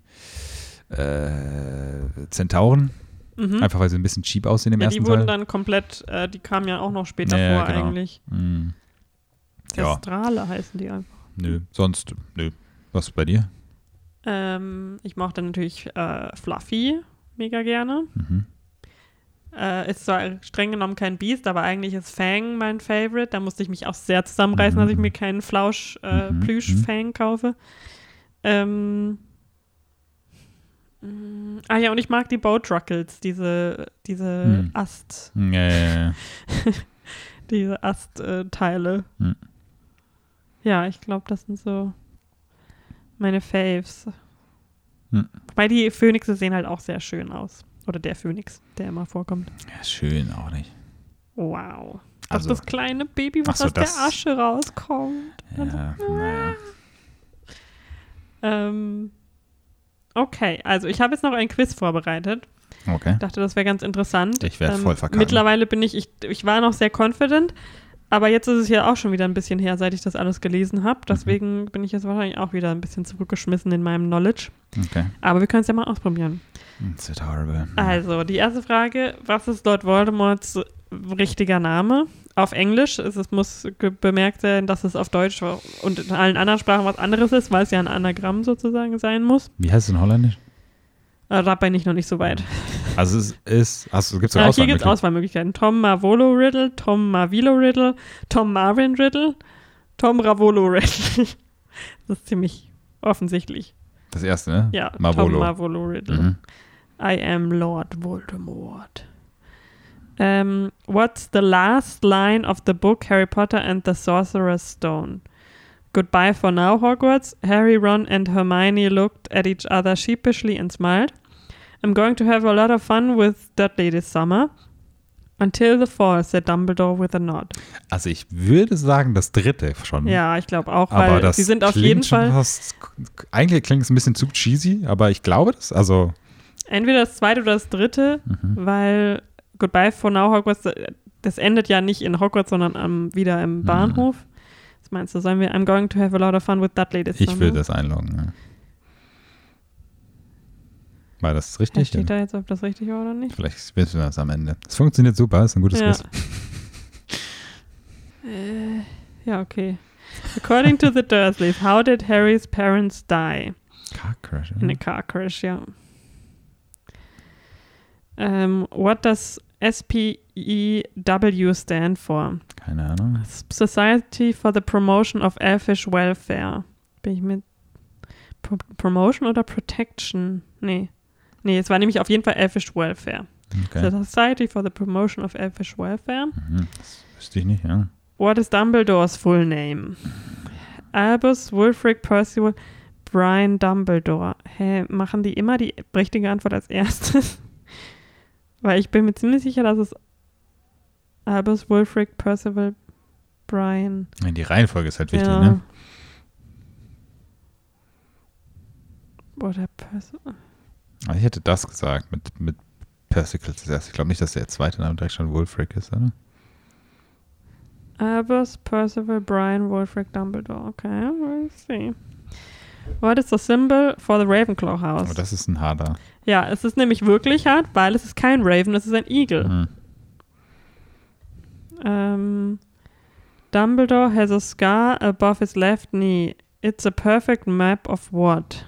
äh, Zentauren, Mhm. einfach weil sie ein bisschen cheap aussehen im ja, ersten die wurden Teil. dann komplett, äh, die kamen ja auch noch später Ja, ja, vor genau. eigentlich. Hm. Ja, heißen die einfach. nö, sonst, nö. Was bei dir? Ähm, ich mochte natürlich äh, Fluffy mega gerne. Mhm. Äh, ist zwar streng genommen kein Beast, aber eigentlich ist Fang mein Favorite. Da musste ich mich auch sehr zusammenreißen, Mhm. dass ich mir keinen Flausch äh, Mhm, mhm. Fang kaufe. Ähm, Mm, Ah ja, und ich mag die Boat Ruckles, diese, diese Hm. Ast, Ja, ja, ja. diese Astteile. Hm. Ja, ich glaube, das sind so meine Faves. Hm. Wobei die Phönixe sehen halt auch sehr schön aus. Oder der Phönix, der immer vorkommt. ja, schön auch nicht. Wow. Das Also, das kleine Baby, was so, aus der Asche rauskommt. Also, ja, naja. Ähm, okay, also ich habe jetzt noch ein Quiz vorbereitet. Okay. dachte, das wäre ganz interessant. Ich werd ähm, voll verkacken. Mittlerweile bin ich, ich, ich war noch sehr confident, aber jetzt ist es ja auch schon wieder ein bisschen her, seit ich das alles gelesen habe. Mhm. Deswegen bin ich jetzt wahrscheinlich auch wieder ein bisschen zurückgeschmissen in meinem Knowledge. Okay. Aber wir können es ja mal ausprobieren. It's wird horrible. Also, die erste Frage: Was ist Lord Voldemorts richtiger Name? Auf Englisch. Es, es muss bemerkt sein, dass es auf Deutsch und in allen anderen Sprachen was anderes ist, weil es ja ein Anagramm sozusagen sein muss. Wie heißt es in Holländisch? Aber da bin ich noch nicht so weit. Also es ist, also gibt es Ja, hier gibt es Auswahlmöglichkeiten? Tom Marvolo Riddle, Tom Marvilo Riddle, Tom Marvin Riddle, Tom Ravolo Riddle. Das ist ziemlich offensichtlich. Das erste, ne? Ja, Tom Marvolo. Marvolo Riddle. Mhm. I am Lord Voldemort. Um, what's the last line of the book Harry Potter and the Sorcerer's Stone? Goodbye for now, Hogwarts. Harry, Ron, and Hermione looked at each other sheepishly and smiled. I'm going to have a lot of fun with Dudley this summer. Until the fall, said Dumbledore with a nod. Also ich würde sagen, das dritte schon. Ja, ich glaube auch, Mhm. Aber weil das sie sind auf jeden Fall Fast, eigentlich klingt es ein bisschen zu cheesy, aber ich glaube das. Also entweder das zweite oder das dritte, mhm. weil Goodbye for Now Hogwarts, äh, das endet ja nicht in Hogwarts, sondern am, wieder im Mhm. Bahnhof. Was meinst du, sollen wir I'm going to have a lot of fun with Dudley this ich will das einloggen. Ja. War das richtig? steht da jetzt, ob das richtig war oder nicht? Vielleicht wissen wir das am Ende. Es funktioniert super, ist ein gutes Ja. Quiz. Äh, ja, okay. According to the Dursleys, how did Harrys parents die? Car Crash. In a car crash, ja. Um, what does SPEW stand for? Keine Ahnung. Society for the Promotion of Elfish Welfare. Bin ich mit Pro Promotion oder Protection? Nee. Nee, es war nämlich auf jeden Fall Elfish Welfare. Okay. The Society for the Promotion of Elfish Welfare. Mhm. Das wüsste ich nicht, ja. What is Dumbledores full name? Albus Wulfric Percival Brian Dumbledore. Hä, machen die immer die richtige Antwort als erstes? Weil ich bin mir ziemlich sicher, dass es Albus Wulfric Percival Brian. Die Reihenfolge ist halt wichtig, ja. ne? Oder Percival. Ich hätte das gesagt mit, mit Persicle zuerst. Ich glaube nicht, dass der zweite Name direkt schon Wolfric ist, oder? Albus Percival Brian Wulfric Dumbledore. Okay, we'll see. What is the symbol for the Ravenclaw House? Aber das ist ein harter. Ja, es ist nämlich wirklich hart, weil es ist kein Raven, es ist ein Igel. Mhm. Ähm, Dumbledore has a scar above his left knee. It's a perfect map of what?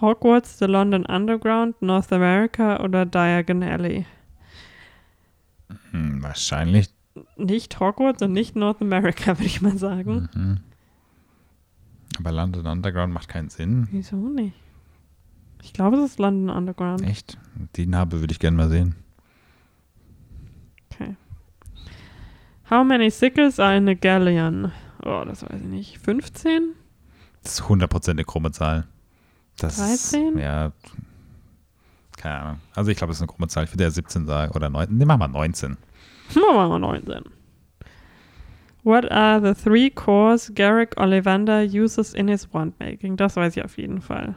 Hogwarts, the London Underground, North America oder Diagon Alley? Hm, wahrscheinlich. Nicht Hogwarts und nicht North America, würde ich mal sagen. Mhm. Aber London Underground macht keinen Sinn. Wieso nicht? Ich glaube, es ist London Underground. Echt? Die Narbe würde ich gerne mal sehen. Okay. How many sickles are in a galleon? Oh, das weiß ich nicht. 15? Das ist 100% eine krumme Zahl. Das 13? Ist, ja. Keine Ahnung. Also ich glaube, es ist eine krumme Zahl. Ich würde ja 17 sagen. Oder 19. Nehmen wir mal 19. Machen wir mal 19. What are the three cores Garrick Ollivander uses in his wand making? Das weiß ich auf jeden Fall.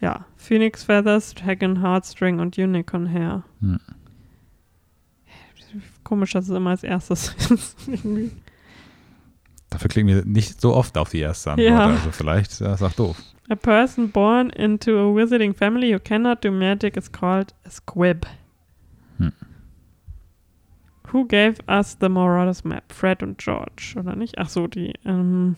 Ja, Phoenix Feathers, Dragon Heartstring und Unicorn Hair. Hm. Komisch, dass es immer als erstes ist. Dafür klicken wir nicht so oft auf die erste Antwort. Ja. Also vielleicht ja, ist auch doof. A person born into a wizarding family who cannot do magic is called a squib. Hm. Who gave us the Marauders Map? Fred und George, oder nicht? Ach so, die, ähm,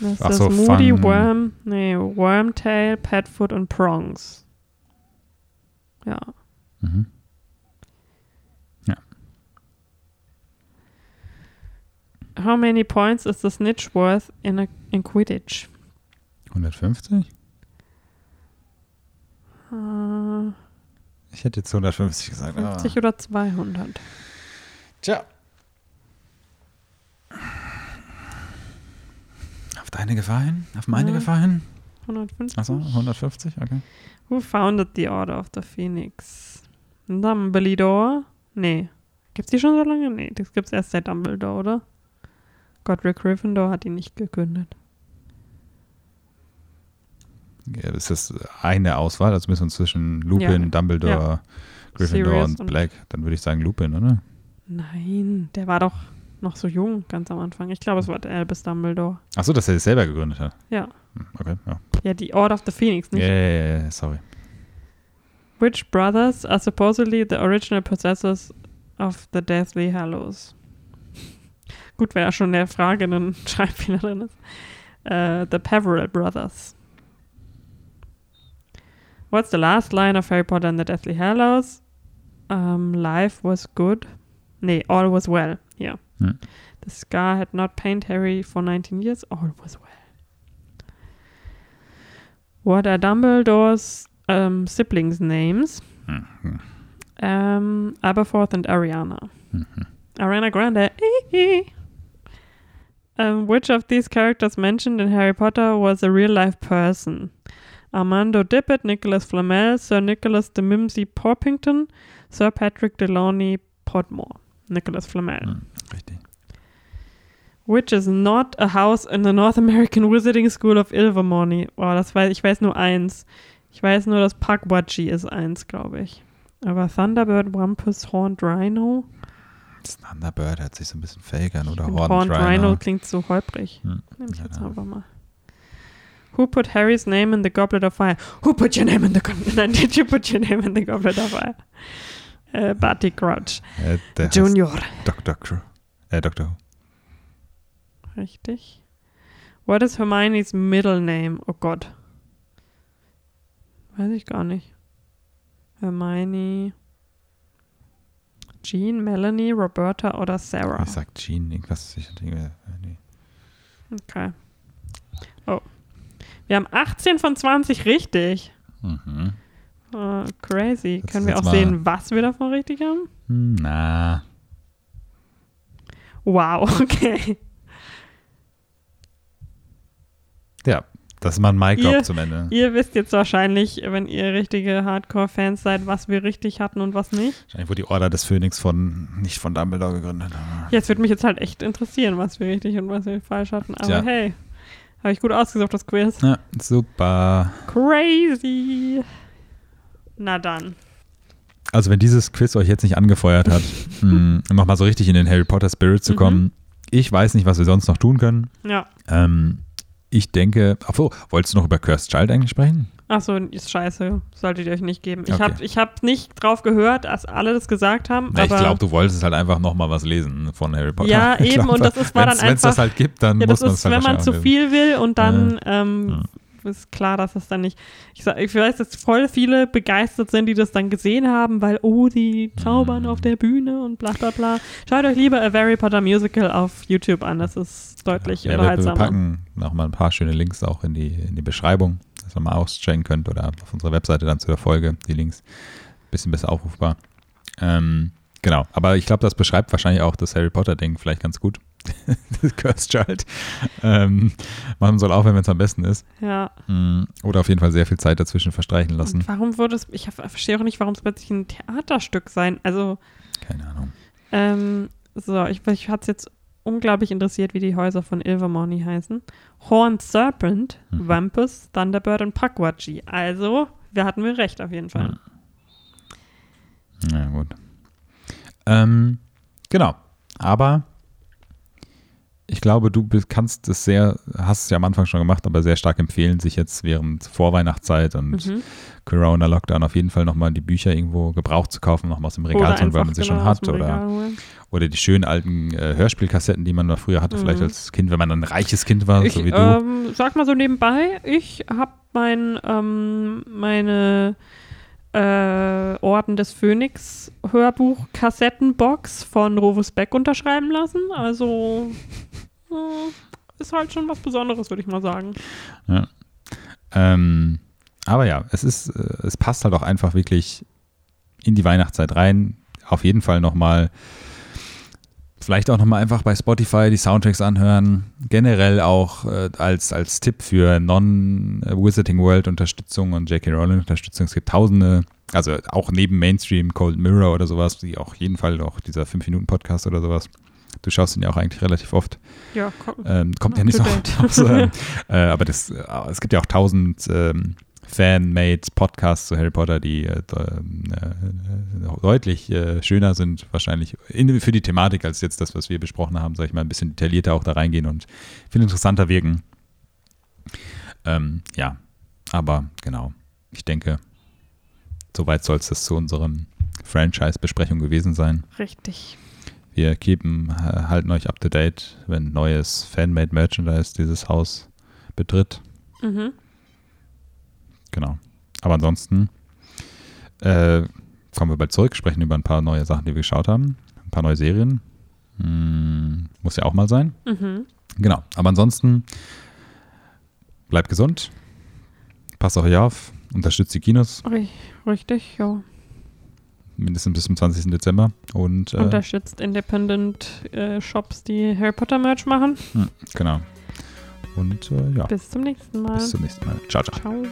das ist Ach das so, Moody, Worm, nee, Wormtail, Petfoot und Prongs. Ja. Mhm. How many points is the snitch worth in, a, in Quidditch? 150? Äh, Ich hätte jetzt 150 gesagt. 50 aber- oder 200? Tja. Auf deine Gefahr hin? Auf meine Ja. Gefahr hin? 150? Achso, 150, okay. Who founded the Order of the Phoenix? Dumbledore? Nee. Gibt's die schon so lange? Nee, das gibt's erst seit Dumbledore, oder? Godric Gryffindor hat die nicht gegründet. Ja, das ist eine Auswahl, also müssen wir zwischen Lupin, Ja. Dumbledore, Gryffindor Sirius und Black. Dann würde ich sagen Lupin, oder? Nein, der war doch noch so jung ganz am Anfang. Ich glaube, es war der Albus Dumbledore. Achso, dass er das selber gegründet hat. Ja. Hm, Okay, ja. Ja, die Order of the Phoenix, Ja, nicht? ja, ja, ja, sorry. Which brothers are supposedly the original possessors of the Deathly Hallows? Gut, wäre ja schon der Frage ein Schreibfehler drin ist. Uh, the Peverell Brothers. What's the last line of Harry Potter and the Deathly Hallows? Um, life was good. Nee, all was well. Yeah. Hm. The scar had not pained Harry for 19 years. All was well. What are Dumbledore's um, siblings' names? Hm, hm, Um, Aberforth and Ariana. hm, hm. Ariana Grande. um, which of these characters mentioned in Harry Potter was a real life person? Armando Dippet, Nicholas Flamel, Sir Nicholas de Mimsy Porpington, Sir Patrick Delany Podmore. Nicholas Flamel. Hm, Richtig. Which is not a house in the North American Wizarding School of Ilvermorny. Oh, das weiß ich weiß nur eins. Ich weiß nur, dass Pukwudgie ist eins, glaube ich. Aber Thunderbird, Wampus, Horned Rhino. Thunderbird hört sich so ein bisschen fake an oder Horned, Horned Rhino. Rhino klingt so holprig. Hm, Nehme ich jetzt genau. einfach mal. Who put Harry's name in the Goblet of Fire? Who put your name in the Goblet? Nein, did you put your name in the Goblet of Fire? Äh, Barty Crouch. Äh, Junior. Dr. Crew. Äh, Dr. Who. Richtig. What is Hermione's middle name? Oh Gott. Weiß ich gar nicht. Hermione. Jean, Melanie, Roberta oder Sarah? Ich sag Jean, irgendwas. Ich hatte äh, nee. Okay. Wir haben 18 von 20 richtig. Mhm. Oh, crazy. Das Können wir jetzt auch mal- sehen, was wir davon richtig haben? Na, Wow, okay. ja, das ist mal ein Mic Drop zum Ende. Ihr wisst jetzt wahrscheinlich, wenn ihr richtige Hardcore-Fans seid, was wir richtig hatten und was nicht. Wahrscheinlich wurde die Order des Phönix von, nicht von Dumbledore gegründet. Jetzt würde mich jetzt halt echt interessieren, was wir richtig und was wir falsch hatten. Aber Tja. hey, habe ich gut ausgesucht, das Quiz. Ja, super. Crazy. Na dann. Also wenn dieses Quiz euch jetzt nicht angefeuert hat, mh, nochmal so richtig in den Harry Potter Spirit zu Mhm. kommen, ich weiß nicht, was wir sonst noch tun können. Ja. Ähm, ich denke, ach so, wolltest du noch über Cursed Child eigentlich sprechen? Achso, ist scheiße. Solltet ihr euch nicht geben. Ich Okay. habe ich hab nicht drauf gehört, als alle das gesagt haben. Na, ich glaube, du wolltest halt einfach nochmal was lesen von Harry Potter. Ja, Ich eben, und das ist- war dann Wenn es das einfach- halt gibt, dann ja, muss man es halt wenn man zu viel will und dann ähm, ist klar, dass es dann nicht. Ich, sag, ich weiß, dass voll viele begeistert sind, die das dann gesehen haben, weil, oh, die zaubern Mhm. auf der Bühne und bla bla bla. Schaut euch lieber A Harry Potter Musical auf YouTube an, das ist deutlich Ja, wir, wir unterhaltsamer. packen noch mal ein paar schöne Links auch in die, in die Beschreibung, ihr mal auschecken könnt oder auf unserer Webseite dann zu der Folge die Links. Bisschen besser aufrufbar. Ähm, genau, aber ich glaube, das beschreibt wahrscheinlich auch das Harry Potter-Ding vielleicht ganz gut. das Cursed Child. Ähm, man soll aufhören, wenn es am besten ist. Ja. Mm, Oder auf jeden Fall sehr viel Zeit dazwischen verstreichen lassen. Und warum wurde es, ich verstehe auch nicht, warum es plötzlich ein Theaterstück sein. Also, Keine Ahnung. ähm, so, ich, ich hat es jetzt unglaublich interessiert, wie die Häuser von Ilvermorny heißen. Horned Serpent, Mhm. Wampus, Thunderbird und Pukwudgie. Also, wir hatten wir recht auf jeden Fall. Na gut. Ähm, genau. Aber ich glaube, du kannst es sehr, hast es ja am Anfang schon gemacht, aber sehr stark empfehlen, sich jetzt während Vorweihnachtszeit und Mhm. Corona-Lockdown auf jeden Fall nochmal die Bücher irgendwo gebraucht zu kaufen, nochmal aus dem Regal zu holen, weil man sie schon genau, aus hat. Oder, oder die schönen alten äh, Hörspielkassetten, die man noch früher hatte, vielleicht Mhm. als Kind, wenn man ein reiches Kind war, Ich so wie du. ähm, sag mal so nebenbei, ich habe mein, ähm, meine äh, Orden des Phönix Hörbuch-Kassettenbox von Rovus Beck unterschreiben lassen. Also äh, ist halt schon was Besonderes, würde ich mal sagen. Ähm, aber ja, es ist, äh, es passt halt auch einfach wirklich in die Weihnachtszeit rein. Auf jeden Fall nochmal, vielleicht auch nochmal einfach bei Spotify die Soundtracks anhören. Generell auch äh, als, als Tipp für Non-Wizarding World Unterstützung und J.K. Rowling Unterstützung. Es gibt tausende, also auch neben Mainstream, Cold Mirror oder sowas, die auch jeden Fall auch dieser 5-Minuten-Podcast oder sowas. Du schaust ihn ja auch eigentlich relativ oft. Ja, komm. Ähm, kommt ja nicht so oft. ähm, äh, aber das, äh, es gibt ja auch tausend ähm, Fan-made Podcasts zu Harry Potter, die äh, de- äh, deutlich äh, schöner sind, wahrscheinlich in, für die Thematik als jetzt das, was wir besprochen haben, sag ich mal, ein bisschen detaillierter auch da reingehen und viel interessanter wirken. Ähm, ja, aber genau, ich denke, soweit soll es das zu unserem Franchise-Besprechung gewesen sein. Richtig. Wir keepen, äh, halten euch up to date, wenn neues Fanmade Merchandise dieses Haus betritt. Mhm. Genau. Aber ansonsten äh, kommen wir bald zurück, sprechen über ein paar neue Sachen, die wir geschaut haben. Ein paar neue Serien. Hm, muss ja auch mal sein. Mhm. Genau. Aber ansonsten bleibt gesund. Passt auf euch auf. Unterstützt die Kinos. Ri- Richtig, ja. Mindestens bis zum 20. Dezember. Und äh, Unterstützt Independent äh, Shops, die Harry Potter Merch machen. genau. Und äh, ja, Bis zum nächsten Mal. bis zum nächsten Mal. Ciao, ciao. Ciao.